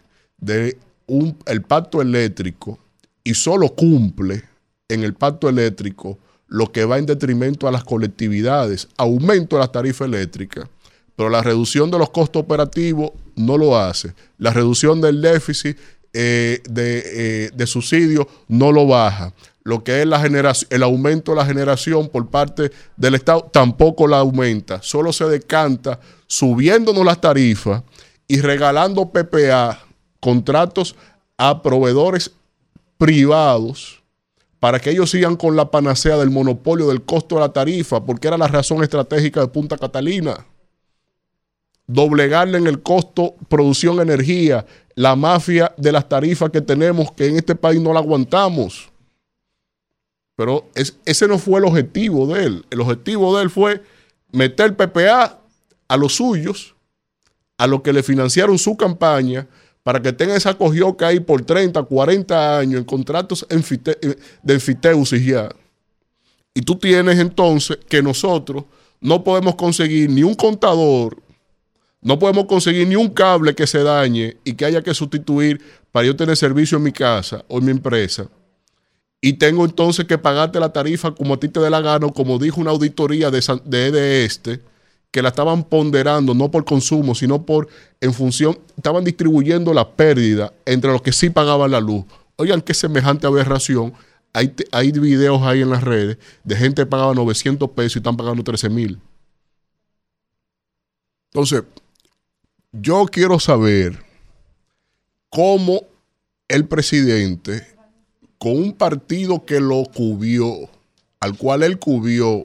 el pacto eléctrico y solo cumple en el pacto eléctrico lo que va en detrimento a las colectividades, aumento de las tarifas eléctricas, pero la reducción de los costos operativos no lo hace. La reducción del déficit eh, de, eh, de subsidios no lo baja. Lo que es la generación, el aumento de la generación por parte del Estado tampoco la aumenta. Solo se decanta subiéndonos las tarifas y regalando PPA, contratos a proveedores privados para que ellos sigan con la panacea del monopolio del costo de la tarifa, porque era la razón estratégica de Punta Catalina doblegarle en el costo producción energía, la mafia de las tarifas que tenemos que en este país no la aguantamos. Pero es- ese no fue el objetivo de él. El objetivo de él fue meter PPA a los suyos, a los que le financiaron su campaña, para que tenga esa cogioca ahí por 30, 40 años en contratos enfite- eh, de enfiteusis ya. Y tú tienes entonces que nosotros no podemos conseguir ni un contador, no podemos conseguir ni un cable que se dañe y que haya que sustituir para yo tener servicio en mi casa o en mi empresa. Y tengo entonces que pagarte la tarifa como a ti te dé la gana, como dijo una auditoría de, San- de Este, que la estaban ponderando no por consumo, sino por en función, estaban distribuyendo la pérdida entre los que sí pagaban la luz. Oigan, qué semejante aberración. Hay, hay videos ahí en las redes de gente que pagaba 900 pesos y están pagando 13 mil. Entonces, yo quiero saber cómo el presidente, con un partido que lo cubrió, al cual él cubrió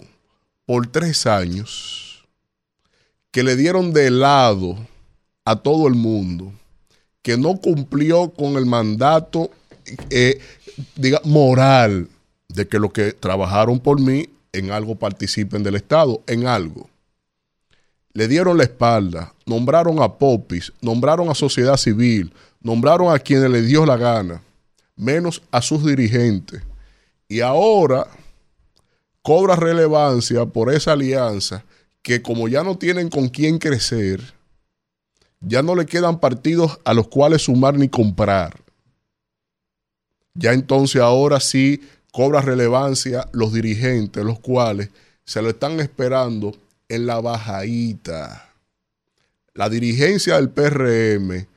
por tres años, que le dieron de lado a todo el mundo, que no cumplió con el mandato eh, moral de que los que trabajaron por mí en algo participen del Estado, en algo. Le dieron la espalda, nombraron a Popis, nombraron a sociedad civil, nombraron a quienes les dio la gana, menos a sus dirigentes. Y ahora cobra relevancia por esa alianza que como ya no tienen con quién crecer, ya no le quedan partidos a los cuales sumar ni comprar. Ya entonces ahora sí cobra relevancia los dirigentes, los cuales se lo están esperando en la bajadita. La dirigencia del PRM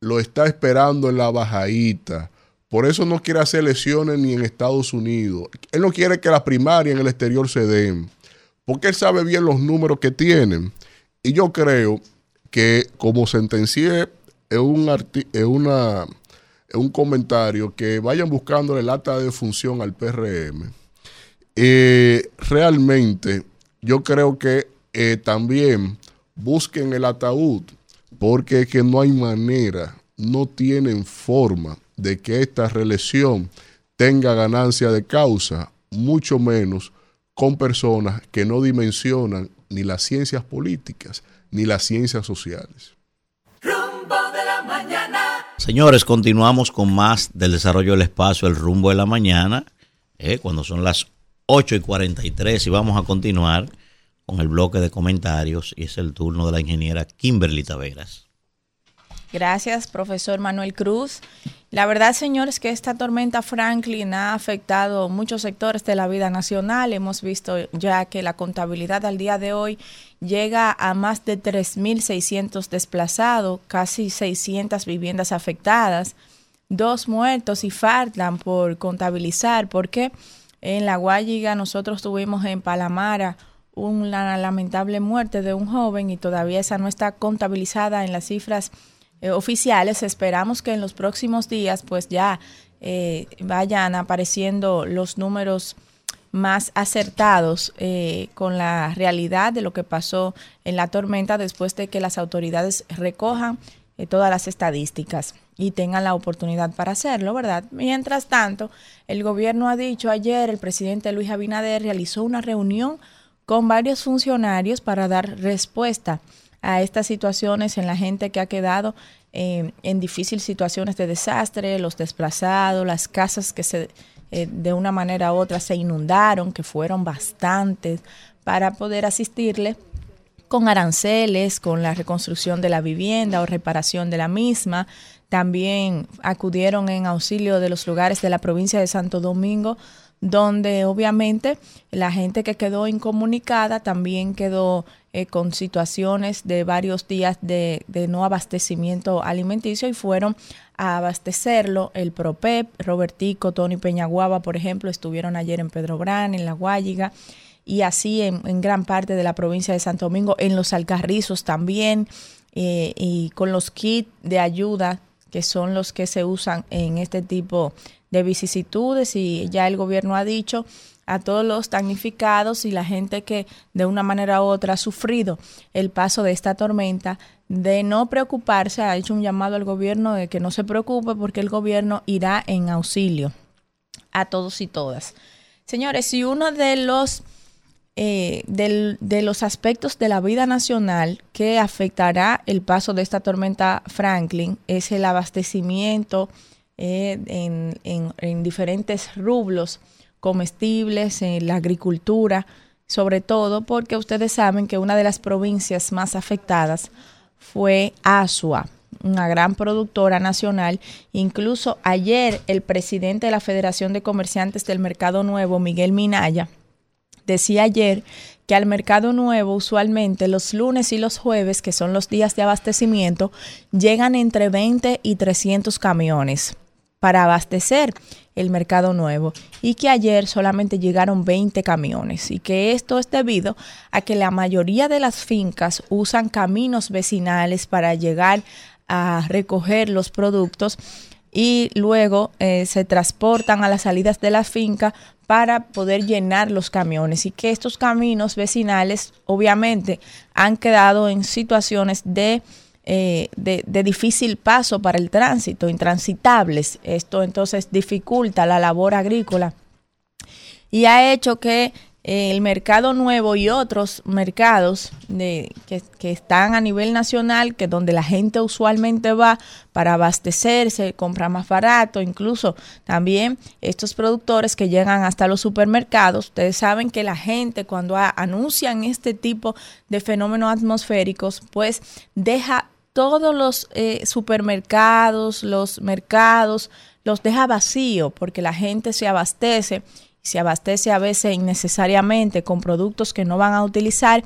lo está esperando en la bajadita. Por eso no quiere hacer elecciones ni en Estados Unidos. Él no quiere que las primarias en el exterior se den. Porque él sabe bien los números que tienen. Y yo creo que como sentencié en, un una, en un comentario, que vayan buscando el acta de función al PRM. Eh, realmente yo creo que eh, también busquen el ataúd, porque es que no hay manera, no tienen forma de que esta reelección tenga ganancia de causa, mucho menos con personas que no dimensionan ni las ciencias políticas ni las ciencias sociales. Rumbo de la mañana. Señores, continuamos con más del desarrollo del espacio, el rumbo de la mañana, eh, cuando son las 8 y 43 y vamos a continuar con el bloque de comentarios y es el turno de la ingeniera Kimberly Taveras. Gracias, profesor Manuel Cruz. La verdad, señores, que esta tormenta Franklin ha afectado muchos sectores de la vida nacional. Hemos visto ya que la contabilidad al día de hoy llega a más de 3.600 desplazados, casi 600 viviendas afectadas, dos muertos y faltan por contabilizar, porque en La Guayiga nosotros tuvimos en Palamara una lamentable muerte de un joven y todavía esa no está contabilizada en las cifras eh, oficiales. Esperamos que en los próximos días pues ya eh, vayan apareciendo los números más acertados eh, con la realidad de lo que pasó en la tormenta después de que las autoridades recojan todas las estadísticas y tengan la oportunidad para hacerlo, ¿verdad? Mientras tanto, el gobierno ha dicho ayer, el presidente Luis Abinader realizó una reunión con varios funcionarios para dar respuesta a estas situaciones en la gente que ha quedado eh, en difíciles situaciones de desastre, los desplazados, las casas que se eh, de una manera u otra se inundaron, que fueron bastantes, para poder asistirle con aranceles, con la reconstrucción de la vivienda o reparación de la misma. También acudieron en auxilio de los lugares de la provincia de Santo Domingo donde obviamente la gente que quedó incomunicada también quedó eh, con situaciones de varios días de, no abastecimiento alimenticio y fueron a abastecerlo. El PROPEP, Robertico, Tony Peñaguaba, por ejemplo, estuvieron ayer en Pedro Gran, en La Guayiga y así en, gran parte de la provincia de Santo Domingo, en los Alcarrizos también, eh, y con los kits de ayuda que son los que se usan en este tipo de vicisitudes y ya el gobierno ha dicho a todos los damnificados y la gente que de una manera u otra ha sufrido el paso de esta tormenta de no preocuparse, ha hecho un llamado al gobierno de que no se preocupe porque el gobierno irá en auxilio a todos y todas. Señores, si uno de los eh, de los aspectos de la vida nacional que afectará el paso de esta tormenta Franklin es el abastecimiento eh, en, diferentes rublos comestibles, en la agricultura, sobre todo porque ustedes saben que una de las provincias más afectadas fue Asua, una gran productora nacional. Incluso ayer el presidente de la Federación de Comerciantes del Mercado Nuevo, Miguel Minaya, decía ayer que al mercado nuevo usualmente los lunes y los jueves, que son los días de abastecimiento, llegan entre 20 y 300 camiones para abastecer el mercado nuevo y que ayer solamente llegaron 20 camiones y que esto es debido a que la mayoría de las fincas usan caminos vecinales para llegar a recoger los productos y luego eh, se transportan a las salidas de la finca para poder llenar los camiones y que estos caminos vecinales obviamente han quedado en situaciones de, eh, de, difícil paso para el tránsito, intransitables. Esto entonces dificulta la labor agrícola y ha hecho que el mercado nuevo y otros mercados que, están a nivel nacional, que donde la gente usualmente va para abastecerse, compra más barato, incluso también estos productores que llegan hasta los supermercados, ustedes saben que la gente cuando anuncian este tipo de fenómenos atmosféricos, pues deja todos los eh, supermercados, los mercados, los deja vacío porque la gente se abastece se abastece a veces innecesariamente con productos que no van a utilizar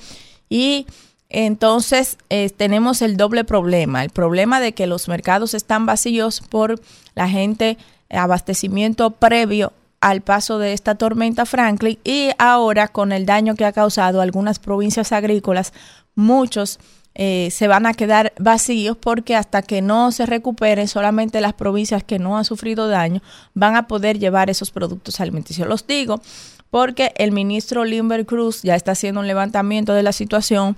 y entonces eh, tenemos el doble problema, el problema de que los mercados están vacíos por la gente, abastecimiento previo al paso de esta tormenta Franklin y ahora con el daño que ha causado algunas provincias agrícolas, muchos eh, se van a quedar vacíos porque hasta que no se recuperen solamente las provincias que no han sufrido daño van a poder llevar esos productos alimenticios. Los digo porque el ministro Limber Cruz ya está haciendo un levantamiento de la situación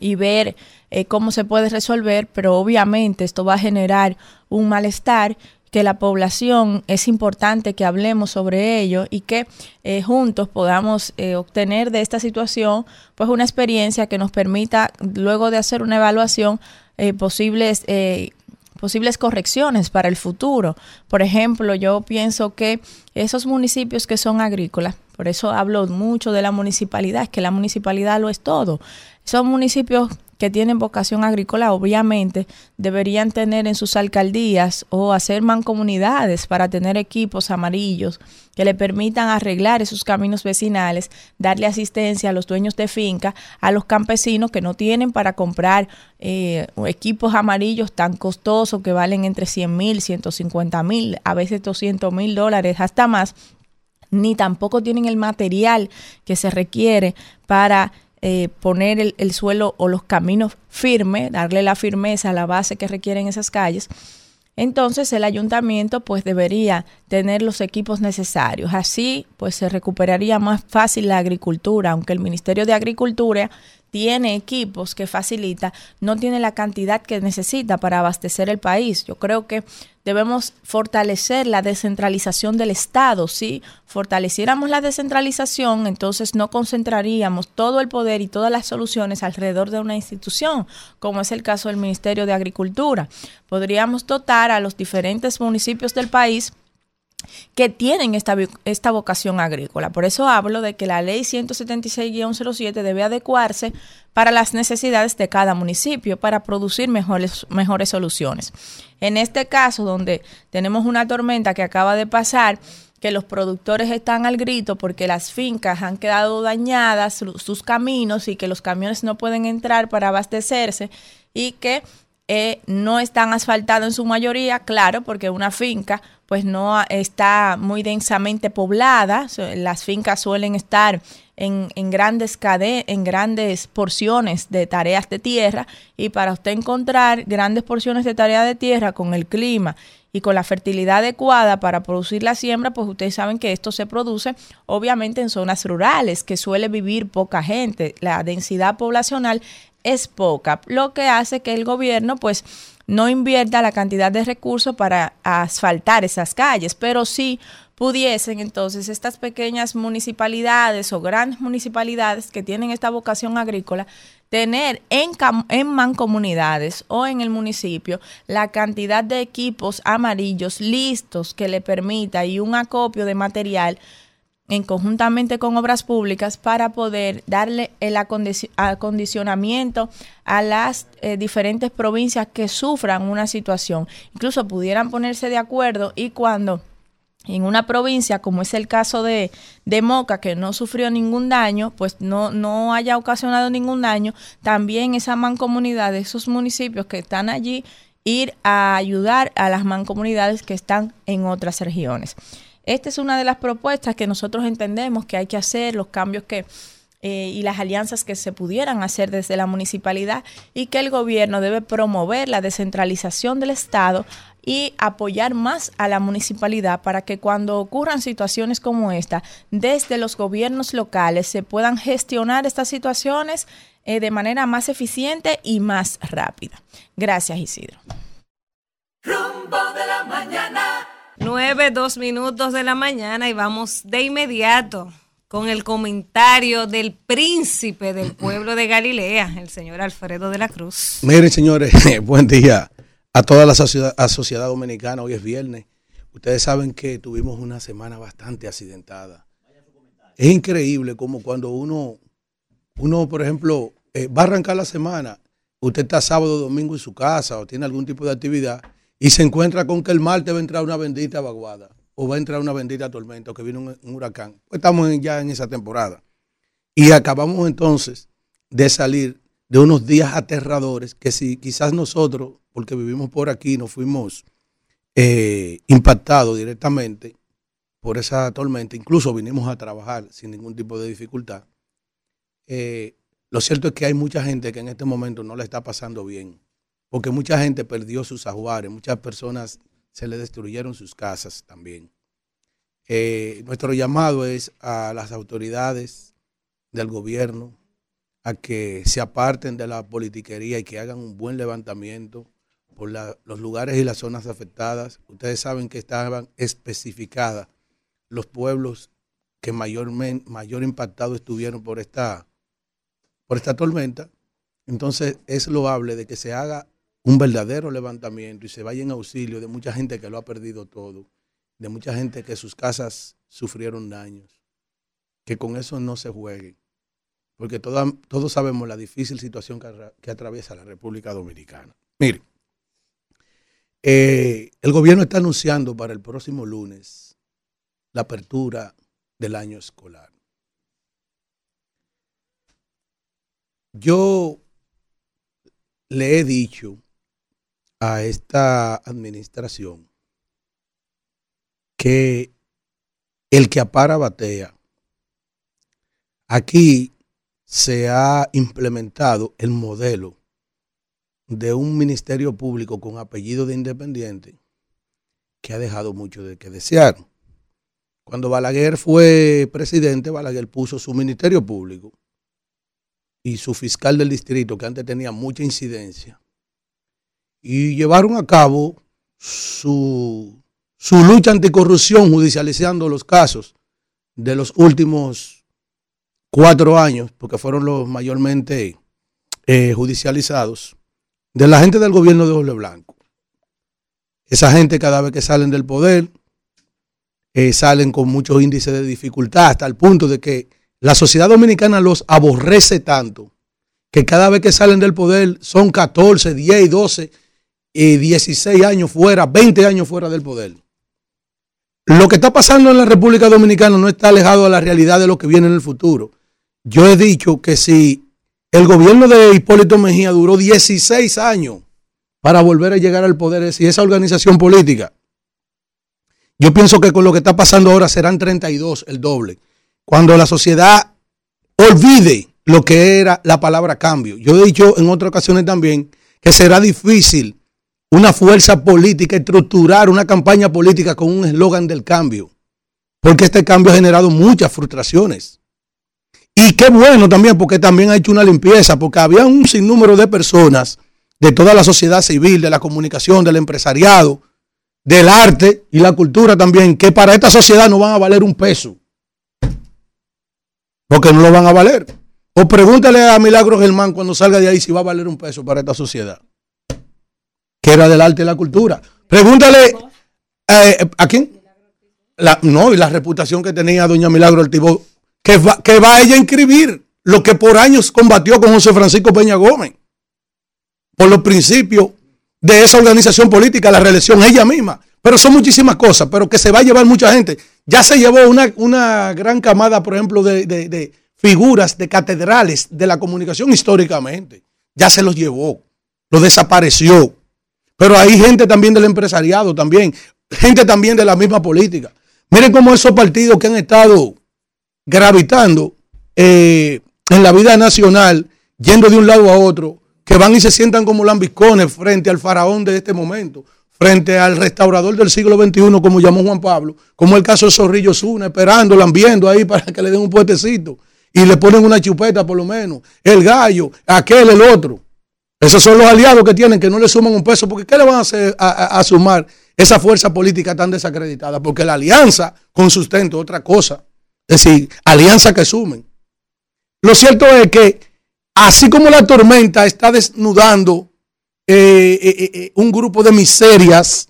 y ver eh, cómo se puede resolver, pero obviamente esto va a generar un malestar que la población es importante que hablemos sobre ello y que eh, juntos podamos eh, obtener de esta situación pues una experiencia que nos permita luego de hacer una evaluación eh, posibles posibles correcciones para el futuro. Por ejemplo, yo pienso que esos municipios que son agrícolas, por eso hablo mucho de la municipalidad, es que la municipalidad lo es todo. Son municipios que tienen vocación agrícola, obviamente, deberían tener en sus alcaldías o hacer mancomunidades para tener equipos amarillos que le permitan arreglar esos caminos vecinales, darle asistencia a los dueños de finca, a los campesinos que no tienen para comprar eh, equipos amarillos tan costosos que valen entre 100 mil, 150 mil, a veces 200 mil dólares, hasta más ni tampoco tienen el material que se requiere para eh, poner el, el, suelo o los caminos firmes, darle la firmeza a la base que requieren esas calles, entonces el ayuntamiento pues debería tener los equipos necesarios. Así pues se recuperaría más fácil la agricultura, aunque el Ministerio de Agricultura tiene equipos que facilita, no tiene la cantidad que necesita para abastecer el país. Yo creo que debemos fortalecer la descentralización del Estado. Si fortaleciéramos la descentralización, entonces no concentraríamos todo el poder y todas las soluciones alrededor de una institución, como es el caso del Ministerio de Agricultura. Podríamos dotar a los diferentes municipios del país que tienen esta, esta vocación agrícola. Por eso hablo de que la ley 176-07 debe adecuarse para las necesidades de cada municipio para producir mejores, mejores soluciones. En este caso, donde tenemos una tormenta que acaba de pasar, que los productores están al grito porque las fincas han quedado dañadas, sus caminos y que los camiones no pueden entrar para abastecerse y que eh, no están asfaltados en su mayoría, claro, porque una finca pues no está muy densamente poblada, las fincas suelen estar en, grandes cade en grandes porciones de tareas de tierra y para usted encontrar grandes porciones de tarea de tierra con el clima y con la fertilidad adecuada para producir la siembra, pues ustedes saben que esto se produce obviamente en zonas rurales, que suele vivir poca gente. La densidad poblacional es poca, lo que hace que el gobierno pues no invierta la cantidad de recursos para asfaltar esas calles, pero sí pudiesen entonces estas pequeñas municipalidades o grandes municipalidades que tienen esta vocación agrícola tener en, en mancomunidades o en el municipio la cantidad de equipos amarillos listos que le permita y un acopio de material en conjuntamente con obras públicas para poder darle el acondicionamiento a las eh, diferentes provincias que sufran una situación. Incluso pudieran ponerse de acuerdo y cuando en una provincia, como es el caso de, de, Moca, que no sufrió ningún daño, pues no, no haya ocasionado ningún daño, también esa mancomunidad, esos municipios que están allí, ir a ayudar a las mancomunidades que están en otras regiones. Esta es una de las propuestas que nosotros entendemos que hay que hacer, los cambios que eh, y las alianzas que se pudieran hacer desde la municipalidad y que el gobierno debe promover la descentralización del Estado y apoyar más a la municipalidad para que cuando ocurran situaciones como esta, desde los gobiernos locales se puedan gestionar estas situaciones eh, de manera más eficiente y más rápida. Gracias, Isidro. 9, 2 minutos de la mañana y vamos de inmediato con el comentario del príncipe del <clears throat> pueblo de Galilea, el señor Alfredo de la Cruz. Miren, señores, <laughs> buen día a toda la sociedad, a sociedad dominicana. Hoy es viernes. Ustedes saben que tuvimos una semana bastante accidentada. Es increíble como cuando uno, uno por ejemplo, eh, va a arrancar la semana, usted está sábado, domingo en su casa o tiene algún tipo de actividad y se encuentra con que el martes va a entrar una bendita vaguada o va a entrar una bendita tormenta o que viene un, huracán. Pues estamos ya en esa temporada. Y acabamos entonces de salir de unos días aterradores que si quizás nosotros, porque vivimos por aquí, nos fuimos eh, impactados directamente por esa tormenta, incluso vinimos a trabajar sin ningún tipo de dificultad. Eh, lo cierto es que hay mucha gente que en este momento no le está pasando bien, porque mucha gente perdió sus ajuares, muchas personas se le destruyeron sus casas también. Eh, nuestro llamado es a las autoridades del gobierno a que se aparten de la politiquería y que hagan un buen levantamiento por los lugares y las zonas afectadas. Ustedes saben que estaban especificadas los pueblos que mayormente, mayor impactados estuvieron por esta, por esta tormenta. Entonces es loable de que se haga un verdadero levantamiento y se vaya en auxilio de mucha gente que lo ha perdido todo, de mucha gente que sus casas sufrieron daños, que con eso no se juegue, porque todos sabemos la difícil situación que atraviesa la República Dominicana. Mire, eh, el gobierno está anunciando para el próximo lunes la apertura del año escolar. Yo le he dicho a esta administración que el que apara batea. Aquí se ha implementado el modelo de un ministerio público con apellido de independiente que ha dejado mucho de que desear. Cuando Balaguer fue presidente, Balaguer puso su ministerio público y su fiscal del distrito, que antes tenía mucha incidencia, y llevaron a cabo su, su lucha anticorrupción judicializando los casos de los últimos cuatro años, porque fueron los mayormente eh, judicializados, de la gente del gobierno de Jorge Blanco. Esa gente cada vez que salen del poder, eh, salen con muchos índices de dificultad, hasta el punto de que la sociedad dominicana los aborrece tanto, que cada vez que salen del poder son 14, 10, 12 y 16 años fuera, 20 años fuera del poder. Lo que está pasando en la República Dominicana no está alejado de la realidad de lo que viene en el futuro. Yo he dicho que si el gobierno de Hipólito Mejía duró 16 años para volver a llegar al poder, si esa organización política, yo pienso que con lo que está pasando ahora serán 32, el doble. Cuando la sociedad olvide lo que era la palabra cambio. Yo he dicho en otras ocasiones también que será difícil una fuerza política estructurar una campaña política con un eslogan del cambio, porque este cambio ha generado muchas frustraciones. Y qué bueno también, porque también ha hecho una limpieza, porque había un sinnúmero de personas de toda la sociedad civil, de la comunicación, del empresariado, del arte y la cultura también, que para esta sociedad no van a valer un peso. Porque no lo van a valer. O pregúntale a Milagro Germán cuando salga de ahí si va a valer un peso para esta sociedad. Que era del arte y la cultura. Pregúntale eh, a quién. La- no, y la reputación que tenía doña Milagro Altibó, que va, que va ella a inscribir lo que por años combatió con José Francisco Peña Gómez. Por los principios de esa organización política, la reelección ella misma. Pero son muchísimas cosas, pero que se va a llevar mucha gente. Ya se llevó una, una gran camada, por ejemplo, de, de- de figuras de catedrales de la comunicación históricamente. Ya se los llevó, lo desapareció. Pero hay gente también del empresariado, también, gente también de la misma política. Miren cómo esos partidos que han estado gravitando eh, en la vida nacional, yendo de un lado a otro, que van y se sientan como lambiscones frente al faraón de este momento, frente al restaurador del siglo XXI, como llamó Juan Pablo, como el caso de Zorrillo Zuna, esperando, lambiendo ahí para que le den un puestecito y le ponen una chupeta por lo menos, el gallo, aquel, el otro. Esos son los aliados que tienen, que no le suman un peso, porque ¿qué le van a hacer a, sumar esa fuerza política tan desacreditada? Porque la alianza con sustento es otra cosa. Es decir, alianza que sumen. Lo cierto es que, así como la tormenta está desnudando eh, eh, eh, un grupo de miserias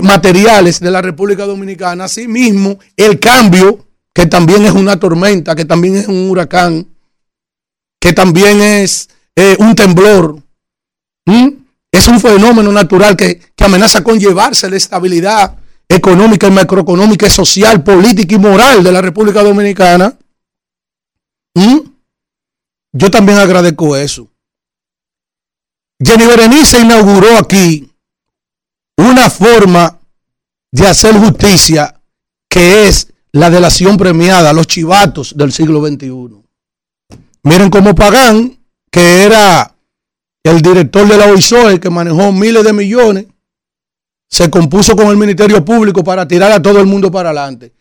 materiales de la República Dominicana, así mismo el cambio, que también es una tormenta, que también es un huracán, que también es un temblor, es un fenómeno natural que, que amenaza con llevarse la estabilidad económica y macroeconómica, social, política y moral de la República Dominicana. Yo también agradezco eso. Jenny Berenice inauguró aquí una forma de hacer justicia que es la delación premiada, los chivatos del siglo XXI. Miren cómo Pagán, que era el director de la OISOE, que manejó miles de millones, se compuso con el Ministerio Público para tirar a todo el mundo para adelante.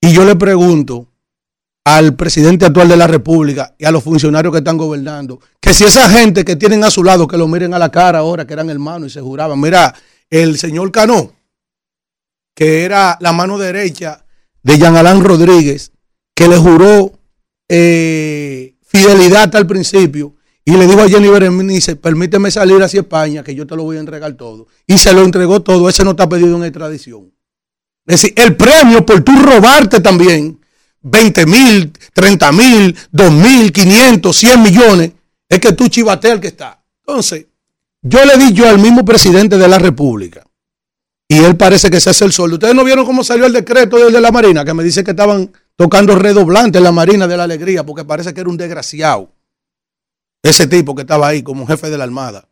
Y yo le pregunto al presidente actual de la República y a los funcionarios que están gobernando, que si esa gente que tienen a su lado, que lo miren a la cara ahora, que eran hermanos y se juraban, mira, el señor Cano, que era la mano derecha de Jean Alain Rodríguez, que le juró eh, fidelidad el principio, y le dijo a Jenny Berenice, permíteme salir hacia España, que yo te lo voy a entregar todo. Y se lo entregó todo, ese no está pedido en extradición. Es decir, el premio por tú robarte también 20 mil, 30 mil, 2 mil, 500, 100 millones, es que tú chivateas el que está. Entonces, yo le di yo al mismo presidente de la República, y él parece que se hace el sol. ¿Ustedes no vieron cómo salió el decreto de la Marina? Que me dice que estaban tocando redoblante en la Marina de la Alegría, porque parece que era un desgraciado. Ese tipo que estaba ahí como jefe de la Armada.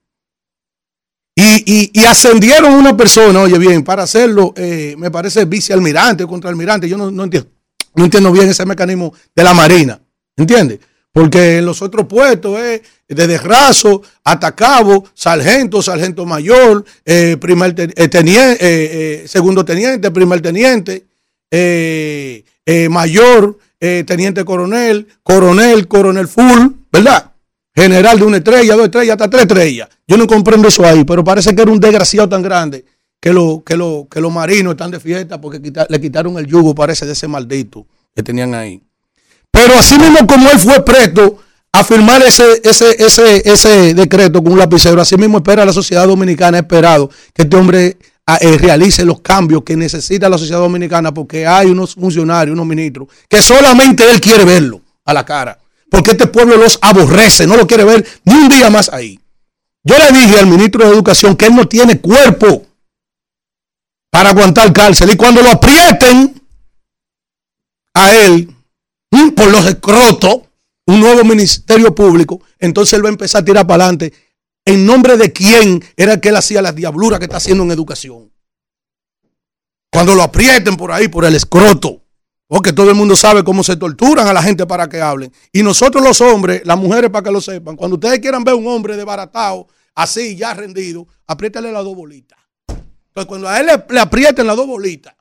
Y, y, ascendieron una persona, oye bien, para hacerlo, eh, me parece vicealmirante o contraalmirante. Yo no, entiendo no entiendo bien ese mecanismo de la Marina. ¿Entiendes? Porque en los otros puestos es desde raso hasta sargento, sargento mayor, eh, primer eh, teniente, eh, segundo teniente, primer teniente, mayor, teniente coronel, coronel, coronel full, ¿verdad? General de una estrella, dos estrellas, hasta tres estrellas. Yo no comprendo eso ahí, pero parece que era un desgraciado tan grande que, lo, que, lo, que los marinos están de fiesta porque le quitaron el yugo, parece, de ese maldito que tenían ahí. Pero así mismo como él fue presto a firmar ese, ese, ese, ese decreto con un lapicero, así mismo espera la sociedad dominicana, ha esperado que este hombre ah, eh, realice los cambios que necesita la sociedad dominicana porque hay unos funcionarios, unos ministros, que solamente él quiere verlo a la cara. Porque este pueblo los aborrece, no lo quiere ver ni un día más ahí. Yo le dije al ministro de Educación que él no tiene cuerpo para aguantar cárcel. Y cuando lo aprieten a él mm, por los escrotos, un nuevo ministerio público, entonces él va a empezar a tirar para adelante. ¿En nombre de quién era que él hacía la diablura que está haciendo en educación? Cuando lo aprieten por ahí, por el escroto. Porque todo el mundo sabe cómo se torturan a la gente para que hablen. Y nosotros los hombres, las mujeres para que lo sepan, cuando ustedes quieran ver un hombre desbaratado, así, ya rendido, apriétale las dos bolitas. Entonces, cuando a él le, le aprieten las dos bolitas,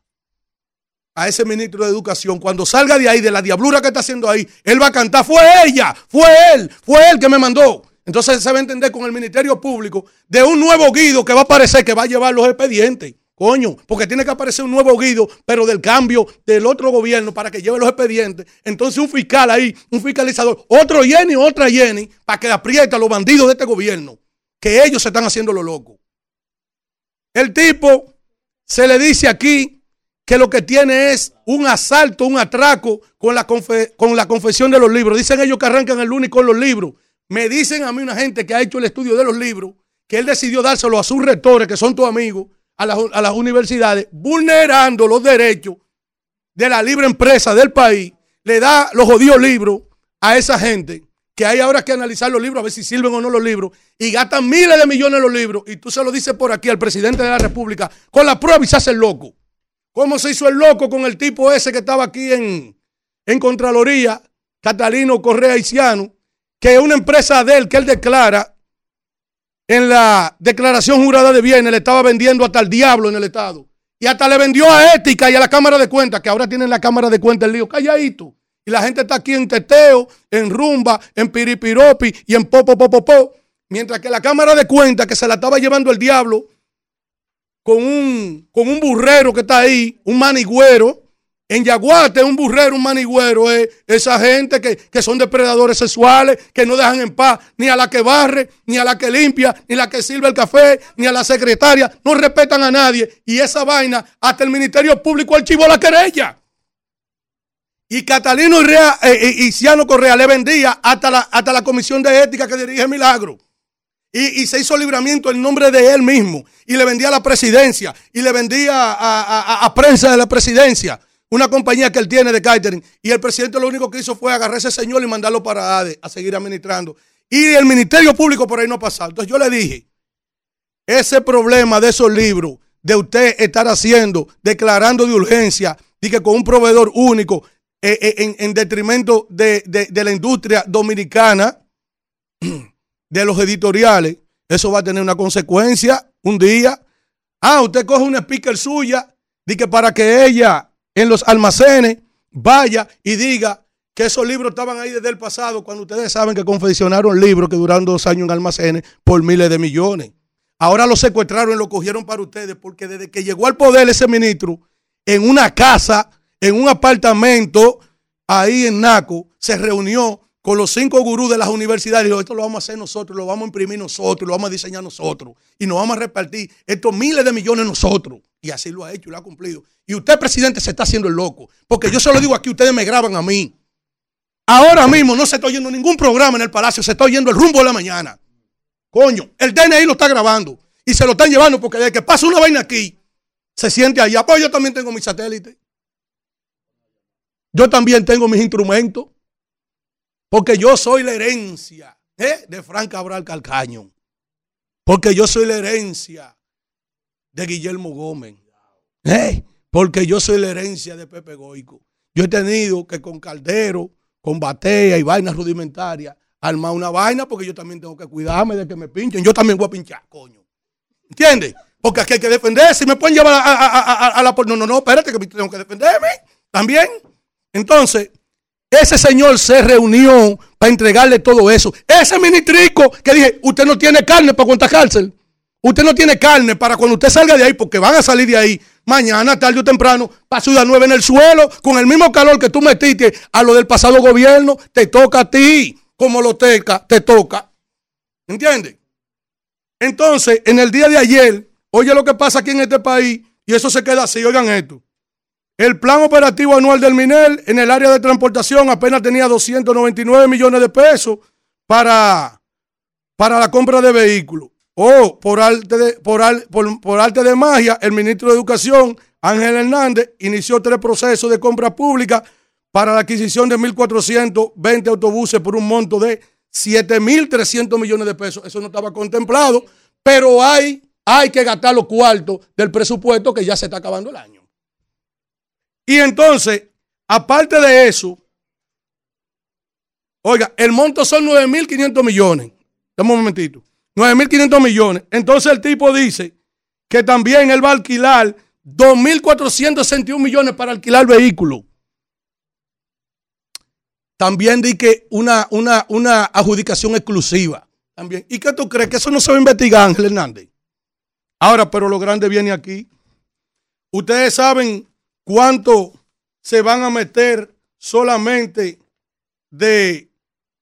a ese ministro de Educación, cuando salga de ahí, de la diablura que está haciendo ahí, él va a cantar, fue ella, fue él, fue él que me mandó. Entonces se va a entender con el Ministerio Público de un nuevo guido que va a aparecer que va a llevar los expedientes. Coño, porque tiene que aparecer un nuevo guido, pero del cambio del otro gobierno para que lleve los expedientes. Entonces un fiscal ahí, un fiscalizador, otro Jenny, otra Jenny, para que apriete a los bandidos de este gobierno, que ellos se están haciendo lo loco. El tipo se le dice aquí que lo que tiene es un asalto, un atraco con la, con la confesión de los libros. Dicen ellos que arrancan el lunes con los libros. Me dicen a mí una gente que ha hecho el estudio de los libros, que él decidió dárselo a sus rectores, que son tus amigos, a, a las universidades, vulnerando los derechos de la libre empresa del país. Le da los jodidos libros a esa gente que hay ahora que analizar los libros, a ver si sirven o no los libros, y gastan miles de millones los libros, y tú se lo dices por aquí al presidente de la República, con la prueba y se hace el loco. cómo se hizo el loco con el tipo ese que estaba aquí en, en Contraloría, Catalino Correa Haitiano, que una empresa de él que él declara en la declaración jurada de bienes le estaba vendiendo hasta el diablo en el Estado. Y hasta le vendió a Ética y a la Cámara de Cuentas, que ahora tienen la Cámara de Cuentas el lío calladito. Y la gente está aquí en teteo, en rumba, en piripiropi y en popo. Mientras que la Cámara de Cuentas, que se la estaba llevando el diablo, con un, con un burrero que está ahí, un manigüero, en Yaguate, un burrero, un manigüero, es esa gente que, que, son depredadores sexuales, que no dejan en paz ni a la que barre, ni a la que limpia, ni a la que sirve el café, ni a la secretaria. No respetan a nadie. Y esa vaina, hasta el Ministerio Público archivó la querella. Y Catalino Rea, eh, eh, y Ciano Correa le vendía hasta la, hasta la Comisión de Ética que dirige Milagro. Y, y, se hizo libramiento en nombre de él mismo. Y le vendía a la presidencia. Y le vendía a, a, a prensa de la presidencia una compañía que él tiene de catering. Y el presidente lo único que hizo fue agarrar ese señor y mandarlo para ADE a seguir administrando. Y el Ministerio Público por ahí no pasaba. Entonces yo le dije, ese problema de esos libros, de usted estar haciendo, declarando de urgencia, y que con un proveedor único, eh, eh, en, en, detrimento de, de, de la industria dominicana, <clears throat> de los editoriales, eso va a tener una consecuencia un día. Ah, usted coge una speaker suya, di que para que ella en los almacenes vaya y diga que esos libros estaban ahí desde el pasado, cuando ustedes saben que confeccionaron libros que duraron dos años en almacenes por miles de millones. Ahora lo secuestraron y lo cogieron para ustedes, porque desde que llegó al poder ese ministro, en una casa, en un apartamento, ahí en Naco, se reunió con los cinco gurús de las universidades y dijo, esto lo vamos a hacer nosotros, lo vamos a imprimir nosotros, lo vamos a diseñar nosotros y nos vamos a repartir estos miles de millones nosotros. Y así lo ha hecho y lo ha cumplido. Y usted, presidente, se está haciendo el loco. Porque yo se lo digo aquí, ustedes me graban a mí. Ahora mismo no se está oyendo ningún programa en el Palacio, se está oyendo el rumbo de la mañana. Coño, el DNI lo está grabando y se lo están llevando porque desde que pasa una vaina aquí, se siente allá. Pues yo también tengo mi satélite. Yo también tengo mis instrumentos. Porque yo soy la herencia ¿eh? de Frank Cabral Calcaño. Porque yo soy la herencia de Guillermo Gómez. ¿eh? Porque yo soy la herencia de Pepe Goico. Yo he tenido que con caldero, con batea y vainas rudimentarias, armar una vaina porque yo también tengo que cuidarme de que me pinchen. Yo también voy a pinchar, coño. ¿Entiendes? Porque aquí hay que defenderse. Me pueden llevar a, a, a, a la... No, no, no, espérate que tengo que defenderme. También. Entonces, ese señor se reunió para entregarle todo eso. Ese ministrico que dije, usted no tiene carne para cuánta cárcel. Usted no tiene carne para cuando usted salga de ahí, porque van a salir de ahí mañana, tarde o temprano, para Ciudad Nueva en el suelo, con el mismo calor que tú metiste a lo del pasado gobierno, te toca a ti, como lo teca, te toca. ¿Entiendes? Entonces, en el día de ayer, oye lo que pasa aquí en este país, y eso se queda así, oigan esto. El plan operativo anual del MINEL en el área de transportación apenas tenía 299 millones de pesos para, para la compra de vehículos. O por arte de, por, por arte de magia, el ministro de Educación, Ángel Hernández, inició tres procesos de compra pública para la adquisición de 1.420 autobuses por un monto de 7.300 millones de pesos. Eso no estaba contemplado, pero hay, hay que gastar los cuartos del presupuesto que ya se está acabando el año. Y entonces, aparte de eso, oiga, el monto son 9.500 millones. Dame un momentito. 9.500 millones. Entonces el tipo dice que también él va a alquilar 2.461 millones para alquilar vehículos. También di que una, una, una adjudicación exclusiva. También. ¿Y qué tú crees? Que eso no se va a investigar, Ángel Hernández. Ahora, pero lo grande viene aquí. Ustedes saben cuánto se van a meter solamente de,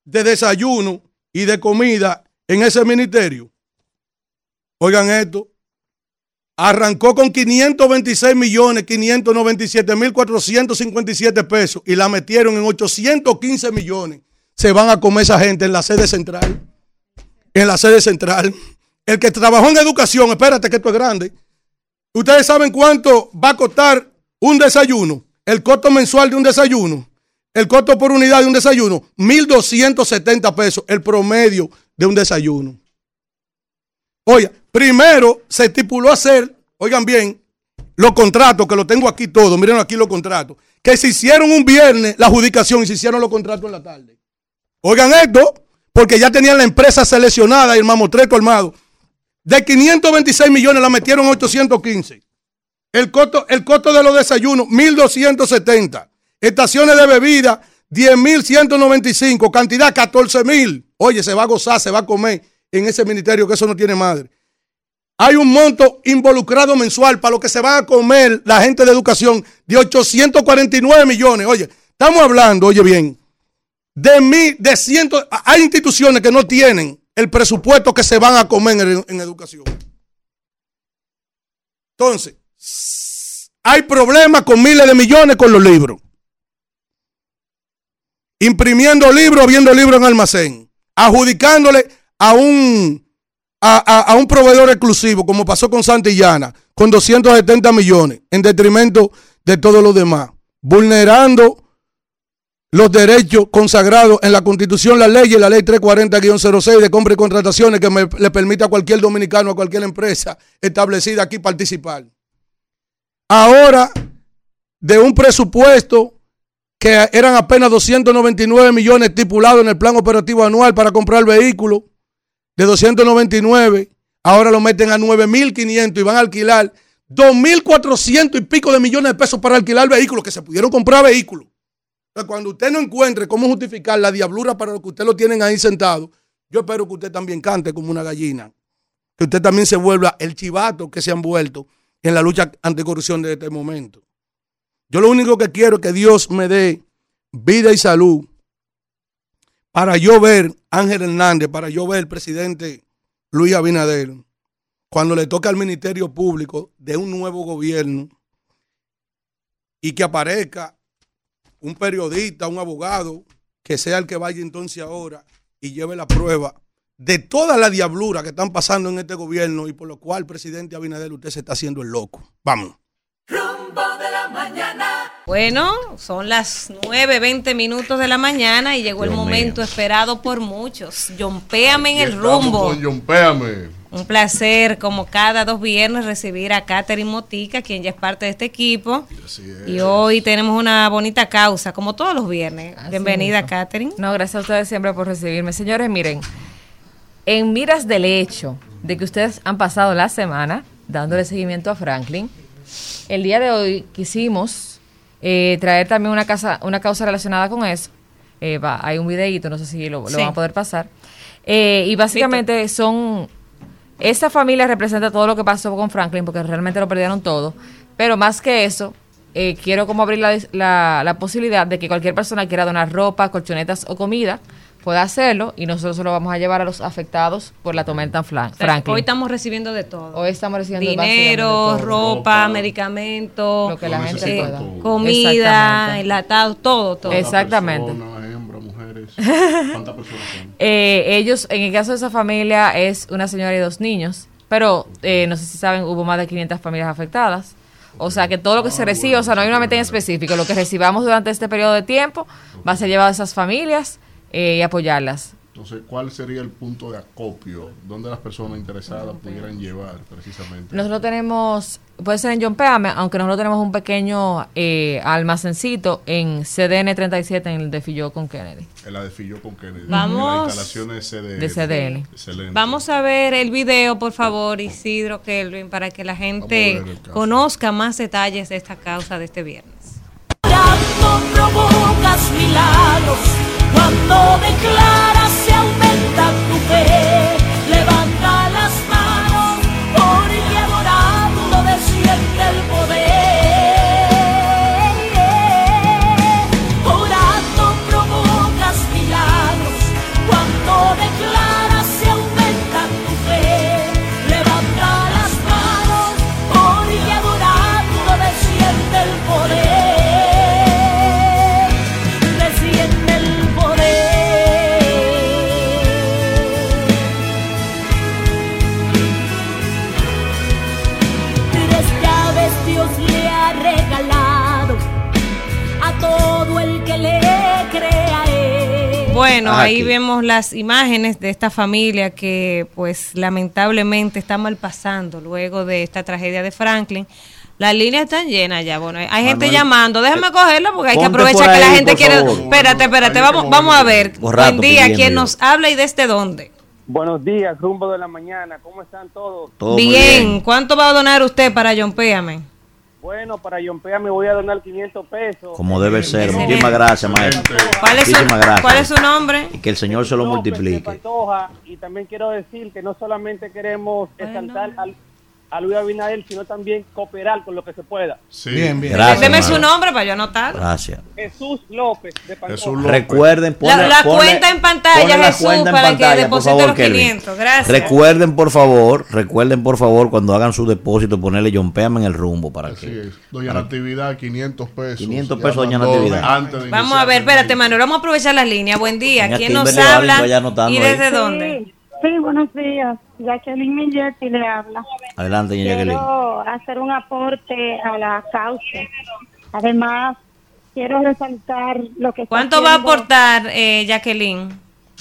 de desayuno y de comida en ese ministerio. Oigan esto. Arrancó con 526 millones 597 mil 457 pesos y la metieron en 815 millones. Se van a comer esa gente en la sede central. En la sede central. El que trabajó en educación, espérate que esto es grande. Ustedes saben cuánto va a costar un desayuno. El costo mensual de un desayuno. El costo por unidad de un desayuno. 1.270 pesos. El promedio de un desayuno. Oiga, primero se estipuló hacer, oigan bien, los contratos, que lo tengo aquí todo, miren aquí los contratos, que se hicieron un viernes la adjudicación y se hicieron los contratos en la tarde. Oigan esto, porque ya tenían la empresa seleccionada y el mamotreto armado. De 526 millones la metieron a 815. El costo, el costo de los desayunos, 1.270. Estaciones de bebida, 10.195. Cantidad, 14.000. Oye, se va a gozar, se va a comer en ese ministerio, que eso no tiene madre. Hay un monto involucrado mensual para lo que se va a comer la gente de educación de 849 millones. Oye, estamos hablando, oye bien, de mil, de cientos. Hay instituciones que no tienen el presupuesto que se van a comer en, en educación. Entonces, hay problemas con miles de millones con los libros. Imprimiendo libros, viendo libros en almacén. Adjudicándole a un, a, a- un proveedor exclusivo, como pasó con Santillana, con 270 millones, en detrimento de todos los demás. Vulnerando los derechos consagrados en la Constitución, la ley y la ley 340-06 de compra y contrataciones que le permite a cualquier dominicano, a cualquier empresa establecida aquí participar. Ahora, de un presupuesto que eran apenas 299 millones estipulados en el plan operativo anual para comprar vehículos, de 299, ahora lo meten a 9.500 y van a alquilar 2.400 y pico de millones de pesos para alquilar vehículos, que se pudieron comprar vehículos. Cuando usted no encuentre cómo justificar la diablura para lo que usted lo tienen ahí sentado, yo espero que usted también cante como una gallina. Que usted también se vuelva el chivato que se han vuelto en la lucha anticorrupción de este momento. Yo lo único que quiero es que Dios me dé vida y salud para yo ver Ángel Hernández, para yo ver el presidente Luis Abinader, cuando le toca al Ministerio Público de un nuevo gobierno y que aparezca un periodista, un abogado, que sea el que vaya entonces ahora y lleve la prueba de toda la diablura que están pasando en este gobierno y por lo cual, presidente Abinader, usted se está haciendo el loco. Vamos. Rumbo de la mañana. Bueno, son las 9, 20 minutos de la mañana y llegó el momento esperado por muchos. Yompéame en el rumbo. Un placer, como cada dos viernes, recibir a Catherine Motica, quien ya es parte de este equipo. Y hoy tenemos una bonita causa, como todos los viernes. Bienvenida, mismo. Catherine. No, gracias a ustedes siempre por recibirme. Señores, miren, en miras del hecho de que ustedes han pasado la semana dándole seguimiento a Franklin, el día de hoy quisimos eh, traer también una, casa, una causa relacionada con eso. Eh, va, hay un videíto, no sé si lo, lo Sí. van a poder pasar. Eh, y básicamente son... Esta familia representa todo lo que pasó con Franklin, porque realmente lo perdieron todo. Pero más que eso, eh, quiero como abrir la, la- la posibilidad de que cualquier persona quiera donar ropa, colchonetas o comida, pueda hacerlo y nosotros se lo vamos a llevar a los afectados por la tormenta Flan- O sea, Franklin. Hoy estamos recibiendo de todo. Hoy estamos recibiendo Dinero, básicamente todo. ropa, medicamentos, Lo que la gente pueda. comida, enlatados, todo, todo. Exactamente. hembra, mujeres. <laughs> ¿Cuántas personas son? Eh, ellos, en el caso de esa familia, es una señora y dos niños, pero eh, no sé si saben, hubo más de 500 familias afectadas. O sea, que todo lo que se recibe, o sea, no hay una meta en específico, lo que recibamos durante este periodo de tiempo va a ser llevado a esas familias eh, y apoyarlas. Entonces, ¿cuál sería el punto de acopio donde las personas interesadas pudieran llevar precisamente? Nosotros tenemos, puede ser en John Peame, aunque nosotros tenemos un pequeño eh, almacencito en CDN 37 en el de Filló con Kennedy. En la de Fillo con Kennedy. Vamos. En las instalaciones de CDN. De CDN. Excelente. Vamos a ver el video, por favor, Isidro Kelvin, para que la gente conozca más detalles de esta causa de este viernes. Cuando provocas milagros, cuando declaras Bueno, Ah, ahí aquí. vemos las imágenes de esta familia que pues lamentablemente está mal pasando luego de esta tragedia de Franklin. Las líneas están llenas ya. Bueno, hay gente Manuel, llamando. Déjame cogerla porque hay que aprovechar que la gente quiere. favor. Espérate, espérate. Vamos, vamos a ver. Rato Buen día. ¿Quién yo. nos habla y desde dónde? Buenos días, rumbo de la mañana. ¿Cómo están todos? Todo muy Bien. ¿Cuánto va a donar usted para John Péame? Bueno, para Yompea me voy a donar 500 pesos. Como debe ser. Muchísimas gracias, maestro. ¿Cuál es su- Muchísimas gracias. cuál es su nombre? Y que el Señor se lo de multiplique. Pantoja. Y también quiero decir que no solamente queremos exaltar al- a Luis Abinader, sino también cooperar con lo que se pueda. Bien, bien. Gracias, Deme su nombre para yo anotar. Gracias. Jesús López de Pantoja. Recuerden La, ponle- la ponle- cuenta en pantalla, la Jesús, cuenta en para pantalla, que deposite favor, los Kelvin. 500. Gracias. Recuerden por favor, recuerden por favor cuando hagan su depósito ponerle John Péame en el rumbo para que Doña para- Natividad, 500 pesos. 500 Ya pesos, doña Natividad. Antes de Vamos a ver, espérate, Manuel. Vamos a aprovechar las líneas. Buen día. Doña ¿Quién nos habla? ¿Y desde dónde? Sí, buenos días. Jacqueline Milletti le habla. Adelante, doña Jacqueline. Quiero hacer un aporte a la causa. Además, quiero resaltar lo que ¿Cuánto va a aportar, eh, Jacqueline?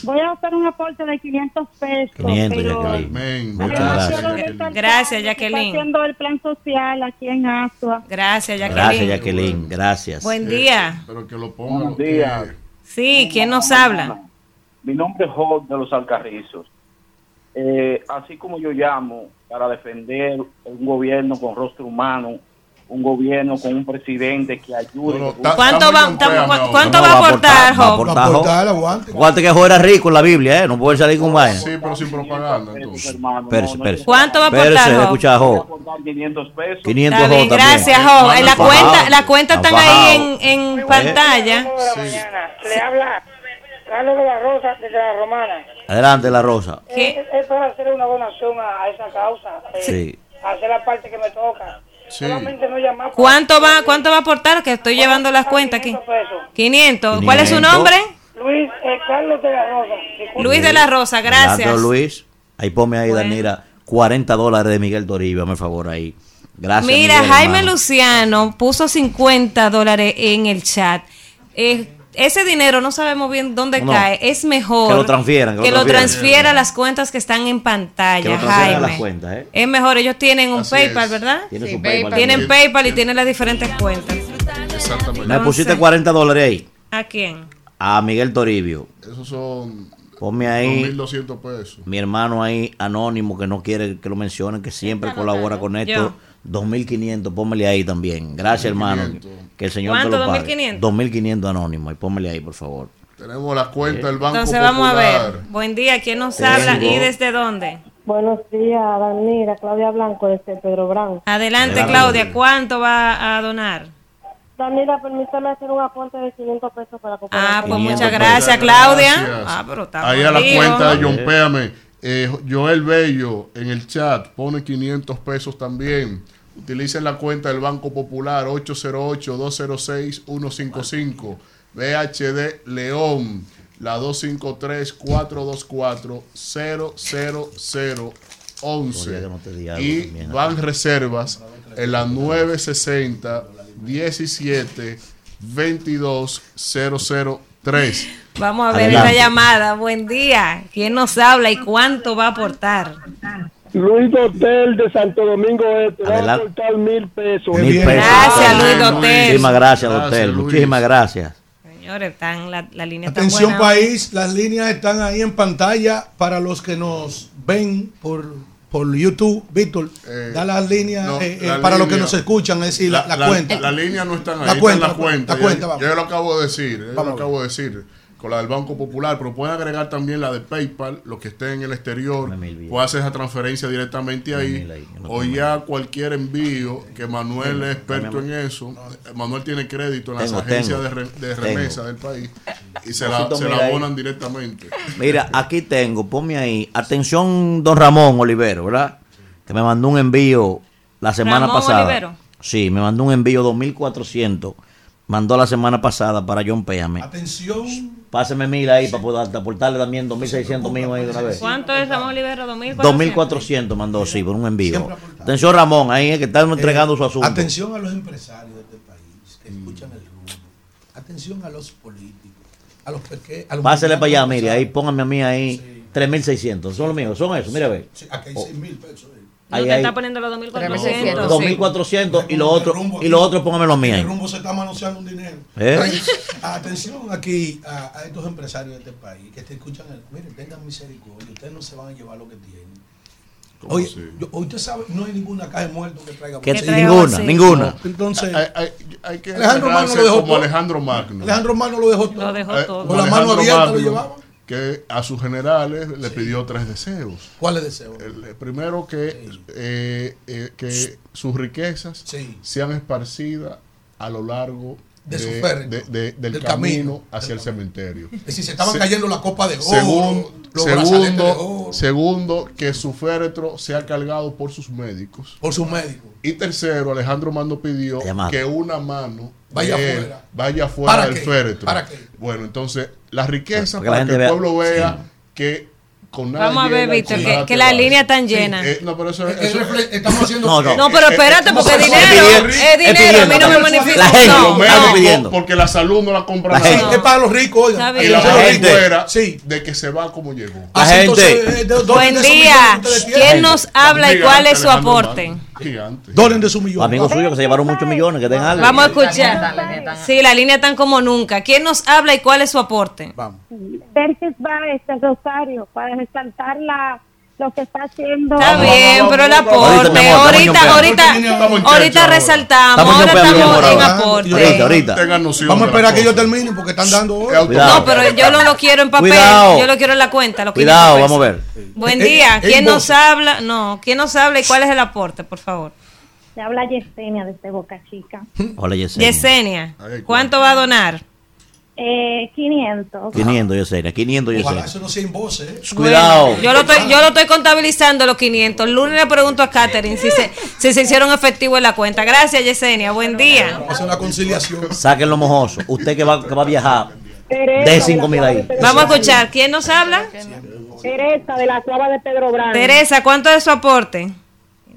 Voy a hacer un aporte de 500 pesos. 500, pero Jacqueline. Muchas gracias. quiero Gracias, Jacqueline. Está haciendo el plan social aquí en Asua. Gracias, Jacqueline. Gracias, Jacqueline. Gracias. Buen día. Pero que lo pongan. Buenos días. Sí, ¿quién nos habla? Mi nombre es Job de los Alcarrizos. Eh, así como yo llamo para defender un gobierno con rostro humano, un gobierno con un presidente que ayude. ¿Cuánto va, cuánto va a aportar, va a Job? aportar, Va a aportar, Job. aguante. Aguante que Job era rico en la Biblia, ¿eh? No puede salir con vaina. Sí, pero sin propaganda. Entonces. Espérese, espérese. ¿Cuánto va a aportar, Espérese, Job? escucha a Job. 500 pesos. 500 Está bien, Job también. gracias, Job. La cuenta, la cuenta están ahí en, en pantalla. Le habla Carlos de la Rosa desde la Romana. Adelante, La Rosa. Es, es para hacer una donación a, a esa causa. eh, Sí. Hacer la parte que me toca. Solamente no llamar. para- ¿Cuánto va, cuánto va a aportar? Que estoy llevando las cuentas aquí. 500. ¿Cuál es su 500. nombre? Luis eh, Carlos de la Rosa. Luis de la Rosa, gracias. Gracias, Luis. Ahí ponme ahí, Danira, 40 dólares de Miguel Toribio, hazme favor ahí. Gracias. Mira, Miguel, Jaime hermano. Luciano puso 50 dólares en el chat. Eh, ese dinero no sabemos bien dónde No. cae. Es mejor Que lo transfieran, que lo que lo transfieran. transfiera a las cuentas que están en Que pantalla, lo transfieran a Jaime. las cuentas, ¿eh? Es mejor, ellos tienen un Así PayPal, es. ¿verdad? Tiene su PayPal Tienen también. PayPal y tienen las diferentes cuentas. Exactamente. Me pusiste 40 dólares ahí. ¿A quién? A Miguel Toribio. Esos son Ponme ahí 2.200 pesos. mi hermano ahí, anónimo, que no quiere que lo mencionen, que siempre colabora con esto. 2.500, pónmele ahí también. Gracias, hermano. Que el Señor te ¿Cuánto? lo pague. 2.500. 2.500 anónimo. Y pónmele ahí, por favor. Tenemos la cuenta del Banco Entonces vamos a ver. Buen día, ¿quién nos Tengo. habla y desde dónde? Buenos días, Danira, Claudia Blanco, desde Pedro Brán. Adelante, Adelante. Claudia. ¿Cuánto va a donar? Danira, permítame hacer un aporte de 500 pesos para Ah, cooperación. pues 500 muchas gracias, Claudia. Gracias. Ah, pero está Ahí a la cuenta de John Péame. Eh, Joel Bello en el chat pone 500 pesos también. Utilicen la cuenta del Banco Popular 808-206-155. BHD León, la 253-424-00011. Todavía no te di algo Y van reservas en la 960 17 22 003. Vamos a ver Adelante. esta llamada. Buen día. ¿Quién nos habla y cuánto va a aportar? Luis Dotel de Santo Domingo Este, va a mil pesos. Mil pesos. Gracias, Luis Dotel. Muchísimas gracias, Dotel. Muchísimas gracias. Señores, están, la, la línea está Atención buena. país, las líneas están ahí en pantalla para los que nos ven por, por YouTube. Víctor, Eh, da las líneas no, eh, eh, la para los que nos escuchan, es decir, la, la cuenta. La línea no están ahí, La está cuenta, en la cuenta. la Ya- cuenta, ya, vamos. yo lo acabo de decir, yo lo acabo de decir. Con la del Banco Popular, pero pueden agregar también la de PayPal, lo que esté en el exterior. Puede hacer esa transferencia directamente ahí. O ya cualquier envío, que Manuel es experto en eso. Manuel tiene crédito en las Tengo, agencias tengo. de, re- de Tengo. remesa del país. Y se la, se la ahí. abonan directamente. Mira, aquí tengo, ponme ahí. Atención, don Ramón Olivero, ¿verdad? Que me mandó un envío la semana Ramón pasada. Olivero. Sí, me mandó un envío 2400. Mandó la semana pasada para John Péame. Atención. Páseme mil ahí para poder aportarle también 2600 míos ahí de una vez. ¿Cuánto es Ramón Olivero? 2400. 2400 mandó, sí, por un envío. Atención, Ramón, ahí es que están entregando su asunto. Atención a los empresarios de este país que escuchan el rumbo. Atención a los políticos. A los pequeños. Pásele para allá, mire, ahí póngame a mí ahí 3600. Son los míos, son esos, mira a ver. Sí, aquí hay Oh. 6 mil pesos. No Ahí te está poniendo los 2.400. 2.400 y lo otro, y lo otro póngamelo a mí El rumbo se está manoseando un dinero. ¿Eh? Atención aquí a, a estos empresarios de este país que te escuchan. El, miren, tengan misericordia. Ustedes no se van a llevar lo que tienen. Oye, yo- usted sabe, no hay ninguna caja de muertos que traiga Que ninguna, ninguna. Entonces, Hay, hay- hay que Alejandro Magno lo dejó como todo. Alejandro Magno. Alejandro Magno lo dejó todo. Lo dejó Eh, todo. Con la mano abierta lo llevaba. Que a sus generales le pidió tres deseos. ¿Cuáles deseos? El, el primero que, eh, eh, que sus riquezas Sí. sean esparcidas a lo largo De su de- féretro, de- de- del, del camino, camino, hacia el cementerio. Es decir, se estaban Se- cayendo la copa de oro, Segun- los brazaletes de segundo, oro. segundo, que su féretro sea cargado por sus médicos. Por sus médicos. Y tercero, Alejandro Mando pidió que una mano Vaya afuera. vaya fuera ¿Para del qué? féretro. ¿Para qué? Bueno, entonces, la riqueza Para que la para, gente que el pueblo vea sí. que con nada Vamos a ver, Víctor, que, nada que te la vale. línea está Sí, llena. eh, no, pero eso, Es- eso- es refle- estamos haciendo. No, no. No, pero eh, espérate, eh, porque es dinero es dinero. A mí no me manifiesta. La gente, No, médicos, pidiendo. porque la salud no la compra La gente. Es para los ricos, oigan. Y la, La gente fuera Sí. de que se va como llegó. La Así, gente. entonces, eh, Buen día. ¿Quién nos habla y cuál es su aporte? Gigante. Donen de su millón. amigos suyos que se llevaron muchos millones, que den algo. Vamos a escuchar. Sí, la línea tan como nunca. ¿Quién nos habla y cuál es su aporte? Vamos. Este Rosario para resaltar la, lo que está haciendo. Está bien, vamos, pero el aporte. Ahorita, Ahorita, ahorita, resaltamos. Estamos Ahora estamos en aporte. Ahorita, ahorita. Vamos a esperar que ellos terminen porque están dando. No, pero yo no lo quiero en papel. Cuidado. Yo lo quiero en la cuenta. Lo que Cuidado, vamos a ver. Buen Eh, día. eh, ¿Quién en nos habla? No, ¿quién nos habla y cuál es el aporte, por favor? Se habla Yesenia desde Boca Chica. Hola, Yesenia. Yesenia, ¿cuánto va a donar? Eh, 500. 500, Yesenia. 500, Ojalá Yesenia. eso no sea en voces. ¿eh? Cuidado. Yo lo estoy, yo lo estoy contabilizando los 500. El lunes le pregunto a Katherine si se, si se hicieron efectivo en la cuenta. Gracias, Yesenia. Buen día. Vamos a hacer una conciliación. Saquen los mojosos. Usted que va, que va a viajar, Teresa, de 5 mil ahí. Vamos a escuchar. ¿Quién nos habla? Teresa de la Cueva de Pedro Brand. Teresa, ¿cuánto es su aporte?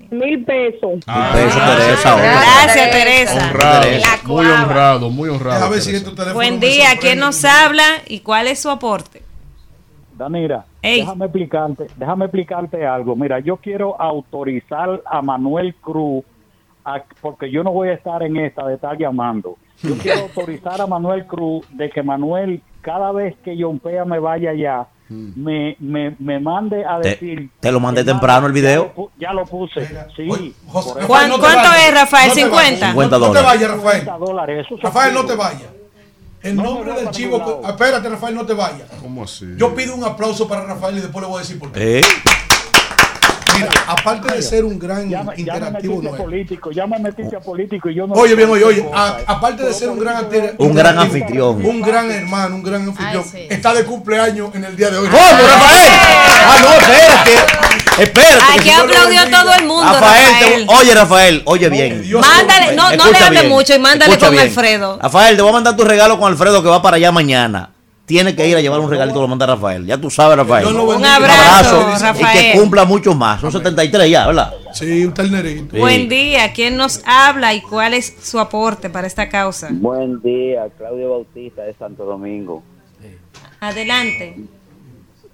Mil pesos. Teresa. otra. Gracias, Teresa. Honrado, Teresa. muy honrado, muy honrado. A ver si Teresa. teléfono Buen día. ¿Quién nos habla y cuál es su aporte? Danira, Ey. déjame explicarte, déjame explicarte algo. Mira, yo quiero autorizar a Manuel Cruz, a- porque yo no voy a estar en esta de estar llamando. Yo quiero <laughs> autorizar a Manuel Cruz de que Manuel, cada vez que John Pea me vaya allá, me, me, me mande a decir... te lo mandé "Hermano, temprano el ya video". lo Ya lo puse, sí. Oye, José, por eso- ¿Cuán- no te cuánto es, Rafael? No te 50. vayas. 50 No, no te dólares. vayas, Rafael. 50 dólares, eso Rafael, no te vayas. En No me nombre del chivo. Espérate, Rafael, no te vayas. ¿Cómo así? Yo pido un aplauso para Rafael y después le voy a decir por qué. ¿Eh? Mira, aparte de ser un gran me interactivo nuevo. político, ya me metiste a político y yo no... Oye, bien, oye, oye. a- aparte de ser un gran Un gran anfitrión. Un gran hermano, un gran anfitrión. Ay, sí. Está de cumpleaños en el día de hoy. ¿Cómo, Rafael? Ah, no, espérate. Espérate. Aquí que si aplaudió todo el mundo, Rafael, Rafael. te- oye, Rafael, oye bien. Dios Mándale, no, no le Escucha hable bien, mucho y mándale escucha con bien. Alfredo. Rafael, te voy a mandar tu regalo con Alfredo que va para allá mañana. Tiene que ir a llevar un regalito, lo manda Rafael. Ya tú sabes, Rafael. Un abrazo, Y Rafael. que cumpla muchos más. Son 73 ya, ¿verdad? Sí, un ternerito. Sí. Buen día. ¿Quién nos habla y cuál es su aporte para esta causa? Buen día, Claudio Bautista de Santo Domingo. Adelante.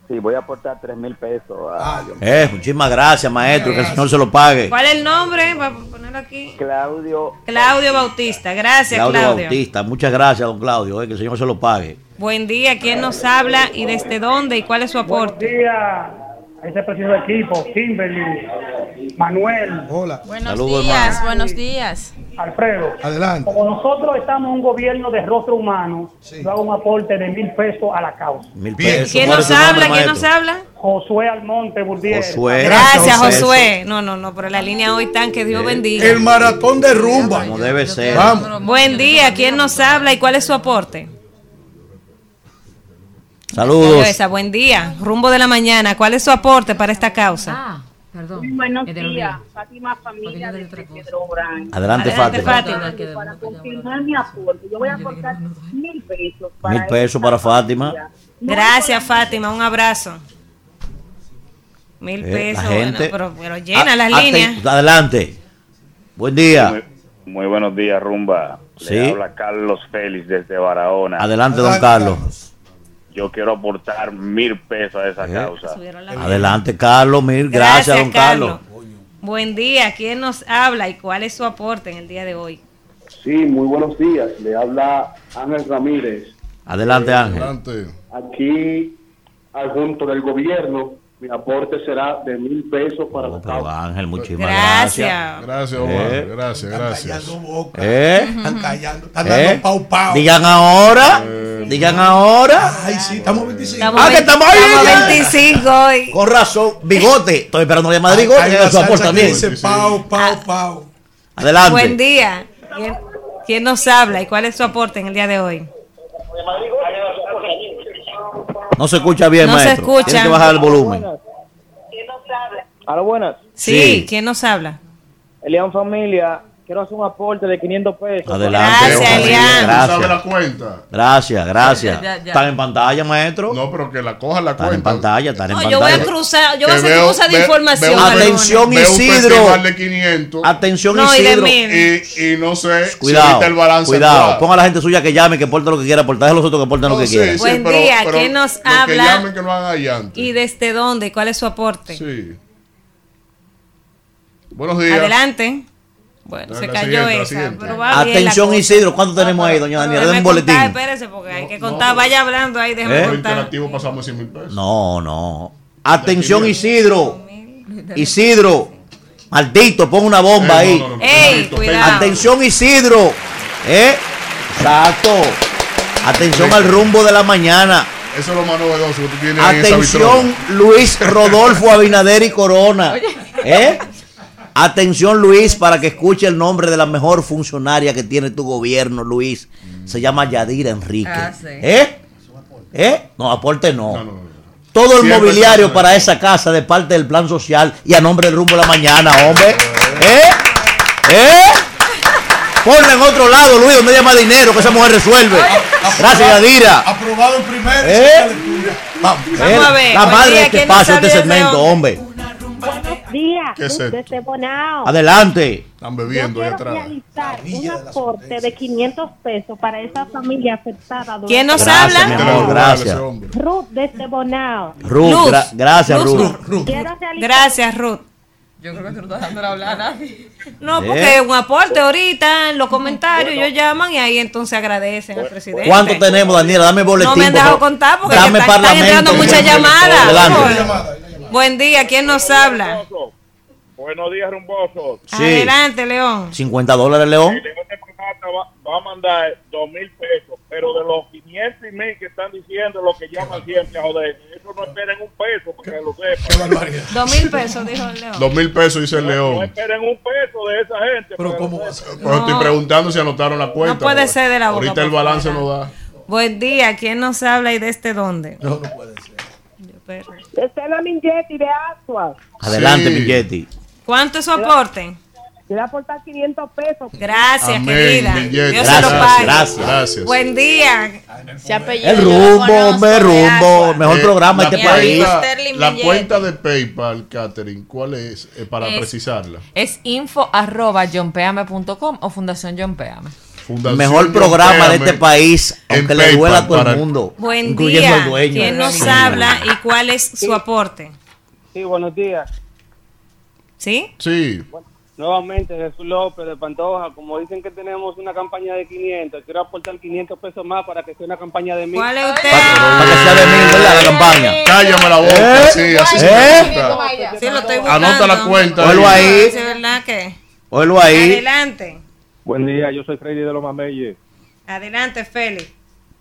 Sí, voy a aportar tres mil pesos. A Ah, Eh, muchísimas gracias, maestro. Que el Señor se lo pague. ¿Cuál es el nombre? Vamos a ponerlo aquí. Claudio. Claudio Bautista. Gracias, Claudio, Claudio. Bautista. Muchas gracias, don Claudio. eh, que el Señor se lo pague. Buen día. ¿Quién nos habla y desde dónde y cuál es su aporte? Buenos días a ese presidente de equipo, Kimberly, Manuel, Hola. Buenos Saludos, días, hermano. buenos días. Alfredo. Adelante. Como nosotros estamos en un gobierno de rostro humano, yo hago un aporte de mil pesos a la causa. Mil pesos. ¿Quién ¿Cuál es nos habla? ¿Quién nos habla? Josué Almonte Burdiel. Josué. Gracias, Gracias, Josué. No, no, no, pero la línea hoy tan que Dios bendiga. El maratón de rumba. Como debe ser. Vamos. Buen día. ¿Quién nos habla y cuál es su aporte? Saludos. Esa, buen día. Rumbo de la mañana. ¿Cuál es su aporte para esta causa? Ah, perdón. Buenos días. Fátima Familia de Pedro Brand. Adelante, Adelante, Fátima. Fátima. Para confirmar mi aporte, yo voy a aportar mil pesos. para Mil pesos para Fátima. familia. Gracias, Fátima. Un abrazo. Mil Eh, pesos. la bueno, gente. pero, pero llena Ah, las aten- líneas. Adelante. Buen día. Muy, muy buenos días, Rumba. Sí. Le habla Carlos Félix desde Barahona. Adelante, don Carlos. Yo quiero aportar mil pesos a esa Eh. causa. Adelante, Carlos. Mil gracias, Gracias, don Carlos. Carlos. Buen día, ¿quién nos habla y cuál es su aporte en el día de hoy? Sí, muy buenos días. Le habla Ángel Ramírez. Adelante, Ángel. Adelante. Aquí, al junto del gobierno, mi aporte será de mil pesos para la Pero Ángel, muchísimas Gracias. gracias. Gracias, Omar. Eh. Gracias, gracias. ¿Eh? Están callando, están ¿Eh? dando pau pau. Digan ahora. Digan ahora. Ay, sí, estamos 25. Estamos Ah, que estamos ahí. estamos 25 hoy. Con razón. Bigote. Estoy esperando la llamada de bigote. Hay una también. dice pau, pau, pau. Adelante. Buen día. ¿Quién, quién nos habla y cuál es su aporte en el día de hoy? No se escucha bien, No se maestro. escucha. Tiene que bajar el volumen. A lo buenas. Sí, Sí. ¿quién nos habla? Elian Familia, quiero hacer un aporte de 500 pesos. Adelante. Gracias. Elian. ¿Tú sabes la Gracias. cuenta? Gracias, gracias. Ya, ya, ya. Están en pantalla, maestro. No, pero que la coja la Están en cuenta. pantalla, están en No, yo voy a pantalla. cruzar, yo voy a Que hacer veo- cruza de ve- información. veo. Atención, veo Isidro. de 500 Atención, No, y de Isidro. y, y no sé si Cuidado, ahorita el balance cuidado. actual. Ponga a la gente suya que llame, que aporte lo que quiera aportar. Deje a los otros que aporten lo No, que sí, quieran. sí, Buen pero- día, pero ¿quién nos habla? Que llamen que lo hagan. ¿Y desde dónde? ¿Cuál es su aporte? Sí. Buenos días. Adelante. Bueno, se cayó esa, pero va Atención. Isidro. ¿Cuánto tenemos ahí, doña Daniela? Den un boletín. contar, espérese, porque hay que contar. Vaya hablando ahí, déjeme ¿Eh? Contar. interactivo pasamos 100 mil pesos. No, no. Atención, Isidro. Isidro. Maldito, pon una bomba Eh, ahí. Ey, cuidado. Atención, Isidro. ¿Eh? Exacto. Atención al rumbo de la mañana. Eso es lo más novedoso que tú tienes ahí en esa Atención. Luis Rodolfo Abinader y Corona. ¿Eh? Atención, Luis, para que escuche el nombre de la mejor funcionaria que tiene tu gobierno, Luis. Se llama Yadira Enrique. Ah, sí. ¿Eh? ¿Eh? No, aporte no. No, no, no. Todo el Siempre mobiliario para esa casa de parte del plan social y a nombre del rumbo de la mañana, hombre. ¿Eh? ¿Eh? Ponla en otro lado, Luis, donde haya más dinero, que esa mujer resuelve. Gracias, Yadira. Aprobado en primera y ¿Eh? Vamos. Vamos a ver, La madre de este ¿quién nos espacio, este segmento, hombre. Días, ¿Qué es esto? desde Bonao. Adelante. Están Yo bebiendo ahí quiero atrás. realizar un aporte de 500 pesos para esa familia afectada. durante- ¿Quién nos Gracias, habla? mi Te la amor, gracias. Ruth, desde Bonao. Ruth, Luz. gra- gracias, Luz, Ruth. Quiero realizar Gracias, Ruth. Yo creo que tú no estás dando hablar a nadie. <laughs> No, ¿Eh? porque un aporte ahorita en los comentarios ellos llaman y ahí entonces agradecen al presidente. ¿Cuánto tenemos, Daniela? Dame boletín. No me han por dejado favor. contar porque Dame están, están entrando muchas llamadas. Adelante. Buen día, ¿quién nos habla? Buenos días, rumbosos. Sí. Adelante, León. 50 dólares, León. Este va, va a mandar dos mil pesos, pero de los 500 y mil que están diciendo, los que llaman siempre a joder, eso no esperen un peso, porque lo sepan. Dos mil pesos, dijo el León. Dos mil pesos, dice el No León. esperen un peso de esa gente. Pero ¿cómo va lo a ser? Pues estoy preguntando si anotaron la cuenta. puede porque ser de la boca Ahorita el balance no da. Buen día, ¿quién nos habla y desde dónde? No, no puede ser. Desde la Mingetti de Asua. Adelante, Sí. mi Yeti. ¿Cuánto es su aporte? Quiero aportar 500 pesos. Gracias, Amén, querida. billete. Dios Gracias, se lo pague. gracias. Gracias. Buen día. Se apellida, El rumbo, de rumbo. Mejor Eh, programa este país. La Billete. cuenta de PayPal, Catherine, ¿cuál es? Eh, para Es- precisarla. Es info arroba johnpeame.com o Fundación John Peame. Fundación Mejor programa de este país, aunque le duela a todo el mundo. Buen incluyendo día. al dueño. ¿Quién nos Sí. habla y cuál es su aporte? Sí, buenos días. ¿Sí? Sí. Nuevamente, Jesús López de Pantoja. Como dicen que tenemos una campaña de 500, quiero aportar 500 pesos más para que sea una campaña de 1000. ¿Cuál es usted? Para que sea de mil, ¿verdad? La campaña. Cállame la boca. ¿Eh? Sí, así se ¿Eh? me gusta. Sí, lo estoy buscando. Anota la cuenta. Ponlo ahí. ¿Sí, verdad que? Ahí. Adelante. Buen día, yo soy Freddy de los Mameyes. Adelante, Félix.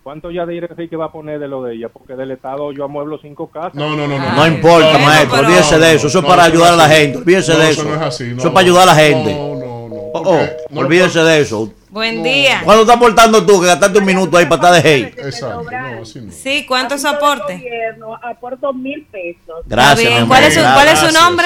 ¿Cuánto ya diré que va a poner de lo de ella? Porque del Estado yo amueblo cinco casas. No, no, no, no. No importa, maestro. pero- Olvídese de eso. Eso es No, para ayudar a la gente. Olvídese No, de eso eso. no es así, no, Eso es para ayudar a la gente. No, no, no. Oh, oh, olvídese de eso. Buen día. ¿Cuándo estás aportando tú que gastaste un minuto ahí para estar de hate? Exacto, no, así no. Sí, ¿cuánto es aporte? Aporto mil pesos. Gracias. ¿Cuál es su, cuál es su Gracias. nombre?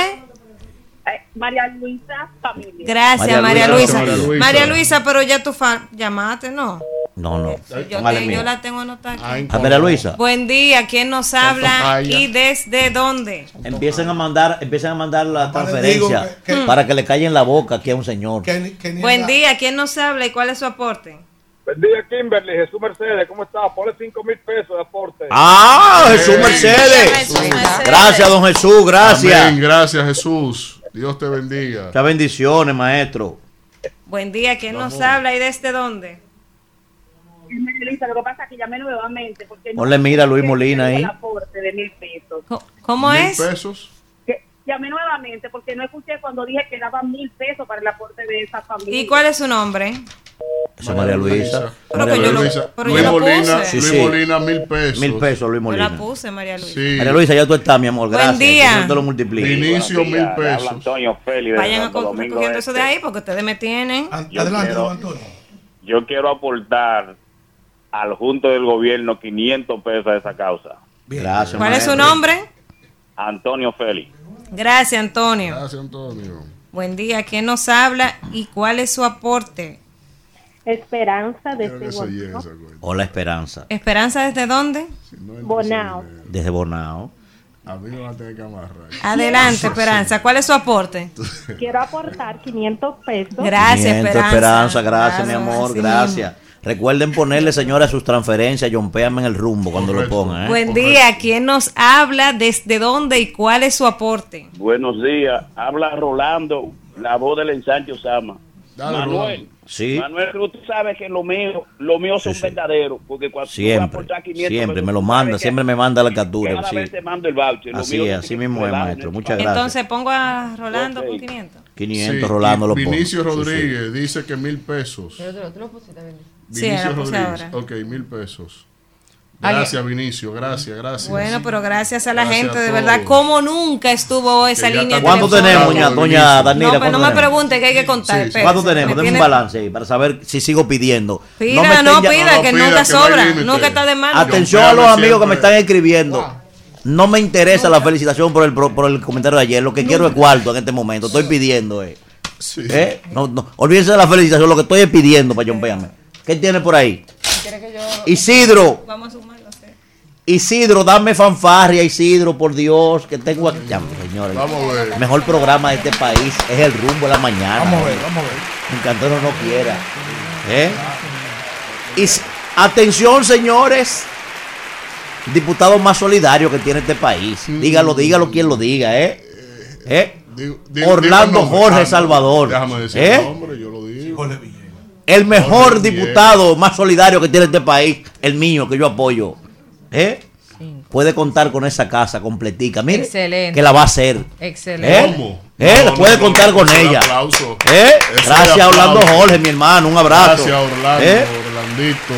Eh, María Luisa Familia. Gracias, María María Luisa. Luisa. María Luisa. María Luisa, pero ya tú fa- llamaste, ¿no? No, no. Yo, te- la tengo anotada aquí. Ay, A María Luisa. Buen día, ¿quién nos habla papaya. y desde dónde? Empiezan a mandar, empiezan a mandar la transferencia digo que- que- para que le callen la boca aquí a un señor. Que Buen la- día, ¿quién nos habla y cuál es su aporte? Buen día, Kimberly. Jesús Mercedes, ¿cómo está? Ponle cinco mil pesos de aporte. Ah, Jesús. Mercedes. Jesús Mercedes. Gracias, don Jesús, gracias. Amén, gracias Jesús. Dios te bendiga. Muchas bendiciones, maestro. Buen día, ¿quién nos Vamos. habla y desde dónde? Luisa, lo que pasa es que llamé nuevamente porque no Ponle mira a Luis Molina ahí. el aporte de mil pesos. ¿Cómo Mil es? pesos. Que- Llamé nuevamente porque no escuché cuando dije que daban mil pesos para el aporte de esa familia. ¿Y cuál es su nombre? Esa es María Luisa. Pero María que yo lo- Luisa. pero Luis yo Molina. Sí, Luis sí. Molina, mil pesos. Mil pesos, Luis Yo Molina. la puse, María Luisa. Sí. María Luisa, ya tú estás, mi amor. Buen Gracias. día. Que Dios te lo multiplique. Vinicio, mil pesos. Antonio Félix Vayan a Santo co- Domingo recogiendo eso de Este. ahí porque ustedes me tienen. Yo quiero- Yo quiero aportar al junto del gobierno 500 pesos a esa causa. Gracias, ¿Cuál es su maestro. nombre? Antonio Félix. Gracias, Antonio. Gracias, Antonio. Buen día, ¿quién nos habla y cuál es su aporte? Esperanza desde Bonao. Hola, Esperanza. ¿Esperanza desde dónde? Bonao. Desde Bonao. A mí me va a tener que amarrar. Adelante, Esperanza. ¿Cuál es su aporte? <laughs> Quiero aportar 500 pesos. Gracias, 500, Esperanza. Esperanza, gracias, mi amor, gracias. Recuerden ponerle, <laughs> señora, sus transferencias, Péame en el rumbo cuando lo pongan. ¿eh? Buen día, ¿quién nos habla? ¿Desde dónde y cuál es su aporte? Buenos días. Habla Rolando, la voz del ensanche Osama. Dale, Manuel. Sí. Manuel, Cruz, tú sabes que lo mío, lo mío son verdaderos. Porque cuando tú vas a Siempre, aportar 500 siempre, me lo tú manda, siempre me manda la captura. Cada sí. vez te mando el voucher. Lo Así mío es, así mismo es, maestro. Muchas gracias. Entonces pongo a Rolando con Ok. 500. 500, Sí, Rolando lo pongo. Vinicio Sí, sí. Rodríguez dice que mil pesos. Sí, Vinicio la puse Rodríguez. ahora. Ok, mil pesos. Gracias, Vinicio. Gracias, gracias. Bueno, pero gracias a la Gracias gente, a de verdad, como nunca estuvo esa línea ¿Cuánto tenemos, doña, doña Danila? No, pero ¿Cuánto no me pregunte que hay que contar. espérese. ¿Cuánto tenemos? Me Deme un tiene- balance ahí para saber si sigo pidiendo. Pida, me no, estén ya- pida, que nunca sobra, nunca está de más. Atención a los amigos que me están escribiendo. No me interesa la felicitación por el, pro- por el comentario de ayer. Lo que quiero es cuarto en este momento. Estoy pidiendo. Eh. ¿Eh? No, no. Olvídense de la felicitación. Lo que estoy es pidiendo para John Péame. ¿Qué tiene por ahí? Isidro. Vamos a sí. Isidro, dame fanfarria, Isidro, por Dios, que tengo aquí. Ya, señores. Vamos a ver. El mejor programa de este país es el rumbo de la mañana. Vamos a ver, vamos a ver. Me encantó no, no quiera. ¿Eh? Y atención, señores. Diputado más solidario que tiene este país. Dígalo, dígalo quien lo diga, ¿eh? ¿Eh? Digo- digo- Orlando digo. Jorge Ah, Salvador. Déjame decir ¿Eh? el nombre, yo lo digo. El mejor Jorge diputado más solidario que tiene este país, el mío, que yo apoyo. ¿Eh? Puede contar con esa casa completica. Mire, Excelente. que la va a hacer. Excelente. ¿Eh? ¿Cómo? ¿Eh? No, puede no, contar no, con ella. aplauso. ¿Eh? Gracias, aplauso. Orlando Jorge, mi hermano. Un abrazo. Gracias, Orlando. ¿Eh? Orlandito.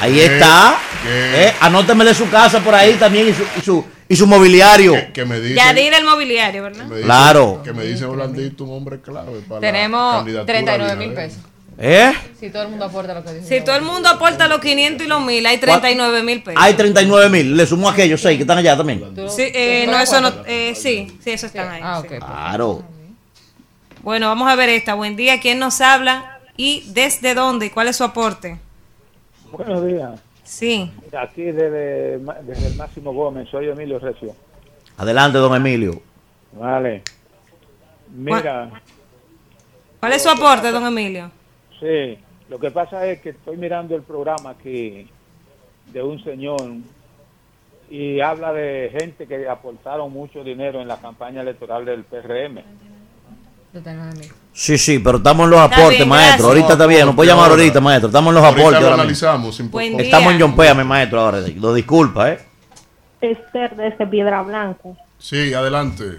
Ahí está. ¿Eh? Anótemele su casa por ahí también y su, y su, y su mobiliario. Que me dice. Yadir el mobiliario, ¿verdad? dice- Claro. Que me dice Orlandito, un hombre clave para Tenemos candidatura 39 mil pesos. ¿Eh? Si todo el mundo aporta lo que dice. Si todo el mundo aporta los 500 y los 1000, hay 39 mil pesos. Hay 39 mil. Le sumo a aquellos seis que están allá también. Sí, eh, no, eso no, eh, sí, sí, eso están ahí. Ah, sí. Claro. Bueno, vamos a ver esta. Buen día, ¿quién nos habla? ¿Y desde dónde? ¿Y cuál es su aporte? Buenos días. Sí. Aquí desde, desde el Máximo Gómez, soy Emilio Recio. Adelante, don Emilio. Vale. Mira, ¿Cuál es su aporte, don Emilio? Sí, lo que pasa es que estoy mirando el programa aquí de un señor y habla de gente que aportaron mucho dinero en la campaña electoral del PRM. Sí, sí, pero estamos en los Está aportes, bien, maestro. gracias. Ahorita está bien, nos puede llamar ahorita, maestro. Estamos en los Ahorita aportes. lo ahora analizamos, sin Estamos en. John Péame, maestro, ahora. Lo disculpa, ¿eh? Esther desde Piedra Blanca. Sí, adelante.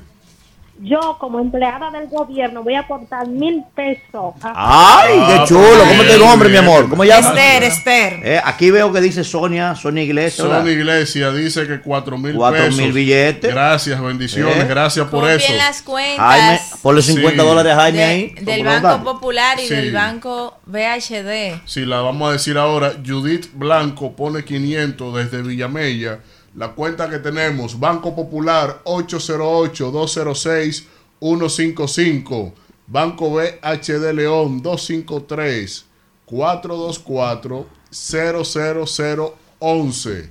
Yo, como empleada del gobierno, voy a aportar mil pesos. ¡Ay, qué Ah, chulo! ¿Cómo te nombre, mi amor? ¿Cómo llamas? Esther, Esther. Eh, aquí veo que dice Sonia, Sonia Iglesias. ¿verdad? Son Iglesia dice que cuatro mil Cuatro pesos. mil billetes. Gracias, bendiciones, Eh. gracias por Pon eso. bien las cuentas Jaime, ponle 50 Sí. dólares a Jaime de- ahí. del ¿Cómo lo Banco? Popular y Sí. del Banco BHD. Si la vamos a decir ahora, Judith Blanco pone 500 desde Villamella. La cuenta que tenemos, Banco Popular 808-206-155. Banco BHD León 253-424-00011.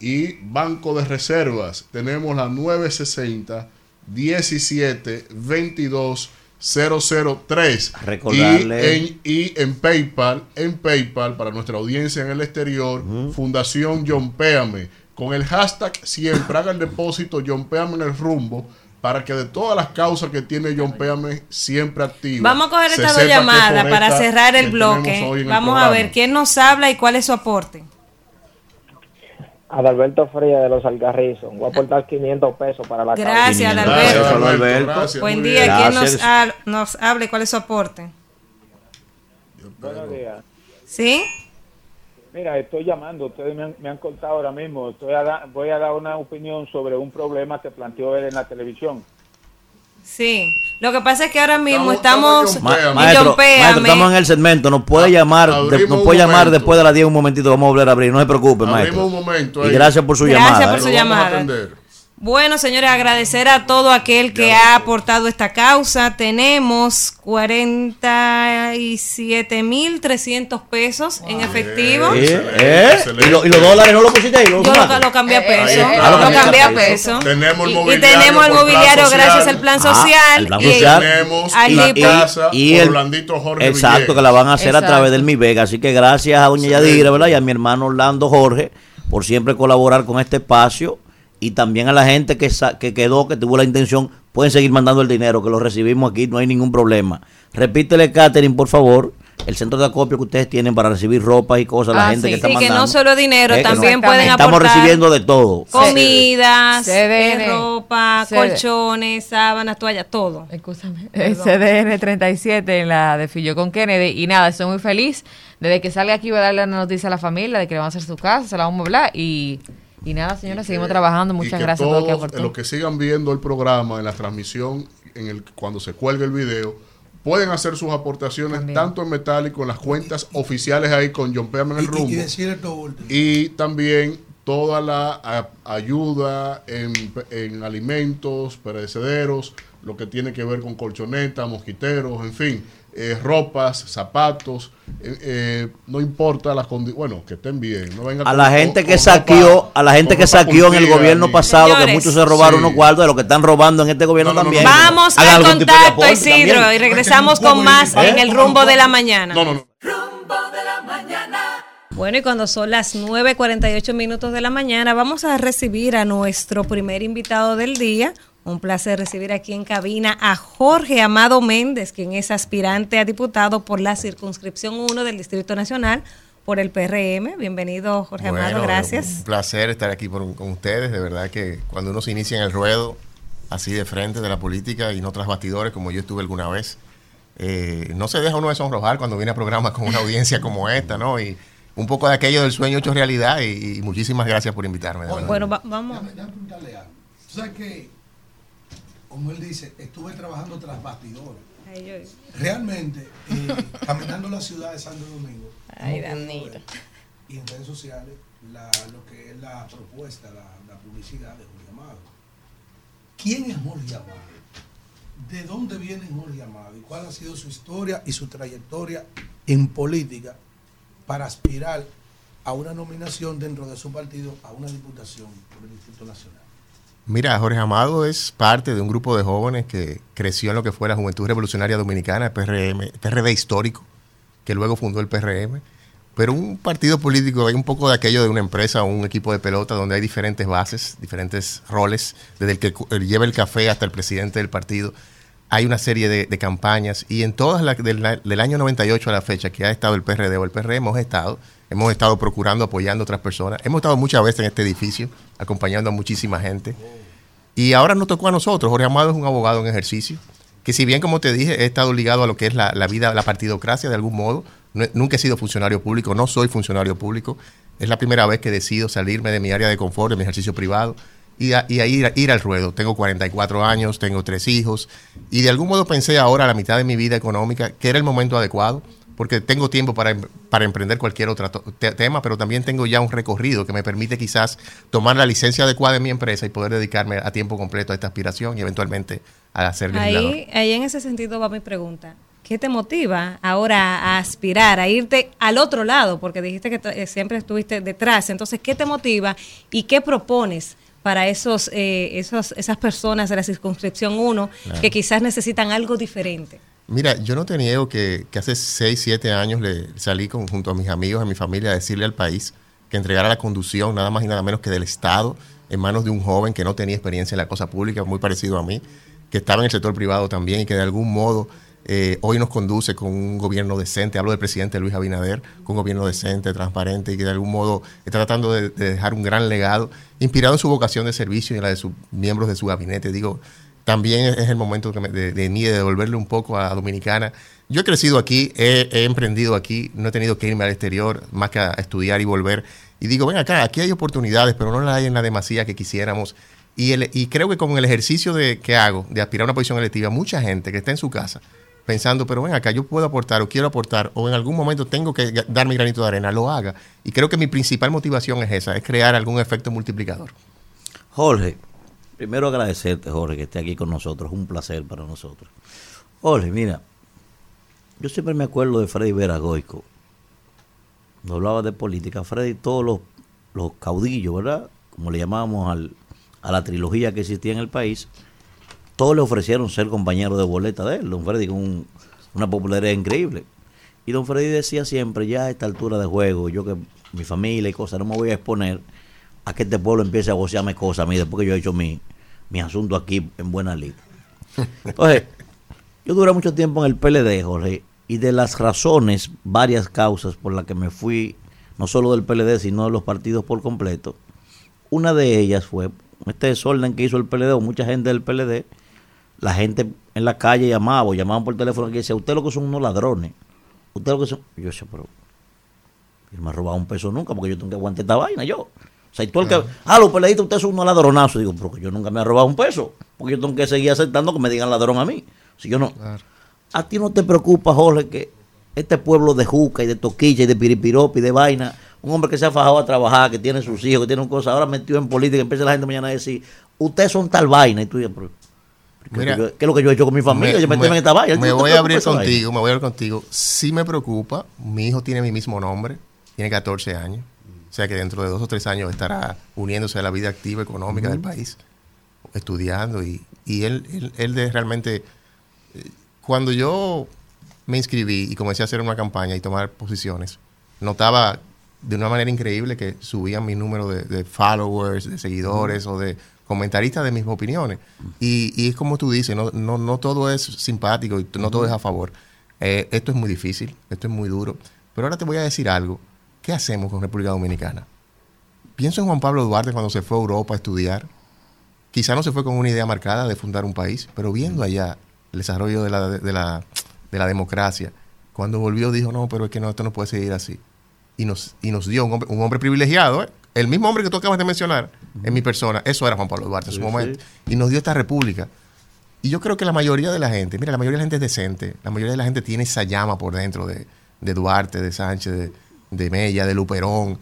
Y Banco de Reservas, tenemos la 960 17 22 003. Recordarle. Y en, y en PayPal, en PayPal, para nuestra audiencia en el exterior, Fundación John Péame. Con el hashtag siempre haga el depósito John Péame en el rumbo. para que de todas las causas que tiene John Péame siempre activa. Vamos a coger estas dos llamadas para cerrar el bloque. el Vamos a ver quién nos habla y cuál es su aporte. Adalberto Frías de los Algarrizos. Voy a aportar 500 pesos para la Gracias, causa. Adalberto. Buen día. ¿Quién nos, ha- nos hable? ¿Cuál es su aporte? Buenos días. ¿Sí? Mira, estoy llamando, ustedes me han, me han cortado ahora mismo. Estoy a da- voy a dar una opinión sobre un problema que planteó él en la televisión. Sí. Lo que pasa es que ahora mismo estamos, en maestro, maestro, estamos en el segmento. Nos puede llamar, de- nos puede llamar después de las 10 un momentito. Vamos a volver a abrir. No se preocupe, maestro. Abrimos un momento Y gracias por su Gracias llamada. por su ¿eh? llamada. Bueno, señores, agradecer a todo aquel que ha aportado esta causa. Tenemos 47.300 pesos en efectivo. ¿Eh? ¿Eh? ¿Y, lo- y los dólares no lo pusiste ahí? ¿Lo Yo lo, lo cambié a peso. eh, lo ah, cambié a peso. Tenemos el Y- y, mobiliario tenemos el mobiliario gracias al plan Ah, social. el plan y- social. Tenemos la casa y el- Orlandito Jorge Exacto, Villegas. que la van a hacer a través del Mi Vega. Así que gracias a doña Yadira, ¿verdad? Y a mi hermano Orlando Jorge por siempre colaborar con este espacio. Y también a la gente que, sa- que quedó, que tuvo la intención, pueden seguir mandando el dinero, que lo recibimos aquí, no hay ningún problema. Repítele, Catherine, por favor, el centro de acopio que ustedes tienen para recibir ropa y cosas, la Ah, gente sí. que está Sí, que mandando. no solo dinero, Eh, también no- pueden Estamos aportar recibiendo de todo. Comidas, CDN. eh, ropa, CD. colchones, sábanas, toallas, todo. Escúchame. El CDN 37 en la de Fillo con Kennedy. Y nada, estoy muy feliz. Desde que salga aquí voy a darle la noticia a la familia de que le van a hacer su casa, se la vamos a hablar. Y, y nada, señora, seguimos trabajando. Y Muchas que gracias a todos que todos los que sigan viendo el programa en la transmisión, en el cuando se cuelgue el video, pueden hacer sus aportaciones tanto en metálico en las cuentas oficiales ahí con John Peam en el Y, y rumbo. decir y también toda la a- ayuda en, en alimentos perecederos, lo que tiene que ver con colchonetas, mosquiteros, en fin, eh, ropas, zapatos, eh, eh, no importa las condiciones, bueno, que estén bien. No venga A con- la con- gente que con saqueó, ropa- a la gente que saqueó en el gobierno ni- pasado, que muchos se robaron Sí. unos cuartos, de los que están robando en este gobierno también. Vamos al de contacto, Isidro, también. y regresamos con más ¿Eh? en el rumbo de la mañana. No, no, no. Bueno, y cuando son las 9.48 minutos de la mañana, vamos a recibir a nuestro primer invitado del día. Un placer recibir aquí en cabina a Jorge Amado Méndez, quien es aspirante a diputado por la circunscripción 1 del Distrito Nacional por el PRM. Bienvenido, Jorge Amado, gracias. Un placer estar aquí por- con ustedes. De verdad que cuando uno se inicia en el ruedo, así de frente de la política y no tras bastidores, como yo estuve alguna vez, eh, no se deja uno de sonrojar cuando viene a programas con una audiencia como esta, ¿no? Y un poco de aquello del sueño hecho realidad. Y, y muchísimas gracias por invitarme. de verdad. Bueno, va- vamos. preguntarle algo. Tú sabes que, como él dice, estuve trabajando tras bastidores. Realmente, eh, <laughs> caminando la ciudad de Santo Domingo, Ay, Danilo. y en redes sociales, la- lo que es la propuesta, la, la publicidad de Jorge Amado. ¿Quién es Jorge Amado? ¿De dónde viene Jorge Amado? ¿Y cuál ha sido su historia y su trayectoria en política para aspirar a una nominación dentro de su partido a una diputación por el Distrito Nacional? Mira, Jorge Amado es parte de un grupo de jóvenes que creció en lo que fue la Juventud Revolucionaria Dominicana, el PRM, PRD histórico, que luego fundó el PRM. Pero un partido político hay un poco de aquello de una empresa o un equipo de pelota donde hay diferentes bases, diferentes roles, desde el que el lleva el café hasta el presidente del partido. Hay una serie de, de campañas y en todas las del, del año 98 a la fecha que ha estado el PRD o el PRM hemos estado, hemos estado procurando, apoyando a otras personas. Hemos estado muchas veces en este edificio, acompañando a muchísima gente. Y ahora nos tocó a nosotros. Jorge Amado es un abogado en ejercicio, que si bien, como te dije, he estado ligado a lo que es la, vida, la partidocracia de algún modo, nunca he sido funcionario público, no soy funcionario público. Es la primera vez que decido salirme de mi área de confort, de mi ejercicio privado, y, a, y a ir, ir al ruedo. Tengo 44 años, tengo tres hijos, y de algún modo pensé ahora, a la mitad de mi vida económica, que era el momento adecuado, porque tengo tiempo para, em- para emprender cualquier otro te- tema, pero también tengo ya un recorrido que me permite quizás tomar la licencia adecuada de mi empresa y poder dedicarme a tiempo completo a esta aspiración y eventualmente a ser legislador. Ahí, ahí en ese sentido va mi pregunta. ¿Qué te motiva ahora a aspirar, a irte al otro lado? Porque dijiste que eh, siempre estuviste detrás. Entonces, ¿qué te motiva y qué propones para esos, eh, esos esas personas de la circunscripción 1 Claro. que quizás necesitan algo diferente? Mira, yo no te niego que, que hace 6, 7 años le salí con, junto a mis amigos, a mi familia, a decirle al país que entregara la conducción nada más y nada menos que del Estado en manos de un joven que no tenía experiencia en la cosa pública, muy parecido a mí, que estaba en el sector privado también y que de algún modo eh, hoy nos conduce con un gobierno decente, hablo del presidente Luis Abinader, con un gobierno decente, transparente y que de algún modo está tratando de, de dejar un gran legado, inspirado en su vocación de servicio y en la de sus miembros de su gabinete. Digo, también es el momento de, de de devolverle un poco a Dominicana. Yo he crecido aquí, he, emprendido aquí, no he tenido que irme al exterior más que a estudiar y volver. Y digo, ven acá, aquí hay oportunidades, pero no las hay en la demasía que quisiéramos. Y, y creo que con el ejercicio de, que hago de aspirar a una posición electiva, mucha gente que está en su casa pensando, pero ven acá, yo puedo aportar o quiero aportar o en algún momento tengo que dar mi granito de arena, lo haga. Y creo que mi principal motivación es esa, es crear algún efecto multiplicador. Jorge, primero agradecerte, Jorge, que esté aquí con nosotros. Es un placer para nosotros. Jorge, mira, yo siempre me acuerdo de Freddy Vera Goico. No hablaba de política. Freddy, todos los, los caudillos, ¿verdad? Como le llamábamos al- a la trilogía que existía en el país, todos le ofrecieron ser compañero de boleta de él. Don Freddy con un- una popularidad increíble. Y don Freddy decía siempre, ya a esta altura de juego, yo que mi familia y cosas, no me voy a exponer a que este pueblo empiece a gocearme cosas a mí después que yo he hecho mi, mi asunto aquí en buena lid. <laughs> Entonces, yo duré mucho tiempo en el PLD, Jorge, y de las razones, varias causas por las que me fui, no solo del PLD, sino de los partidos por completo, una de ellas fue este desorden que hizo el PLD o mucha gente del PLD, la gente en la calle llamaba o llamaban por teléfono y decía, usted lo que son unos ladrones, usted lo que son... Yo decía, pero no me ha robado un peso nunca porque yo tengo que aguantar esta vaina yo. O sea, y tú el que, ah, los peleitos, ustedes son unos ladronazos. Digo, pero que yo nunca me he robado un peso. Porque yo tengo que seguir aceptando que me digan ladrón a mí. Si yo no. A ti no te preocupa, Jorge, que este pueblo de Juca y de Toquilla y de Piripiropi y de vaina, un hombre que se ha fajado a trabajar, que tiene sus hijos, que tiene un cosa, ahora metido en política, empieza la gente mañana a decir, ustedes son tal vaina. Y tú dices, pero, ¿qué, Mira, qué es lo que yo he hecho con mi familia? yo me, en esta vaina. me ¿No te voy a abrir contigo, me voy a abrir contigo. Sí me preocupa, mi hijo tiene mi mismo nombre, tiene 14 años, o sea que dentro de dos o tres años estará uniéndose a la vida activa económica del país, estudiando y, y él, él, él de realmente, eh, cuando yo me inscribí y comencé a hacer una campaña y tomar posiciones, notaba de una manera increíble que subían mi número de, de followers, de seguidores o de comentaristas de mis opiniones. Y, y es como tú dices, no, no, no todo es simpático y no todo es a favor. Eh, esto es muy difícil, esto es muy duro. Pero ahora te voy a decir algo. ¿Qué hacemos con República Dominicana? Pienso en Juan Pablo Duarte cuando se fue a Europa a estudiar. Quizá no se fue con una idea marcada de fundar un país, pero viendo allá el desarrollo de la, de la, de la democracia, cuando volvió dijo, no, pero es que no, esto no puede seguir así. Y nos, y nos dio un hombre, un hombre privilegiado, ¿eh? el mismo hombre que tú acabas de mencionar en mi persona, eso era Juan Pablo Duarte en su Sí, momento, y nos dio esta república. Y yo creo que la mayoría de la gente, mira, la mayoría de la gente es decente, la mayoría de la gente tiene esa llama por dentro de, de Duarte, de Sánchez, de, de Mella, de Luperón,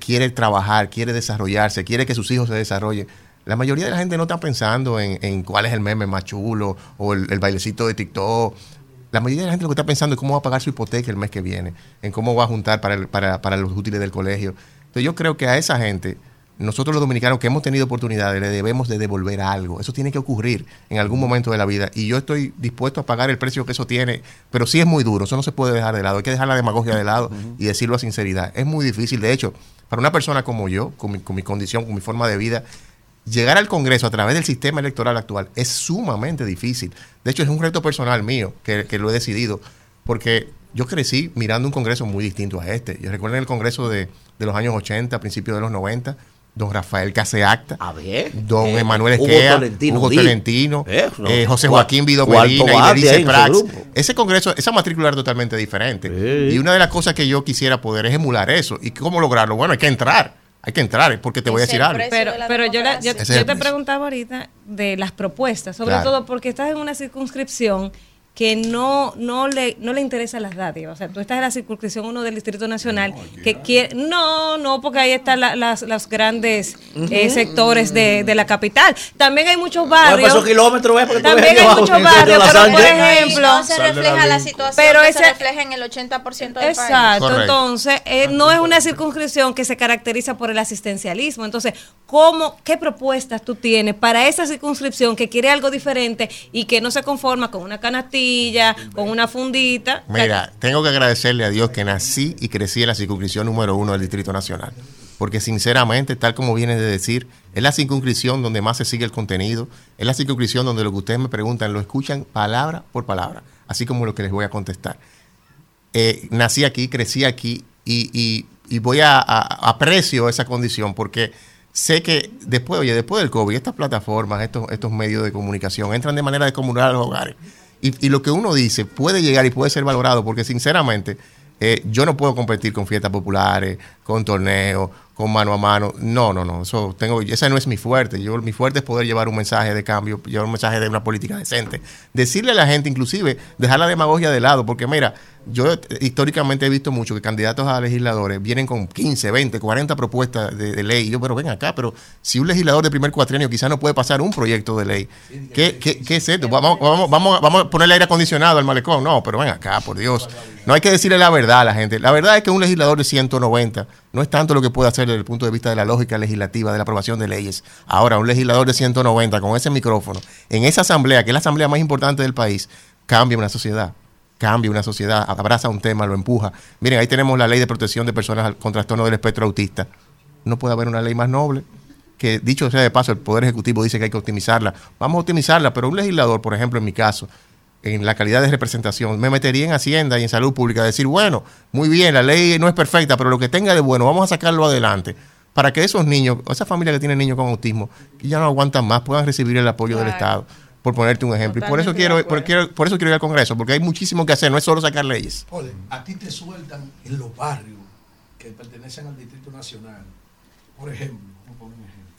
quiere trabajar, quiere desarrollarse, quiere que sus hijos se desarrollen. La mayoría de la gente no está pensando en, en cuál es el meme más chulo o el, el bailecito de TikTok. La mayoría de la gente lo que está pensando es cómo va a pagar su hipoteca el mes que viene, en cómo va a juntar para, el- para, para los útiles del colegio. Entonces yo creo que a esa gente, nosotros los dominicanos que hemos tenido oportunidades, le debemos de devolver algo. Eso tiene que ocurrir en algún momento de la vida. Y yo estoy dispuesto a pagar el precio que eso tiene, pero sí es muy duro, eso no se puede dejar de lado. Hay que dejar la demagogia de lado y decirlo a sinceridad. Es muy difícil. De hecho, para una persona como yo, con mi, con mi condición, con mi forma de vida, llegar al Congreso a través del sistema electoral actual es sumamente difícil. De hecho, es un reto personal mío que, lo he decidido, porque yo crecí mirando un Congreso muy distinto a este. Yo recuerdo el Congreso de, de los años 80, principios de los 90, don Rafael Caseacta, don eh, Emanuel Hugo Esquea, Tolentino Hugo. Tolentino, Eh, no, eh, José Joaquín Vido Medina, Iberice Prax. Ese Congreso, esa matrícula era totalmente diferente. Y una de las cosas que yo quisiera poder es emular eso. ¿Y cómo lograrlo? Bueno, hay que entrar. Hay que entrar, porque te voy a decir algo. Pero, pero yo, la- te preguntaba ahorita de las propuestas, sobre Claro. todo porque estás en una circunscripción que no no le no le interesan las dádivas. O sea, tú estás en la circunscripción 1 del Distrito Nacional que quiere... No, no, porque ahí están la- las, los grandes eh, sectores de, de la capital. También hay muchos barrios... pues esos kilómetros, ¿ves? Porque tú También hay abajo, muchos barrios, pero por ejemplo... no se refleja la situación Pero que ese- se refleja en el 80% del Exacto, país. entonces eh, no es una circunscripción que se caracteriza por el asistencialismo. Entonces, ¿cómo, ¿qué propuestas tú tienes para esa circunscripción que quiere algo diferente y que no se conforma con una canastilla, con una fundita? Mira, tengo que agradecerle a Dios que nací y crecí en la circunscripción número uno del Distrito Nacional. porque sinceramente, tal como viene de decir, es la circunscripción donde más se sigue el contenido, es la circunscripción donde lo que ustedes me preguntan lo escuchan palabra por palabra, así como lo que les voy a contestar. Eh, nací aquí, crecí aquí y, voy a, a- aprecio esa condición porque sé que después, oye, después del COVID, estas plataformas, estos, estos medios de comunicación entran de manera descomunal a los hogares. Y, y lo que uno dice puede llegar y puede ser valorado porque sinceramente eh, yo no puedo competir con fiestas populares, con torneos, con mano a mano. No, no, no. Eso tengo, esa no es mi fuerte. Yo, mi fuerte es poder llevar un mensaje de cambio, llevar un mensaje de una política decente. Decirle a la gente, inclusive, dejar la demagogia de lado, porque mira, yo históricamente he visto mucho que candidatos a legisladores vienen con 15, 20, 40 propuestas de, de ley. Y yo, pero ven acá, pero si un legislador de primer cuatrienio quizás no puede pasar un proyecto de ley, ¿qué, qué, qué es esto? Vamos, vamos, vamos, vamos a ponerle aire acondicionado al malecón. No, pero ven acá, por Dios. No hay que decirle la verdad a la gente. La verdad es que un legislador de 190 no es tanto lo que puede hacer desde el punto de vista de la lógica legislativa, de la aprobación de leyes. Ahora, un legislador de 190 con ese micrófono, en esa asamblea, que es la asamblea más importante del país, cambia una sociedad. Cambia una sociedad, abraza un tema, lo empuja. Miren, ahí tenemos la ley de protección de personas con trastorno del espectro autista. No puede haber una ley más noble que dicho sea de paso, el Poder Ejecutivo dice que hay que optimizarla. Vamos a optimizarla, pero un legislador, por ejemplo, en mi caso, en la calidad de representación, me metería en Hacienda y en Salud Pública, decir, bueno, muy bien, la ley no es perfecta, pero lo que tenga de bueno, vamos a sacarlo adelante para que esos niños, o esa familia que tiene niños con autismo, que ya no aguantan más, puedan recibir el apoyo del. Estado, por ponerte un ejemplo. Y por eso quiero, por, quiero- por eso quiero ir al Congreso, porque hay muchísimo que hacer, no es solo sacar leyes. Ole, a ti te sueltan en los barrios que pertenecen al Distrito Nacional. Por ejemplo, vamos a poner un ejemplo.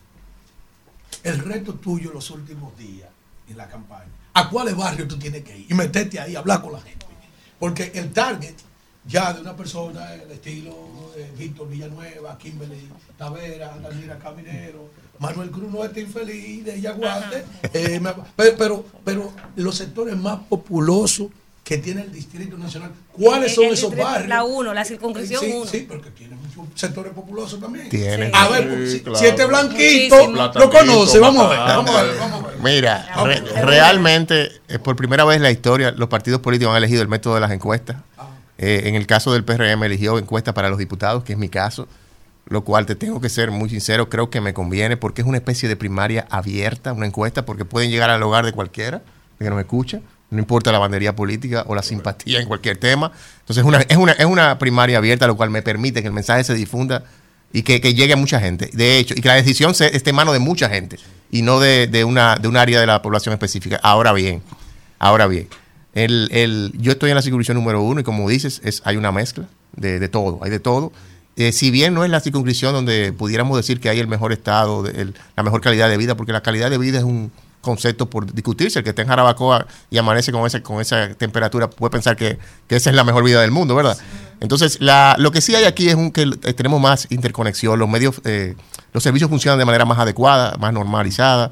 El reto tuyo los últimos días en la campaña. ¿A cuáles barrios tú tienes que ir? Y meterte ahí, hablar con la gente. Porque el target ya de una persona del estilo eh, Víctor Villanueva, Kimberly Tavera, Daniela Caminero, Manuel Cruz no este infeliz de Yaguate, eh, pero, pero los sectores más populosos que tiene el Distrito Nacional, ¿cuáles son El esos barrios? La 1, la circunscripción Sí, 1. sí, porque tiene muchos sectores populosos también. Tiene. A ver, Sí, pues, si, claro. si este blanquito lo conoce, vamos a ver, vamos a ver, vamos a ver. Mira, re- realmente, eh, por primera vez en la historia, los partidos políticos han elegido el método de las encuestas. Eh, en el caso del PRM, eligió encuestas para los diputados, que es mi caso, lo cual te tengo que ser muy sincero, creo que me conviene porque es una especie de primaria abierta, una encuesta, porque pueden llegar al hogar de cualquiera, que nos escucha, no importa la bandería política o la simpatía en cualquier tema. Entonces, una, es, una, es una primaria abierta, lo cual me permite que el mensaje se difunda y que, que llegue a mucha gente. De hecho, y que la decisión se, esté en manos de mucha gente y no de, de una, de un área de la población específica. Ahora bien, ahora bien, el, el, yo estoy en la circunscripción número uno y como dices, es, hay una mezcla de, de todo, hay de todo. Eh, si bien no es la circunscripción donde pudiéramos decir que hay el mejor estado, el- la mejor calidad de vida, porque la calidad de vida es un concepto por discutirse. El que está en Jarabacoa y amanece con, ese, con esa temperatura puede pensar que, que esa es la mejor vida del mundo, ¿verdad? Entonces, la, lo que sí hay aquí es un, que eh, tenemos más interconexión, los medios, eh, los servicios funcionan de manera más adecuada, más normalizada.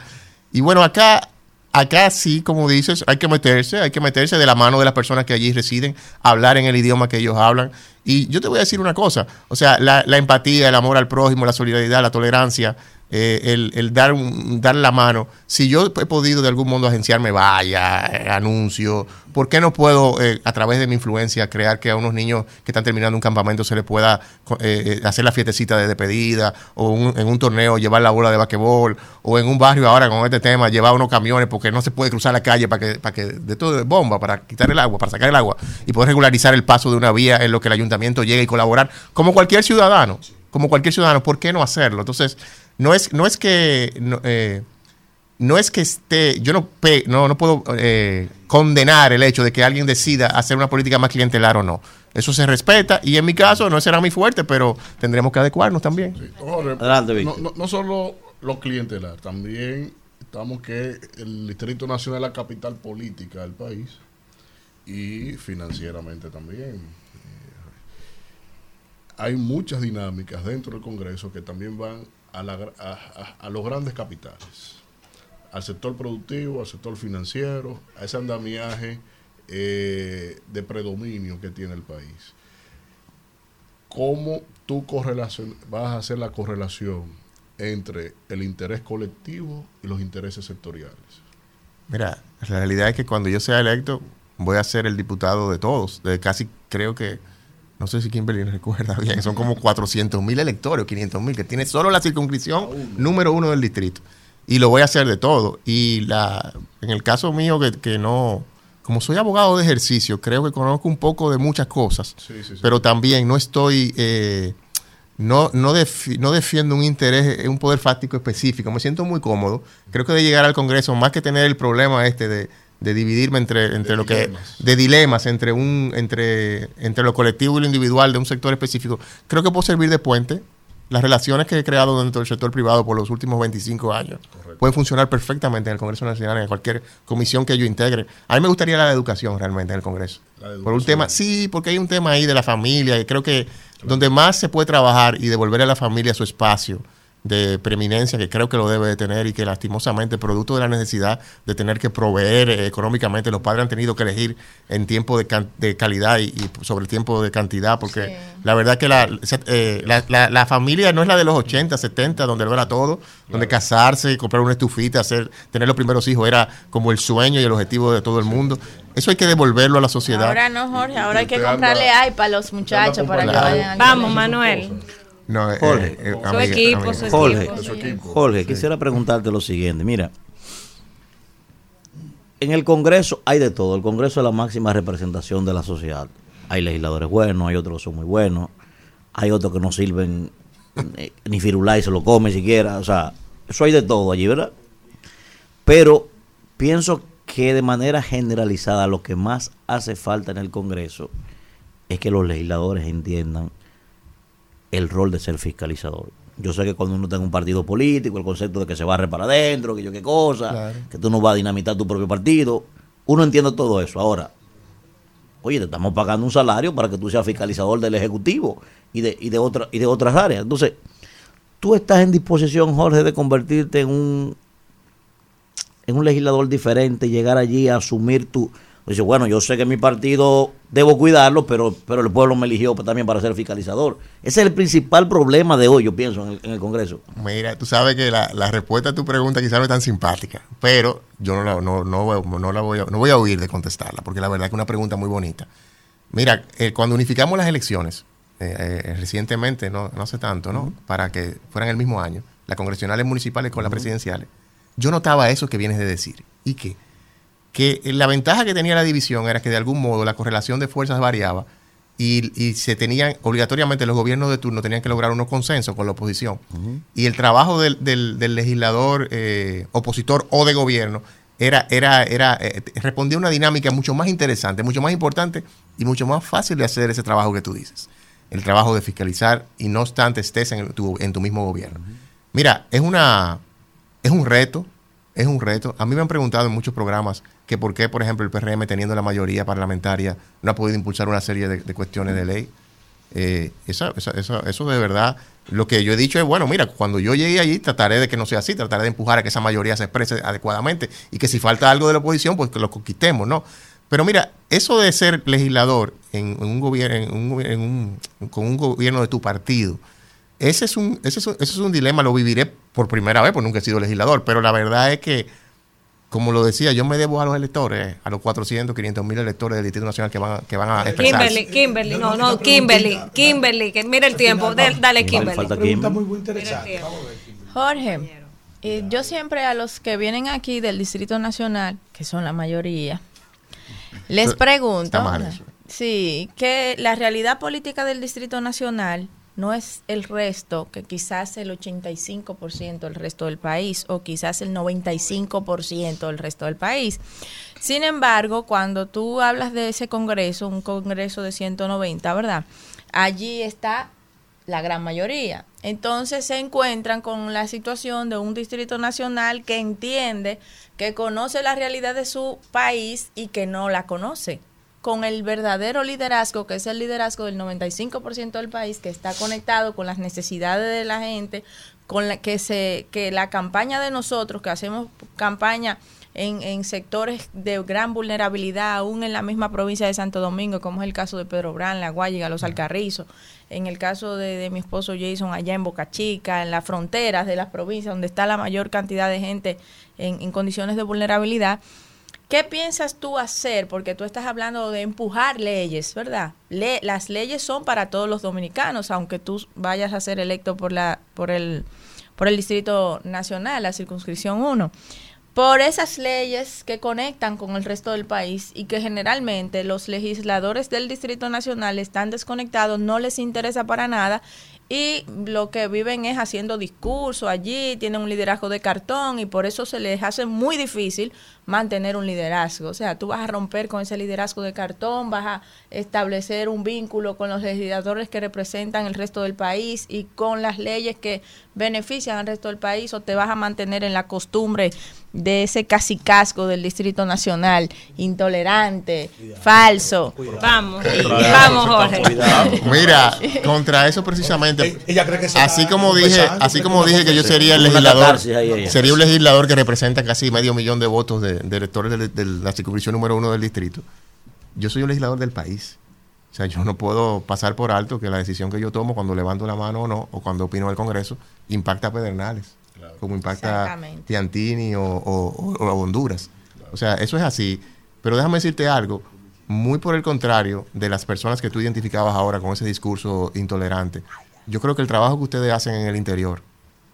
Y bueno, acá, acá sí, como dices, hay que meterse, hay que meterse de la mano de las personas que allí residen, hablar en el idioma que ellos hablan. Y yo te voy a decir una cosa, o sea, la, la empatía, el amor al prójimo, la solidaridad, la tolerancia, eh, el, el dar, dar la mano. Si yo he podido de algún modo agenciarme vaya, eh, anuncio, ¿por qué no puedo eh, a través de mi influencia crear que a unos niños que están terminando un campamento se les pueda eh, hacer la fiestecita de despedida o en un torneo llevar la bola de basquetbol o en un barrio ahora con este tema llevar unos camiones porque no se puede cruzar la calle para que, para que de todo de bomba, para quitar el agua, para sacar el agua y poder regularizar el paso de una vía en lo que el ayuntamiento llegue y colaborar como cualquier ciudadano, como cualquier ciudadano, ¿por qué no hacerlo? Entonces, no es, no es que no, eh, no es que esté, yo no, pe- no, no puedo eh, condenar el hecho de que alguien decida hacer una política más clientelar o no. Eso se respeta y en mi caso no será muy fuerte, pero tendremos que adecuarnos también. Ahora, Adelante, no, Víctor. no, no solo lo clientelar, también estamos que el Distrito Nacional es la capital política del país y financieramente también. Eh, Hay muchas dinámicas dentro del Congreso que también van a, la a- los grandes capitales, al sector productivo, al sector financiero, a ese andamiaje eh, de predominio que tiene el país cómo tú vas a hacer la correlación entre el interés colectivo y los intereses sectoriales. Mira, la realidad es que cuando yo sea electo voy a ser el diputado de todos, de casi creo que no sé si Kimberly recuerda bien, son como 400 mil electores, 500 mil, que tiene solo la circunscripción número uno del distrito. Y lo voy a hacer de todo. Y la, en el caso mío, que, que no, como soy abogado de ejercicio, creo que conozco un poco de muchas cosas, Sí, sí, sí. pero también no estoy, eh, no, no, defi- no defiendo un interés, un poder fáctico específico. Me siento muy cómodo. Creo que de llegar al Congreso, más que tener el problema este de, de dividirme entre, entre lo que de dilemas entre un entre entre lo colectivo y lo individual de un sector específico, creo que puedo servir de puente. Las relaciones que he creado dentro del sector privado por los últimos 25 años pueden funcionar perfectamente en el Congreso Nacional, en cualquier comisión que yo integre. A mí me gustaría la educación realmente en el Congreso. Por un tema, sí, porque hay un tema ahí de la familia y creo que donde más se puede trabajar y devolver a la familia su espacio de preeminencia que creo que lo debe de tener y que lastimosamente producto de la necesidad de tener que proveer eh, económicamente los padres han tenido que elegir en tiempo de, can- de calidad y, y sobre el tiempo de cantidad porque la verdad que la, eh, la, la- la familia no es la de los 80, 70 donde lo era todo, donde casarse, comprar una estufita, hacer tener los primeros hijos era como el sueño y el objetivo de todo el mundo. Eso hay que devolverlo a la sociedad. Ahora no, Jorge, ahora hay que anda- comprarle iPad a los muchachos para que vayan Vamos. Manuel. No, eh, Jorge, eh, Su amiga, equipo, amiga. su Jorge, equipo. Su equipo. Jorge, quisiera preguntarte lo siguiente. Mira, en el Congreso hay de todo. El Congreso es la máxima representación de la sociedad. Hay legisladores buenos, hay otros que son muy buenos, hay otros que no sirven eh, ni firulá y se lo come siquiera. O sea, eso hay de todo allí, ¿verdad? Pero pienso que de manera generalizada lo que más hace falta en el Congreso es que los legisladores entiendan el rol de ser fiscalizador. Yo sé que cuando uno está en un partido político, el concepto de que se barre para adentro, que yo qué cosa, Claro. que tú no vas a dinamitar tu propio partido, uno entiende todo eso. Ahora, oye, te estamos pagando un salario para que tú seas fiscalizador del Ejecutivo y de, y de, otra, y de otras áreas. Entonces, tú estás en disposición, Jorge, de convertirte en un, en un legislador diferente, y llegar allí a asumir tu... Dice, bueno, yo sé que mi partido debo cuidarlo, pero, pero el pueblo me eligió también para ser fiscalizador. Ese es el principal problema de hoy, yo pienso, en el, en el Congreso. Mira, tú sabes que la, la respuesta a tu pregunta quizás no es tan simpática, pero yo no la, no, no, voy- no la voy a, no voy a huir de contestarla, porque la verdad que es una pregunta muy bonita. Mira, eh, cuando unificamos las elecciones, eh, eh, recientemente, no, no hace tanto, ¿no? Para que fueran el mismo año, las congresionales municipales con las presidenciales, yo notaba eso que vienes de decir. ¿Y qué? Que la ventaja que tenía la división era que de algún modo la correlación de fuerzas variaba y, y se tenían, obligatoriamente los gobiernos de turno tenían que lograr unos consensos con la oposición. Y el trabajo del, del- del legislador eh, opositor o de gobierno era, era, era, eh, respondía a una dinámica mucho más interesante, mucho más importante y mucho más fácil de hacer ese trabajo que tú dices. El trabajo de fiscalizar y no obstante estés en tu, en tu mismo gobierno. Mira, es una, es un reto, es un reto. A mí me han preguntado en muchos programas que por qué, por ejemplo, el PRM, teniendo la mayoría parlamentaria, no ha podido impulsar una serie de, cuestiones de ley. Eh, eso de verdad, lo que yo he dicho es, bueno, mira, cuando yo llegue allí trataré de que no sea así, trataré de empujar a que esa mayoría se exprese adecuadamente y que si falta algo de la oposición, pues que lo conquistemos, ¿no? Pero mira, eso de ser legislador en, un gobierno, en un- con un gobierno de tu partido, ese es, un, ese, es un, ese es un dilema, lo viviré por primera vez, porque nunca he sido legislador, pero la verdad es que, como lo decía, yo me debo a los electores, a los 400, 500 mil electores del Distrito Nacional que van, que van a expresarse. Kimberly, Kimberly, no, no, Kimberly, Kimberly, que mira el tiempo, de- dale Kimberly. Pregunta muy, muy interesante. Jorge, eh, yo siempre a los que vienen aquí del Distrito Nacional, que son la mayoría, les pregunto, está mal eso. sí, que la realidad política del Distrito Nacional no es el resto, que quizás el 85% del resto del país o quizás el 95% del resto del país. Sin embargo, cuando tú hablas de ese Congreso, un Congreso de 190, ¿verdad? Allí está la gran mayoría. Entonces se encuentran con la situación de un distrito nacional que entiende, que conoce la realidad de su país y que no la conoce. Con el verdadero liderazgo, que es el liderazgo del 95% del país, que está conectado con las necesidades de la gente, con la que se que la campaña de nosotros, que hacemos campaña en, en sectores de gran vulnerabilidad, aún en la misma provincia de Santo Domingo, como es el caso de Pedro Brán, La Guayiga, Los Alcarrizos, en el caso de, de mi esposo Jason allá en Boca Chica, en las fronteras de las provincias donde está la mayor cantidad de gente en, en condiciones de vulnerabilidad, ¿Qué piensas tú hacer? Porque tú estás hablando de empujar leyes, ¿verdad? Las leyes son para todos los dominicanos, aunque tú vayas a ser electo por la por el por el Distrito Nacional, la circunscripción 1. Por esas leyes que conectan con el resto del país y que generalmente los legisladores del Distrito Nacional están desconectados, no les interesa para nada y lo que viven es haciendo discurso allí, tienen un liderazgo de cartón y por eso se les hace muy difícil mantener un liderazgo. O sea, tú vas a romper con ese liderazgo de cartón, vas a establecer un vínculo con los legisladores que representan el resto del país y con las leyes que benefician al resto del país o te vas a mantener en la costumbre de ese casicasco del Distrito Nacional, intolerante, falso. Vamos, vamos, Jorge. Mira, contra eso precisamente, Ella cree que se así como dije, así como que dije que yo sería el legislador, sería un legislador que representa casi medio millón de votos de, de electores de, de la circunscripción número uno del distrito. Yo soy un legislador del país. O sea, yo no puedo pasar por alto que la decisión que yo tomo cuando levanto la mano o no, o cuando opino en el Congreso, impacta a Pedernales, como impacta. Piantini o, o- o a Honduras. O sea, eso es así. Pero déjame decirte algo, muy por el contrario de las personas que tú identificabas ahora con ese discurso intolerante. Yo creo que el trabajo que ustedes hacen en el interior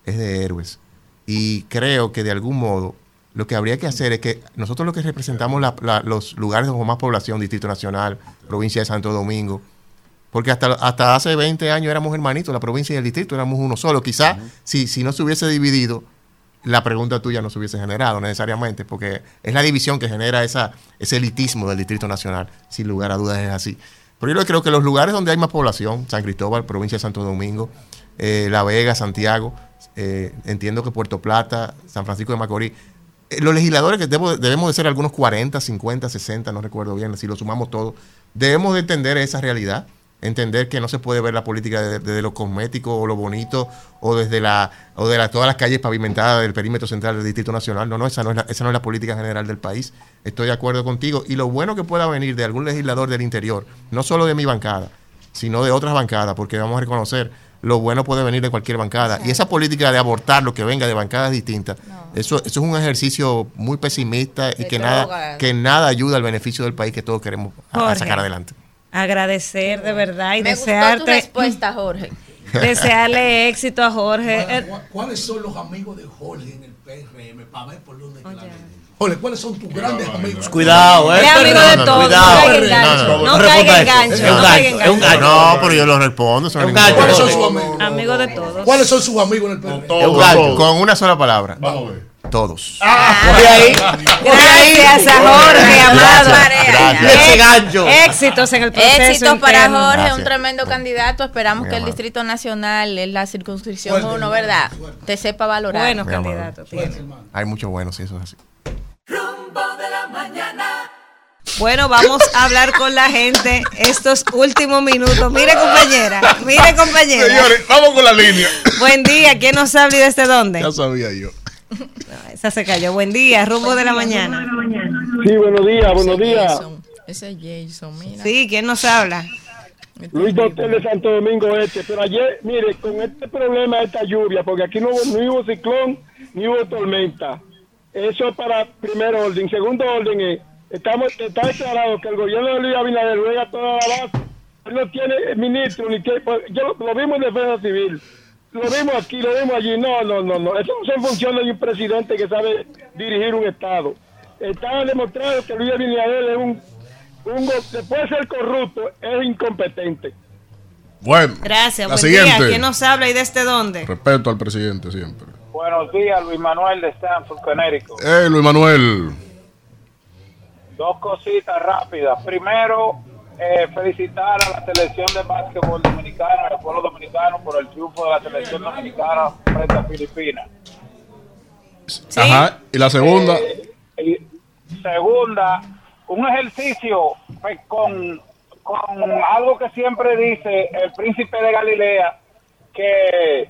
es de héroes. Y creo que de algún modo lo que habría que hacer es que nosotros lo que representamos la- la- los lugares con más población, Distrito Nacional, provincia de Santo Domingo, porque hasta, hasta hace 20 años éramos hermanitos, la provincia y el distrito éramos uno solo. Quizás si, si no se hubiese dividido, la pregunta tuya no se hubiese generado necesariamente, porque es la división que genera esa, ese elitismo del Distrito Nacional. Sin lugar a dudas es así. Pero yo creo que los lugares donde hay más población, San Cristóbal, provincia de Santo Domingo, eh, La Vega, Santiago, eh, entiendo que Puerto Plata, San Francisco de Macorís, los legisladores que debo- debemos de ser algunos 40, 50, 60, no recuerdo bien, si lo sumamos todo, debemos de entender esa realidad, entender que no se puede ver la política desde, desde lo cosmético o lo bonito o desde la o de la- todas las calles pavimentadas del perímetro central del Distrito Nacional. No, no, esa no es la, esa no es la política general del país. Estoy de acuerdo contigo y lo bueno que pueda venir de algún legislador del interior, no solo de mi bancada, sino de otras bancadas, porque vamos a reconocer lo bueno puede venir de cualquier bancada. Y esa política de abortar lo que venga de bancadas distintas, eso, eso es un ejercicio muy pesimista y que nada, que nada ayuda al beneficio del país que todos queremos a- a Jorge. sacar adelante. Agradecer de verdad y Me gustó tu desearte respuesta, Jorge. <laughs> desearle éxito a Jorge. ¿Cuáles son los amigos de Jorge en el PRM para ver por dónde que Jorge, ¿cuáles son tus grandes amigos? Cuidado, eh. Es amigo de no cuidado. caiga en gancho, no caiga en gancho, no caiga gancho, en es un gancho. gancho. No, pero yo lo respondo. ¿Cuáles son sus amigos? Amigo de todos. ¿Cuáles son sus amigos en el gancho. Con una sola palabra. Todos. Gracias a Jorge, amado. Gracias. Ese gancho. Éxitos en el proceso. Éxitos para interno. Jorge, Gracias. un tremendo candidato. Esperamos Mi que el. Distrito Nacional, en la circunscripción Fuerte, 1, ¿verdad? Te sepa valorar. Bueno, Mi amor. candidato. tiene. Hay mucho bueno, sí, eso es así. Bueno, vamos a hablar con la gente estos últimos minutos. Mire, compañera. Mire, compañera. Señores, vamos con la línea. Buen día. ¿Quién nos habla y desde dónde? Ya sabía yo. Esa se cayó. Buen día. Rumbo de la mañana. Sí, buenos días, buenos días. Jason. Ese es Jason, mira. Sí, ¿quién nos habla? Luis Doctor de Santo Domingo Este. Pero ayer, mire, con este problema de esta lluvia, porque aquí no hubo, ni hubo ciclón ni hubo tormenta. Eso es para primer orden. Segundo orden es, estamos, está declarado que el gobierno de Luis Abinader juega toda la base. Él no tiene ministro, ni tiene, pues, yo lo, lo vimos en defensa civil. Lo vimos aquí, lo vimos allí. No, no, no, no. Eso no son funciones de un presidente que sabe dirigir un Estado. Está demostrado que Luis Abinader es un, un después de ser corrupto, es incompetente. Bueno, Gracias. la día. siguiente. ¿Quién nos habla y desde dónde? Respeto al presidente siempre. Buenos días, Luis Manuel de Stanford, Connecticut. Eh, Luis Manuel. Dos cositas rápidas. Primero, eh, felicitar a la selección de básquetbol dominicana, al pueblo dominicano, por el triunfo de la selección dominicana frente a Filipinas. Ajá. Y la segunda. Y segunda, un ejercicio pues, con, con algo que siempre dice el príncipe de Galilea, que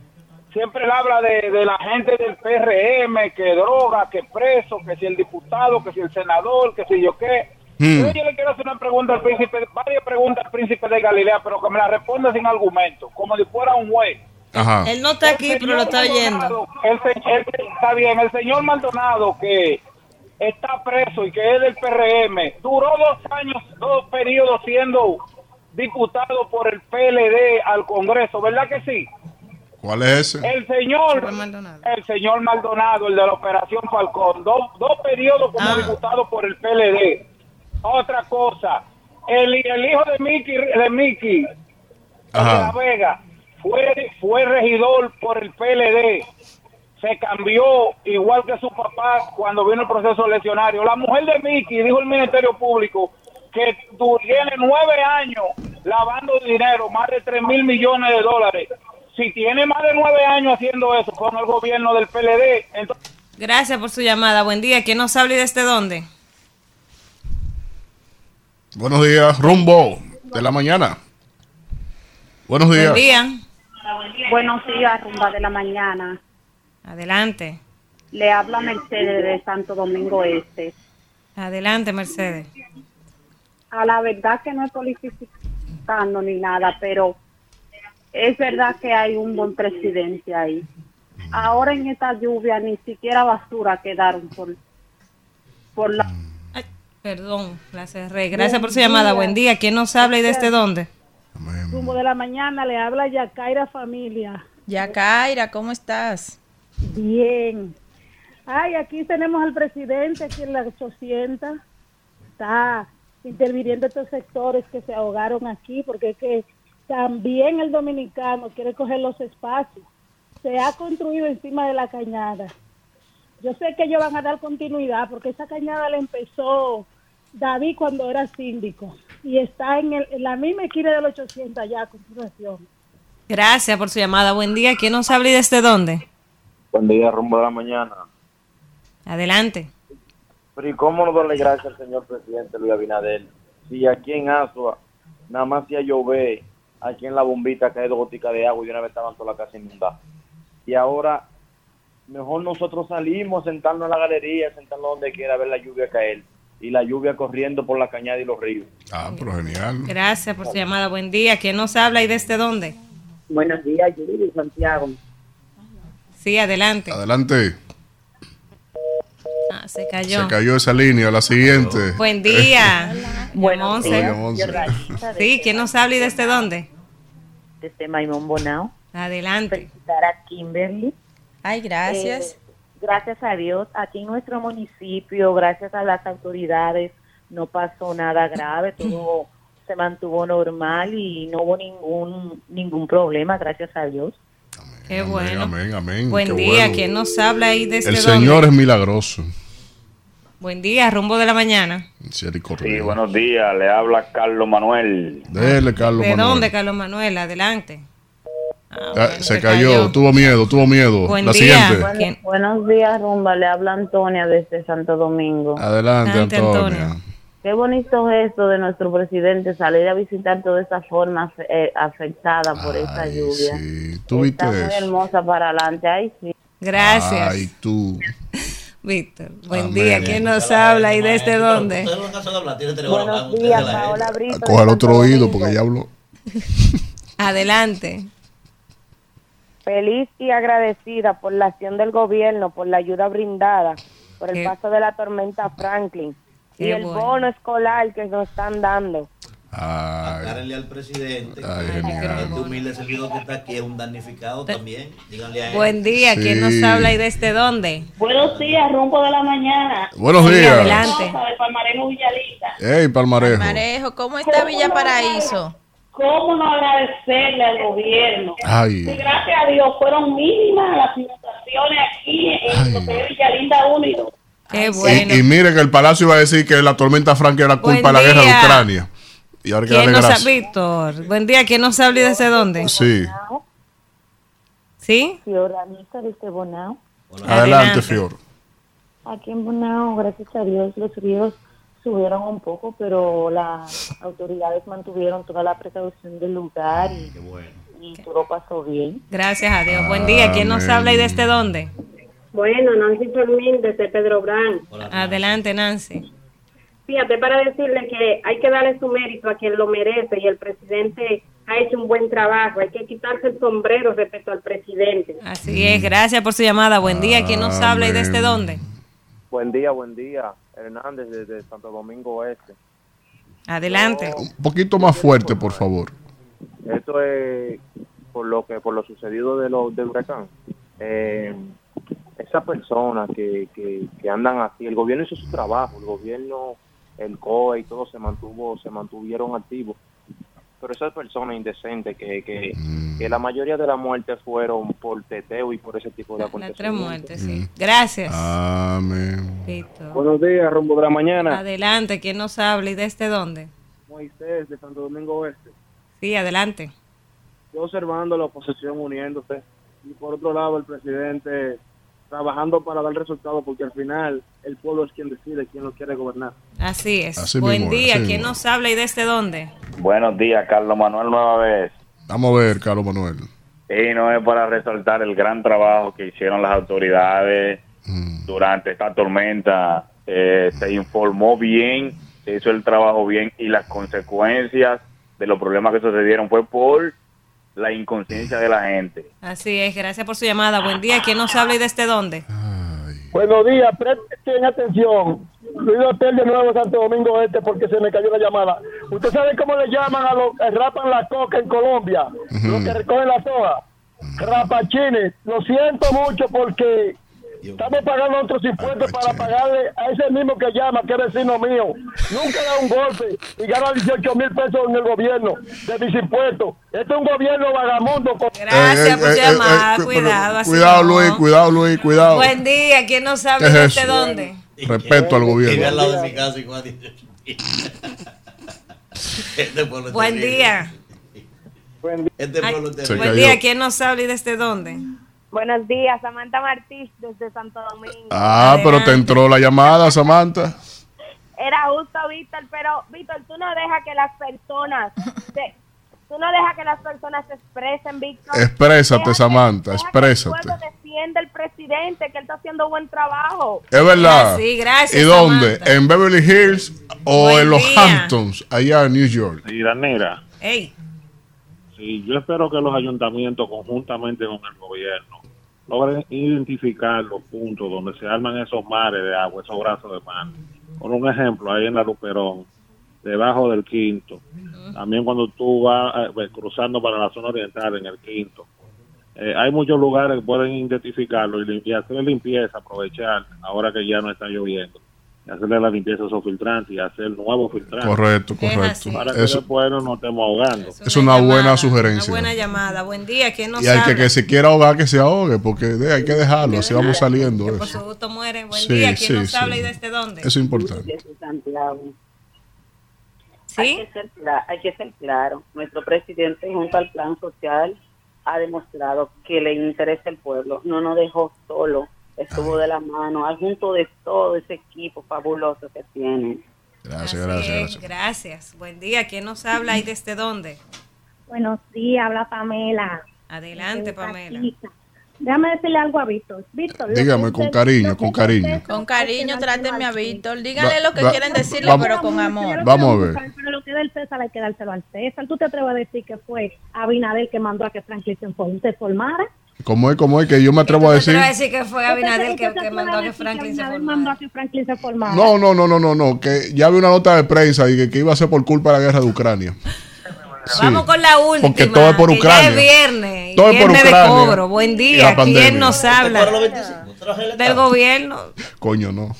siempre él habla de, de la gente del PRM, que droga, que preso, que si el diputado, que si el senador, que si yo qué. Hmm. Yo le quiero hacer una pregunta al príncipe, varias preguntas al príncipe de Galilea, pero que me la responda sin argumento, como si fuera un juez. Ajá. Él no está aquí, pero lo está oyendo. El, está bien, el señor Maldonado que está preso y que es del PRM, duró dos años, dos periodos siendo diputado por el PLD al Congreso, ¿verdad que sí? ¿Cuál es ese? El señor, el señor Maldonado, el de la Operación Falcón, dos, dos periodos como diputado por el PLD. Otra cosa, el, el hijo de Mickey, de Mickey, de La Vega, fue, fue regidor por el PLD. Se cambió igual que su papá cuando vino el proceso eleccionario. La mujer de Mickey dijo el Ministerio Público que tiene nueve años lavando dinero, más de tres mil millones de dólares. Si tiene más de nueve años haciendo eso con el gobierno del PLD, entonces Gracias por su llamada. Buen día. ¿Quién nos habla y desde dónde? Buenos días, rumbo de la mañana. Buenos días. Buen día. Buenos días, rumba de la mañana. Adelante. Le habla Mercedes de Santo Domingo Este. Adelante, Mercedes. A la verdad que no estoy politicando ni nada, pero es verdad que hay un buen presidente ahí. Ahora en esta lluvia ni siquiera basura quedaron por, por la... Perdón, la cerré. Gracias por su llamada. Buen día. ¿Quién nos habla y desde dónde? Rumbo de la mañana le habla Yacaira Familia. Yacaira, ¿cómo estás? Bien. Ay, aquí tenemos al presidente aquí en la 800. Está interviniendo estos sectores que se ahogaron aquí porque es que también el dominicano quiere coger los espacios. Se ha construido encima de la cañada. Yo sé que ellos van a dar continuidad porque esa cañada la empezó David cuando era síndico y está en, el- en la misma esquina del 800 ya a continuación. Gracias por su llamada. Buen día. ¿Quién nos habla y desde dónde? Buen día, rumbo de la mañana. Adelante. Pero ¿y cómo no darle gracias al señor presidente Luis Abinader? Si aquí en Asua, nada más si llover, aquí en la bombita cae dos goticas de agua y una vez estaban toda la casa inundada. Y ahora, mejor nosotros salimos, sentarnos en la galería, sentarnos donde quiera, ver la lluvia caer. Y la lluvia corriendo por la cañada y los ríos. Ah, pero genial. Gracias por su llamada. Buen día. ¿Quién nos habla y desde dónde? Buenos días, Yuri Santiago. Sí, adelante. Adelante. Ah, se cayó. Se cayó esa línea. La siguiente. Buen día. <laughs> Buenos Monse. Sí, ¿quién nos habla y desde dónde? Desde Maimón Bonao. Adelante. Felicitar a Kimberly. Ay, gracias. Eh, gracias a Dios, aquí en nuestro municipio, gracias a las autoridades, no pasó nada grave, <clears throat> todo se mantuvo normal y no hubo ningún ningún problema, gracias a Dios. Qué bueno. Amén, amén. Buen Qué día. bueno. ¿Quién nos habla y desde El dónde? Señor es milagroso. Buen día, rumbo de la mañana. Sí, buenos días. Le habla Carlos Manuel. Dele, Carlos ¿De Manuel. dónde, Carlos Manuel? Adelante. Ah, se cayó, tuvo miedo, tuvo miedo. Buen la día. siguiente. ¿Quién? Buenos días, Rumba, le habla Antonia desde Santo Domingo. Adelante, Adelante, Antonia. Qué bonito gesto de nuestro presidente salir a visitar toda esa forma eh, afectada por esta lluvia. ¿Tú viste Está muy eso? hermosa para adelante. Ay, sí. Gracias. Ay, tú. <laughs> Víctor, buen Amén. día. ¿Quién nos habla y desde dónde? Buenos días, Paola Brito. Coge el otro oído porque ya habló. <laughs> Adelante. Feliz y agradecida por la acción del gobierno, por la ayuda brindada, por el Qué- paso de la tormenta Franklin y Qué el bueno. bono escolar que nos están dando. Aclárenle al presidente. Ay, este humilde servidor que está aquí es un damnificado también. Díganle a él. Buen día. ¿Quién nos habla y desde dónde? Buenos días, rumbo de la mañana. Buenos días. adelante. Palmarejo Villalita. Hey, Palmarejo. Marejo, ¿cómo está Villa Paraíso? ¿Cómo no agradecerle al gobierno? Ay. Y gracias a Dios fueron mínimas las inundaciones aquí en lo que es Villalinda 1 y 2. Qué Y- bueno. Y, mire que el Palacio iba a decir que la tormenta Frank era culpa de la guerra de. Ucrania. Y ahora hay que ¿Quién habla? gracias. Víctor. Buen día. ¿Quién nos habla y desde dónde? Sí. ¿Sí? Fioranita desde Bonao. Adelante, Fior. Aquí en Bonao, gracias a Dios, los ríos subieron un poco, pero las autoridades mantuvieron toda la precaución del lugar y, y todo pasó bien. Gracias a Dios. Buen día. ¿Quién nos habla y desde dónde? Bueno, Nancy Fermín desde Pedro Brán. Adelante, Nancy. Fíjate, para decirle que hay que darle su mérito a quien lo merece y el presidente ha hecho un buen trabajo. Hay que quitarse el sombrero respecto al presidente. Así es. Gracias por su llamada. Buen día. ¿Quién nos habla y desde dónde? Buen día, buen día. Hernández desde Santo Domingo Oeste. Adelante. Un poquito más fuerte, por favor. Esto es por lo que por lo sucedido de lo del huracán. Eh, esas personas que, que, que andan así, el gobierno hizo su trabajo, el gobierno, el COE y todo se mantuvo, se mantuvieron activos. Pero esas personas indecentes que, que, que la mayoría de las muertes fueron por teteo y por ese tipo de Las tres acontecimientos. muertes, sí. Gracias. Amén. Buenos días, rumbo de la mañana. Adelante, ¿quién nos habla y desde dónde? Moisés de Santo Domingo Oeste. Sí, adelante. Yo observando la oposición uniéndose y por otro lado el presidente trabajando para dar resultados porque al final el pueblo es quien decide quién lo quiere gobernar. Así es. Así Buen mismo día, ¿quién mismo. nos habla y desde dónde? Buenos días, Carlos Manuel, nueva vez. Vamos a ver, Carlos Manuel. Y no es para resaltar el gran trabajo que hicieron las autoridades durante esta tormenta. Eh, se informó bien, se hizo el trabajo bien y las consecuencias de los problemas que sucedieron fue por la inconsciencia de la gente. Así es, gracias por su llamada. Buen día, ¿quién nos habla y desde dónde? Buenos días, presten atención. Luis Hotel de nuevo Santo Domingo Este porque se me cayó la llamada. ¿Usted sabe cómo le llaman a los que rapan la coca en Colombia? Los que recogen la soja. Rapachines. Lo siento mucho porque estamos pagando otros impuestos para pagarle a ese mismo que llama, que es vecino mío. Nunca da un golpe y gana 18 mil pesos en el gobierno de mis impuestos. Este es un gobierno vagamundo. con- Gracias por su Eh, eh, eh, llamada. eh, cuidado, pero- así Cuidado, no. Luis, cuidado, Luis, cuidado. Buen día, ¿quién nos habla y ¿Qué es desde eso? dónde? Respeto al Vive al gobierno. lado de mi casa <laughs> Este pueblo es Buen día. Este Ay. Buen día, ¿quién nos habla y desde dónde? Buenos días, Samantha Martí desde Santo Domingo. Ah, pero te entró la llamada, Samantha. Era justo, Víctor, pero Víctor, tú no dejas que las personas, se- tú no dejas que las personas se expresen, Víctor. Exprésate, Deja que- Samantha, deja exprésate. Que el pueblo defiende al presidente, que él está haciendo buen trabajo. Es verdad. Sí, gracias, ¿Y dónde? Samantha. ¿En Beverly Hills o Buen en los día. Hamptons, allá en New York? Sí, Danira. Ey, Sí, yo espero que los ayuntamientos, conjuntamente con el gobierno, logren identificar los puntos donde se arman esos mares de agua, esos brazos de mar. Por un ejemplo, ahí en la Luperón, debajo del Quinto. También cuando tú vas eh, pues, cruzando para la zona oriental en el Quinto. Eh, hay muchos lugares que pueden identificarlo y, y hacer limpieza, aprovechar ahora que ya no está lloviendo. Hacerle la limpieza a esos filtrantes y hacer nuevos filtrantes. Correcto, Es correcto. Para que Eso después no estemos ahogando. es una buena llamada, sugerencia. Una buena llamada. Buen día, ¿quién nos Y al que, que se quiera ahogar, que se ahogue, porque de- hay que dejarlo, así vamos saliendo. Que por su gusto muere. Buen Sí, día, ¿quién sí, nos sí. habla y desde dónde? Eso es importante. Desde Santiago. ¿Sí? Hay que, ser, hay que ser claro. Nuestro presidente, junto al plan social, ha demostrado que le interesa el pueblo. No nos dejó solo. Estuvo de la mano, al junto de todo ese equipo fabuloso que tiene. Gracias, gracias, gracias. gracias. Buen día, ¿quién nos habla y desde dónde? Buenos días, habla Pamela. Adelante, Pamela. Déjame decirle algo a Víctor. Víctor, Dígame con cariño, con cariño. Con cariño, trátenme a Víctor. Díganle lo que Va- quieren decirle, vamos- pero con amor. Vamos a ver. Pero lo que da el César hay que dárselo al César. ¿Tú te atreves a decir que fue Abinader que mandó a que Franklin se formara? ¿Cómo es, cómo es que yo me atrevo a Yo decir? a decir que fue Abinader ¿Usted que, que mandó a que Franklin que Franklin se formara? No, no, no, no, no, no, que ya vi una nota de prensa y que, que iba a ser por culpa de la guerra de Ucrania. Sí. Vamos con la última. Porque todo es por Ucrania. Es viernes. Todo es por Ucrania. de cobro. Buen día. ¿Quién nos habla? Del gobierno, Coño, no.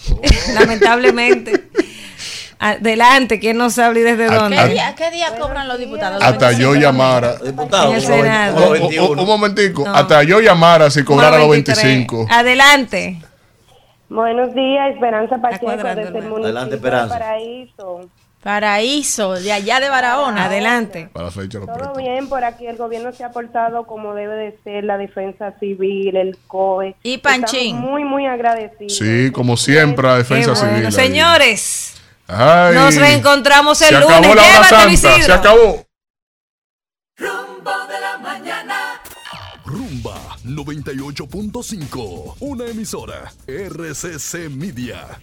lamentablemente. Adelante, ¿quién nos habla y desde Ah, dónde? ¿Qué día, qué día cobran los diputados? Hasta yo llamara. Diputado, En el como los Senado. Un, 21. un- un momentico. No. Hasta yo llamara si cobrara los 23. 25. Adelante. Buenos días, Esperanza Pacheco desde el municipio Adelante, Esperanza. Paraíso. Paraíso, de allá de Barahona. Adelante. Para la fecha lo Todo bien, por aquí el gobierno se ha portado como debe de ser, la defensa civil, el COE. Y Panchín. Estamos muy, muy agradecidos. Sí, como siempre, la defensa bueno. civil. ahí. Señores, Ay, nos reencontramos el se lunes. acabó la hora santa, se acabó. Rumbo de la mañana. Rumba 98.5, una emisora RCC Media.